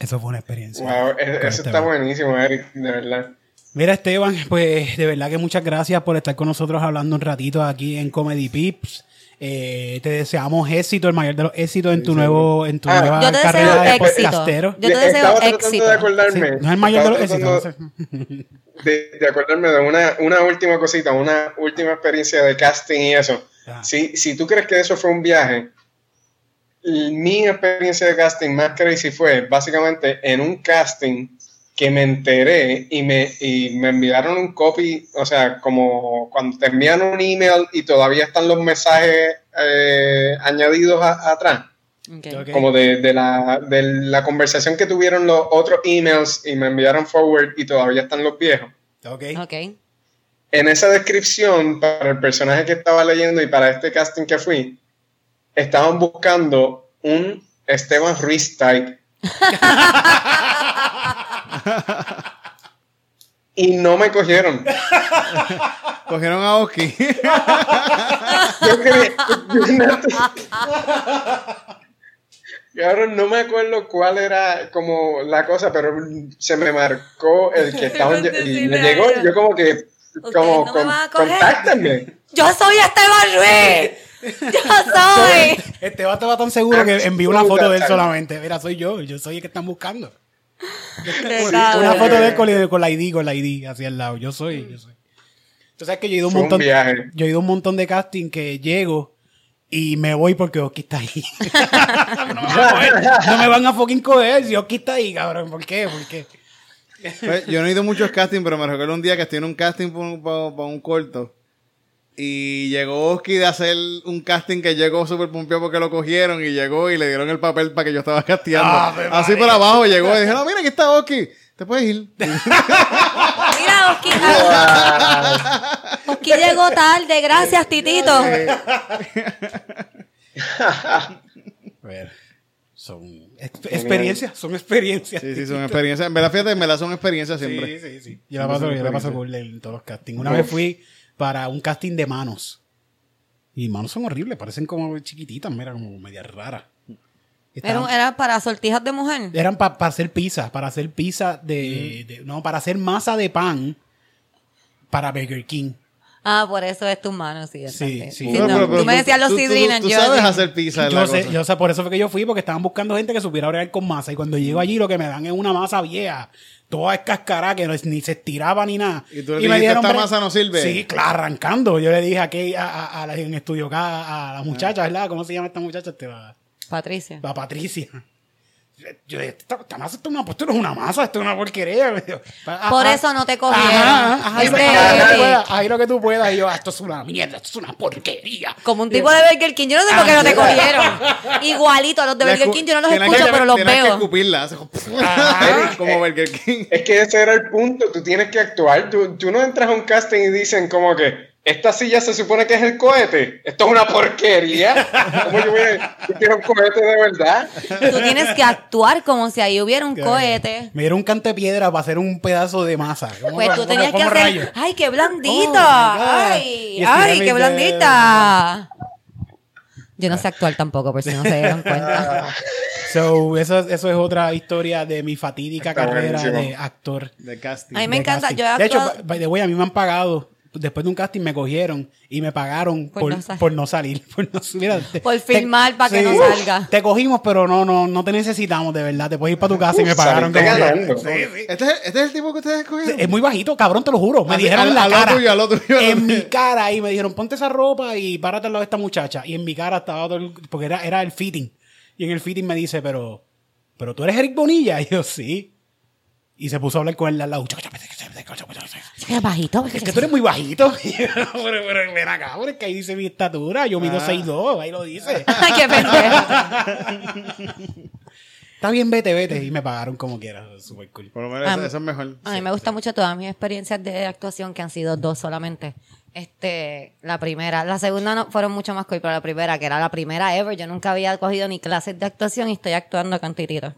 eso fue una experiencia. Wow, e- eso Esteban. está buenísimo, Eric, de verdad. Mira, Esteban, pues de verdad que muchas gracias por estar con nosotros hablando un ratito aquí en Comedy Pips. Eh, te deseamos éxito, el mayor de los éxitos en tu nuevo, en tu Ah. nueva Yo te carrera deseo de podcastero. Yo te deseo Estaba tratando éxito. de Sí, acordarme. no es el mayor de los éxitos. De, de acordarme de una, una última cosita, una última experiencia de casting y eso. Si, si tú crees que eso fue un viaje, mi experiencia de casting más crazy fue básicamente en un casting que me enteré y me, y me enviaron un copy, o sea, como cuando te envían un email y todavía están los mensajes eh, añadidos a- atrás. Como de, de la, de la conversación que tuvieron los otros emails y me enviaron forward y todavía están los viejos. Ok. Ok. En esa descripción, para el personaje que estaba leyendo y para este casting que fui, estaban buscando un Esteban Ruiz type. <laughs> y no me cogieron. Cogieron a Oski. Yo quería- yo no- Cabrón, no me acuerdo cuál era como la cosa, pero se me marcó el que <laughs> estaban lle- y me llegó y yo como que como no me con- van a coger. contáctenme. <laughs> Yo soy Esteban Ruiz. Yo soy. <laughs> Este vato va tan seguro que envió una foto de él solamente. Mira, soy yo, yo soy el que están buscando. Una foto de él con, con la ID, con la ID hacia el lado. Yo soy, yo soy. Tú sabes que yo he ido un montón, yo he ido un montón de casting que llego y me voy porque Oski está ahí. <laughs> no, me van a coger, no me van a fucking coger si Oski está ahí, cabrón. ¿Por qué? ¿Por qué? Pues, yo no he ido a muchos castings, pero me recuerdo un día que estoy en un casting para un, pa- pa un corto. Y llegó Oski de hacer un casting que llegó súper pumpeado porque lo cogieron y llegó y le dieron el papel para que yo estaba casteando. Ave Así María. por abajo llegó y dijeron, no, mira, aquí está Oski. Te puedes ir. Mira, Oski. ah, Oski llegó tarde. Gracias, Titito. A <laughs> ver, <laughs> son ex- experiencias, son experiencias. Sí, sí, son experiencias. En verdad, fíjate, en verdad son experiencias siempre. Sí, sí, sí. Yo la paso, yo la paso cool en todos los castings. Una vez fui para un casting de manos. Y manos son horribles, parecen como chiquititas, mira, como medias raras. Era, Estaban- era para sortijas de mujer. eran para hacer pizza, para hacer pizza de, de- No, para hacer masa de pan para Burger King. Ah, por eso es tu mano, sí. Sí, sí. No, pero- pero tú me decías los tú- tú- sidrinas, Tú yo sabes así. hacer pizza. Yo la sé, cosa. yo sé, por eso fue que yo fui, porque estaban buscando gente que supiera bregar con masa. Y cuando llego allí, lo que me dan es una masa vieja, toda escascarada, que no es- ni se estiraba ni nada. Y tú le dijiste, "Esta bre- masa no sirve". Sí, claro, arrancando. Yo le dije aquí a, a- a la- en estudio acá, a la muchacha, ¿verdad? ¿Cómo se llama esta muchacha? Este, la, Patricia. la Patricia. Yo dije, esta, esta masa esto no, pues esto no es una masa, esto es una porquería. <laughs> Dijo, "Ah, Por ah, eso no te cogieron. Ajá, ajá, ahí, lo- ahí lo que puedas, ahí lo que tú puedas. Y yo, "Ah, esto es una mierda, esto es una porquería. Como un tipo de Burger King. Yo no sé por qué no te cogieron. Igualito a los de Burger King. Yo no los escucho, que- pero los tienes que veo. escupirla. <laughs> como Burger King. Es que ese era el punto, tú tienes que actuar, tú, tú no entras a un casting y dicen como que esta silla se supone que es el cohete, esto es una porquería, ¿cómo yo voy a yo quiero un cohete de verdad? Tú tienes que actuar como si ahí hubiera un cohete. Me dieron un canto de piedra para hacer un pedazo de masa. ¿Cómo- Pues tú cómo- tenías que cómo hacer. rayos? ¡Ay, qué Oh, my blandita! God. ¡Ay, ay, qué blandita! Yo no sé actuar tampoco, por si no se dieron <laughs> cuenta. So, eso, eso es otra historia de mi fatídica Está carrera buenísimo. de actor. De casting. A mí me de encanta, casting. yo he De hecho, by the way, a mí me han pagado. Después de un casting me cogieron y me pagaron Por por, no salir. por no salir. <laughs> Por, no, mira, te- Por filmar para que sí. no salga. Te cogimos, pero no, no, no te necesitamos de verdad. Te puedes ir para tu casa y me pagaron como- ganando. Sí, sí. ¿Este, es, este es el tipo que ustedes escogieron. Es muy bajito, cabrón, te lo juro. Me Así, dijeron al- en la lado cara. tuyo, lado tuyo, lado en mi cara y me dijeron, ponte esa ropa y párate al lado de esta muchacha. Y en mi cara estaba todo el- porque era, era el fitting. Y en el fitting me dice, pero, pero tú eres Eric Bonilla. <laughs> Y yo, sí. Y se puso a hablar con él al lado. Qué bajito. Es que tú eres muy bajito. <laughs> Pero, pero ven acá, pero es que ahí dice mi estatura. Yo mido 6'2", ahí lo dice. <laughs> Ay, qué pendejo. Está bien, vete, vete. Y me pagaron como quiera. Súper cool. Por lo menos A eso, es mejor. A mí me gustan mucho todas mis experiencias de actuación, que han sido dos solamente. Este, la primera, la segunda no, fueron mucho más cool, pero la primera, que era la primera ever, yo nunca había cogido ni clases de actuación y estoy actuando con Titito.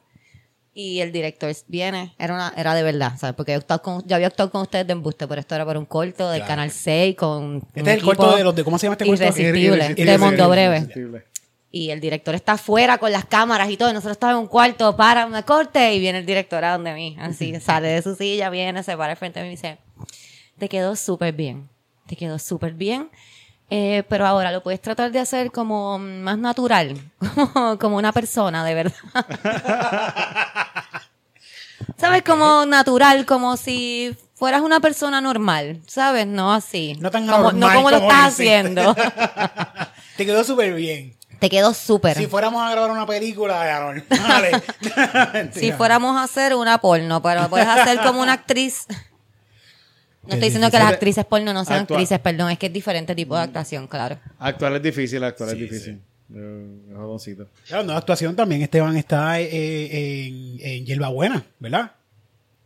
Y el director viene, era una, era de verdad, ¿sabes? Porque yo, con, yo había actuado con ustedes de embuste, pero esto era por un corto del Claro. Canal 6 con un Este es el corto de los de, ¿cómo se llama este corto? Irresistible, Irresistible, de Mundo Breve. irresistible. Y el director está afuera con las cámaras y todo. Y nosotros estamos en un cuarto, para una corte. Y viene el director a donde mí. Así, <laughs> sale de su silla, viene, se para al frente de mí y dice: Te quedó súper bien. Te quedó súper bien. Eh, pero ahora lo puedes tratar de hacer como más natural. <laughs> Como, como una persona, de verdad. <laughs> ¿Sabes? Como natural, como si fueras una persona normal. ¿Sabes? No así. No tan como, normal no como lo estás dice. haciendo. <laughs> Te quedó súper bien. Te quedó súper. Si fuéramos a grabar una película, no. Dale. Si fuéramos a hacer una porno, pero puedes hacer como una actriz. No estoy diciendo que las actrices porno no sean actrices, perdón, es que es diferente tipo de actuación, claro. Actuar es difícil, actuar es difícil. Jodoncito. Claro, no, actuación también. Esteban está eh, en, en Hierbabuena, ¿verdad?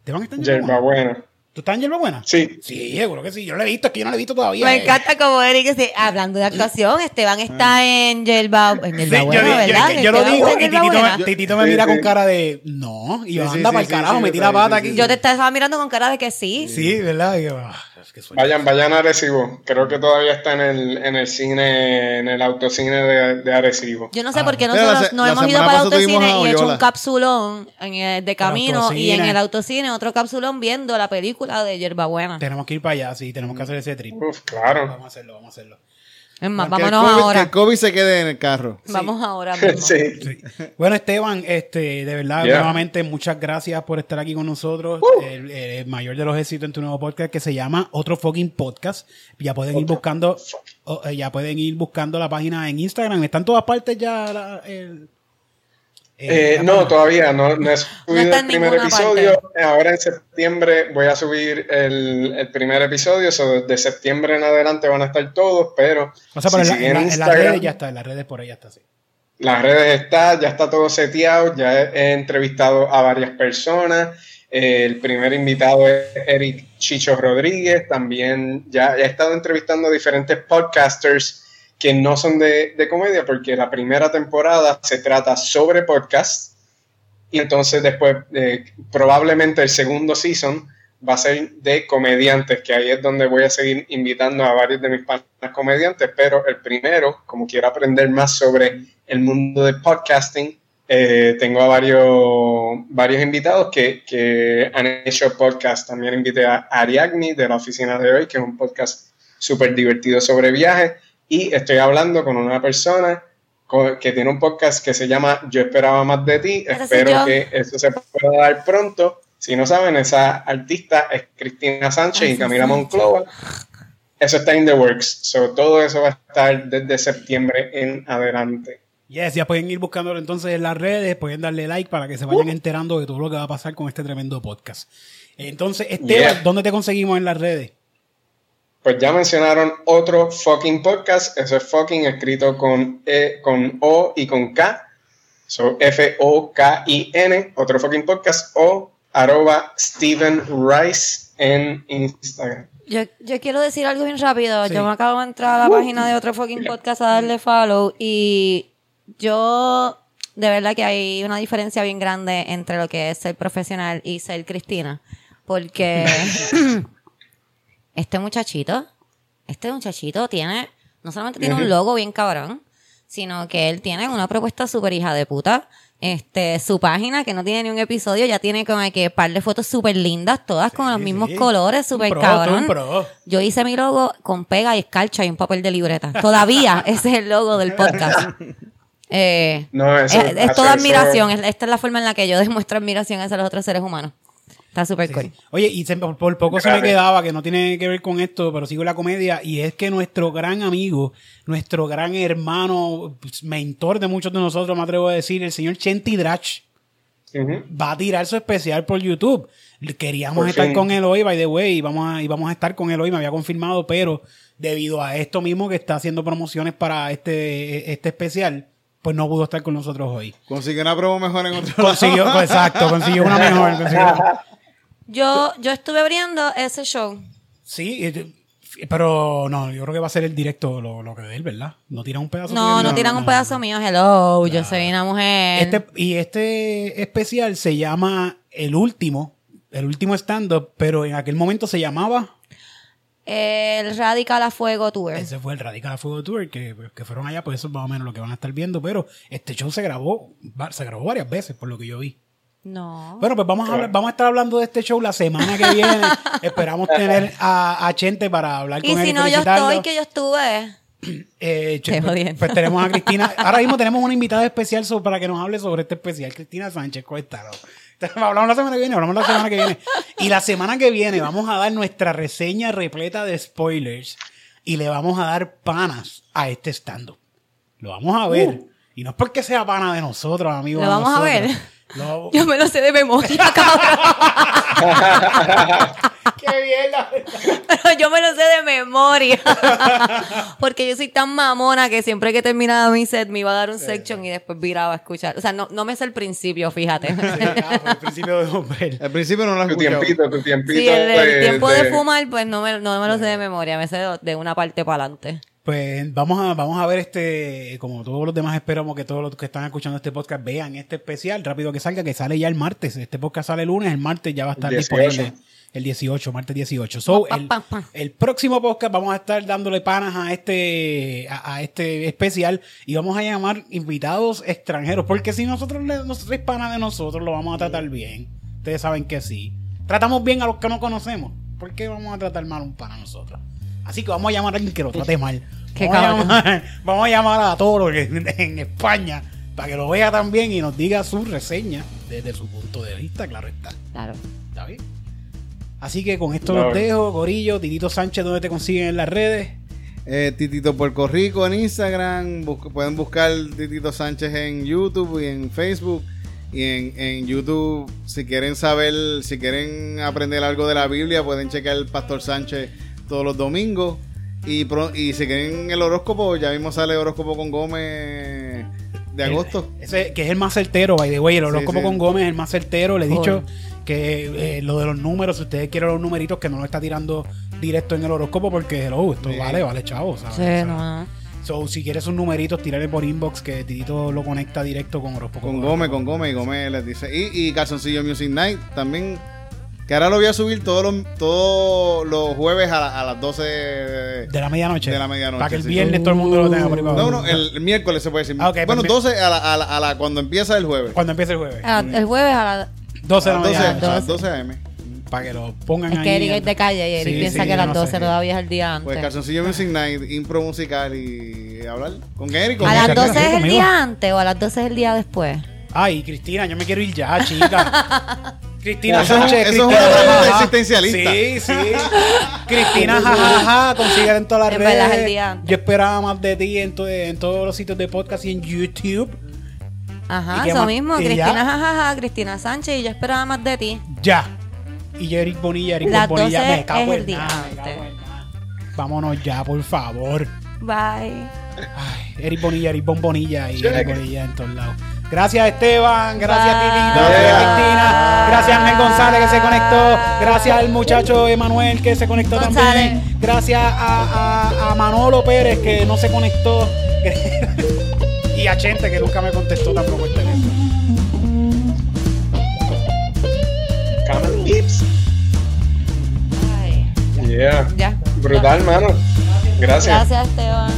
Esteban está en Yerba Hierbabuena. ¿Tú estás en Yerba Buena? Sí. Sí, seguro que sí. Yo no lo he visto, es que yo no lo he visto todavía. Me eh. encanta como Eric dice, hablando de actuación, Esteban está en Yerba, en Sí, Yerba yo, Buena, yo- ¿verdad? yo- yo lo digo y Titito me, Titito me Sí, mira sí. con cara de no y Sí, anda sí, para el sí, carajo, sí, me sí, tira sí, pata sí, aquí. sí. Yo te estaba mirando con cara de que sí. Sí, ¿verdad? Y yo, ah, es que suerte. Vayan, vayan a Arecibo. Creo que todavía está en el, en el cine, en el autocine de, de Arecibo. Yo no sé Ah, por qué mira, nosotros la se- nos la hemos ido para el autocine y he hecho un capsulón en el de camino y en el autocine otro capsulón viendo la película de Yerba Buena. Tenemos que ir para allá, sí, tenemos que hacer ese trip. Uf, claro. Vamos a hacerlo, vamos a hacerlo. Es más, Que el vámonos COVID- Que ahora. el COVID se quede en el carro. Vamos ahora <laughs> mismo. Sí. Sí. Bueno, Esteban, este, de verdad, Yeah. nuevamente, muchas gracias por estar aquí con nosotros. El, el mayor de los éxitos en tu nuevo podcast que se llama Otro Fucking Podcast. Ya pueden ir buscando, oh, eh, ya pueden ir buscando la página en Instagram. Está en todas partes ya la- el, Eh, la no, página. todavía no, no he subido el primer episodio. Ahora en septiembre voy a subir el, el primer episodio. So, de septiembre en adelante van a estar todos, pero O sea, pero si en, la- en la- en las redes ya está, en las redes por ahí ya está, sí. Las redes está, ya está todo seteado, ya he, he entrevistado a varias personas. Eh, el primer invitado es Eric Chicho Rodríguez. También ya he estado entrevistando a diferentes podcasters que no son de, de comedia, porque la primera temporada se trata sobre podcast. Y entonces después, eh, probablemente el segundo season va a ser de comediantes, que ahí es donde voy a seguir invitando a varios de mis panas comediantes, pero el primero, como quiero aprender más sobre el mundo de podcasting, eh, tengo a varios, varios invitados que, que han hecho podcast. También invité a Ariadne de la oficina de hoy, que es un podcast súper divertido sobre viajes. Y estoy hablando con una persona que tiene un podcast que se llama Yo esperaba más de ti. Espero que eso se pueda dar pronto. Si no saben, esa artista es Cristina Sánchez y Camila. Monclova. Eso está in the works. So, todo eso va a estar desde septiembre en adelante. Yes, ya pueden ir buscándolo entonces en las redes, pueden darle like para que se vayan enterando de todo lo que va a pasar con este tremendo podcast. Entonces, Esteban, Yeah. ¿dónde te conseguimos en las redes? Pues ya mencionaron otro fucking podcast. Eso es fucking escrito con, e, con O y con K. So F-O-K-I-N. Otro fucking podcast. O arroba Steven Rice en Instagram. Yo, yo quiero decir algo bien rápido. Sí. Yo me acabo de entrar a la página de otro fucking podcast a darle follow y yo de verdad que hay una diferencia bien grande entre lo que es ser profesional y ser Cristina. Porque <laughs> <laughs> este muchachito, este muchachito tiene, no solamente tiene un logo bien cabrón, sino que él tiene una propuesta súper hija de puta. Este, su página, que no tiene ni un episodio, ya tiene como que par de fotos súper lindas, todas con los mismos sí. colores, súper cabrón. pro. Yo hice mi logo con pega y escarcha y un papel de libreta. Todavía <laughs> ese es el logo del podcast. Eh, No, eso- es, es toda admiración. es- esta es la forma en la que yo demuestro admiración hacia los otros seres humanos. Está súper cool. Oye, y se- por, por poco se me quedaba, que no tiene que ver con esto, pero sigo la comedia, y es que nuestro gran amigo, nuestro gran hermano, pues, mentor de muchos de nosotros, me atrevo a decir, el señor Chenti Drach, va a tirar su especial por YouTube. Queríamos Por estar con él hoy, by the way, y vamos, a, y vamos a estar con él hoy, me había confirmado, pero debido a esto mismo que está haciendo promociones para este, este especial, pues no pudo estar con nosotros hoy. Consiguió una promo mejor en otro lado. Consiguió, pues, exacto, consiguió una mejor. consiguió- <laughs> Yo, yo estuve abriendo ese show. Sí, pero no, yo creo que va a ser el directo lo, lo que de él, ¿verdad? No tiran un pedazo. No, no tiran un pedazo mío. Hello, yo soy una mujer. Este, y este especial se llama El Último, el último stand-up, pero en aquel momento se llamaba. El Radical a Fuego Tour. Ese fue el Radical a Fuego Tour, que, que fueron allá, pues eso es más o menos lo que van a estar viendo, pero este show se grabó, se grabó varias veces, por lo que yo vi. No. Bueno, pues vamos a, hablar- vamos a estar hablando de este show la semana que viene. <laughs> Esperamos tener a, a Chente para hablar con él si y no, yo estoy, que yo estuve. Eh, che- Te pues, pues tenemos a Cristina. <laughs> Ahora mismo tenemos una invitada especial para que nos hable sobre este especial. Cristina Sánchez, cuéntalo. Hablamos la semana que viene, hablamos la semana que viene. Y la semana que viene vamos a dar nuestra reseña repleta de spoilers y le vamos a dar panas a este stand Lo vamos a ver. Y no es porque sea pana de nosotros, amigos. Uh. ¿Lo vamos a ver? Yo me lo sé de memoria, <laughs> cabrón. ¡Qué mierda! Pero yo me lo sé de memoria. Porque yo soy tan mamona que siempre que terminaba mi set me iba a dar un section y después viraba a escuchar. O sea, no, no me sé el principio, fíjate. Ah, por el principio de Hombre. Al principio no lo has Tu tiempito, tu tiempito. Sí, el, el tiempo de de- fumar, pues no me, no me lo sé de memoria. Me sé de, de una parte para adelante. Pues vamos a, vamos a ver este, como todos los demás esperamos que todos los que están escuchando este podcast vean este especial rápido que salga, que sale ya el martes. Este podcast sale el lunes, el martes ya va a estar 18. disponible. El 18, martes 18. So, Pa, el, pa, pa. el próximo podcast vamos a estar dándole panas a este, a, a este especial y vamos a llamar invitados extranjeros, porque si nosotros, le- nosotros es pana de nosotros, lo vamos a tratar bien. Ustedes saben que sí. Tratamos bien a los que no conocemos. ¿Por qué vamos a tratar mal a un pana a nosotros? Así que vamos a llamar a alguien que lo trate mal. Qué Vamos a, llamar, <laughs> vamos a llamar a Toro en, <laughs> en España para que lo vea también y nos diga su reseña desde su punto de vista, claro está. Claro. ¿Está bien? Así que con esto Claro. los dejo, Gorillo, Titito Sánchez, ¿dónde te consiguen en las redes? Eh, Titito Puerto Rico en Instagram. bus- pueden buscar Titito Sánchez en YouTube y en Facebook. Y en, en YouTube, si quieren saber, si quieren aprender algo de la Biblia, pueden checar el Pastor Sánchez todos los domingos. Y, pro- y si quieren el horóscopo, ya mismo sale horóscopo con Gómez de agosto. Ese, que es el más certero, by the way. El horóscopo sí. con Gómez es el más certero. Le he dicho que eh, lo de los números, si ustedes quieren los numeritos, que no lo está tirando directo en el horóscopo porque hello, esto Sí. vale, vale, chavo. ¿sabes? No. So, si quieres sus numeritos, tírale por inbox que Titito lo conecta directo con horóscopo. Con Gómez, con Gómez, y Gómez les dice. Y, y Calzoncillo Music Night también. Que ahora lo voy a subir todos los, todos los jueves a, la- a las 12 de, De la medianoche. De la medianoche, Para que el sí. viernes todo el mundo lo tenga para No, no, el, el miércoles se puede decir. Ah, ok, bueno, pues 12 a la, a, la, a la- cuando empieza el jueves. Cuando empiece el jueves. Ah, el jueves a la... 12 de la las 12, mañana. a las 12 a.m. Para que lo pongan Es ahí. que Eric es de calle y Eric Sí, piensa sí, que a las no 12 sé. todavía es el día Pues antes. Calzoncillo Music Night, impro musical y hablar con Eric. con ¿A las 12 es el conmigo. día antes o a las 12 es el día después? Ay, Cristina, yo me quiero ir ya, chica. <laughs> Cristina Eso Sánchez. eso es un Cristina, programa jajaja. existencialista. Sí, sí. Cristina, jajaja, consigue en todas las En redes. verdad. Yo esperaba más de ti en, to- en todos los sitios de podcast y en YouTube. Ajá, ¿Y qué eso más? mismo. ¿Y Cristina ya? jajaja, Cristina Sánchez y yo esperaba más de ti. Ya. Y Eric Bonilla, Eric Las Bonilla, 12 me cago es en el día nada, me cago antes. en nada. Vámonos ya, por favor. Bye. Ay, Eric Bonilla, Eric Bonilla y Eric Bonilla en todos lados. Gracias Esteban, gracias. Titito, gracias Cristina, gracias Ángel González que se conectó, gracias al muchacho Emanuel que se conectó González. también, gracias a, a- a Manolo Pérez que no se conectó <laughs> y a Chente que nunca me contestó tampoco el teléfono. Cameron Gibbs. Ay, Yeah. ya. Brutal, mano. Gracias. Gracias, Esteban.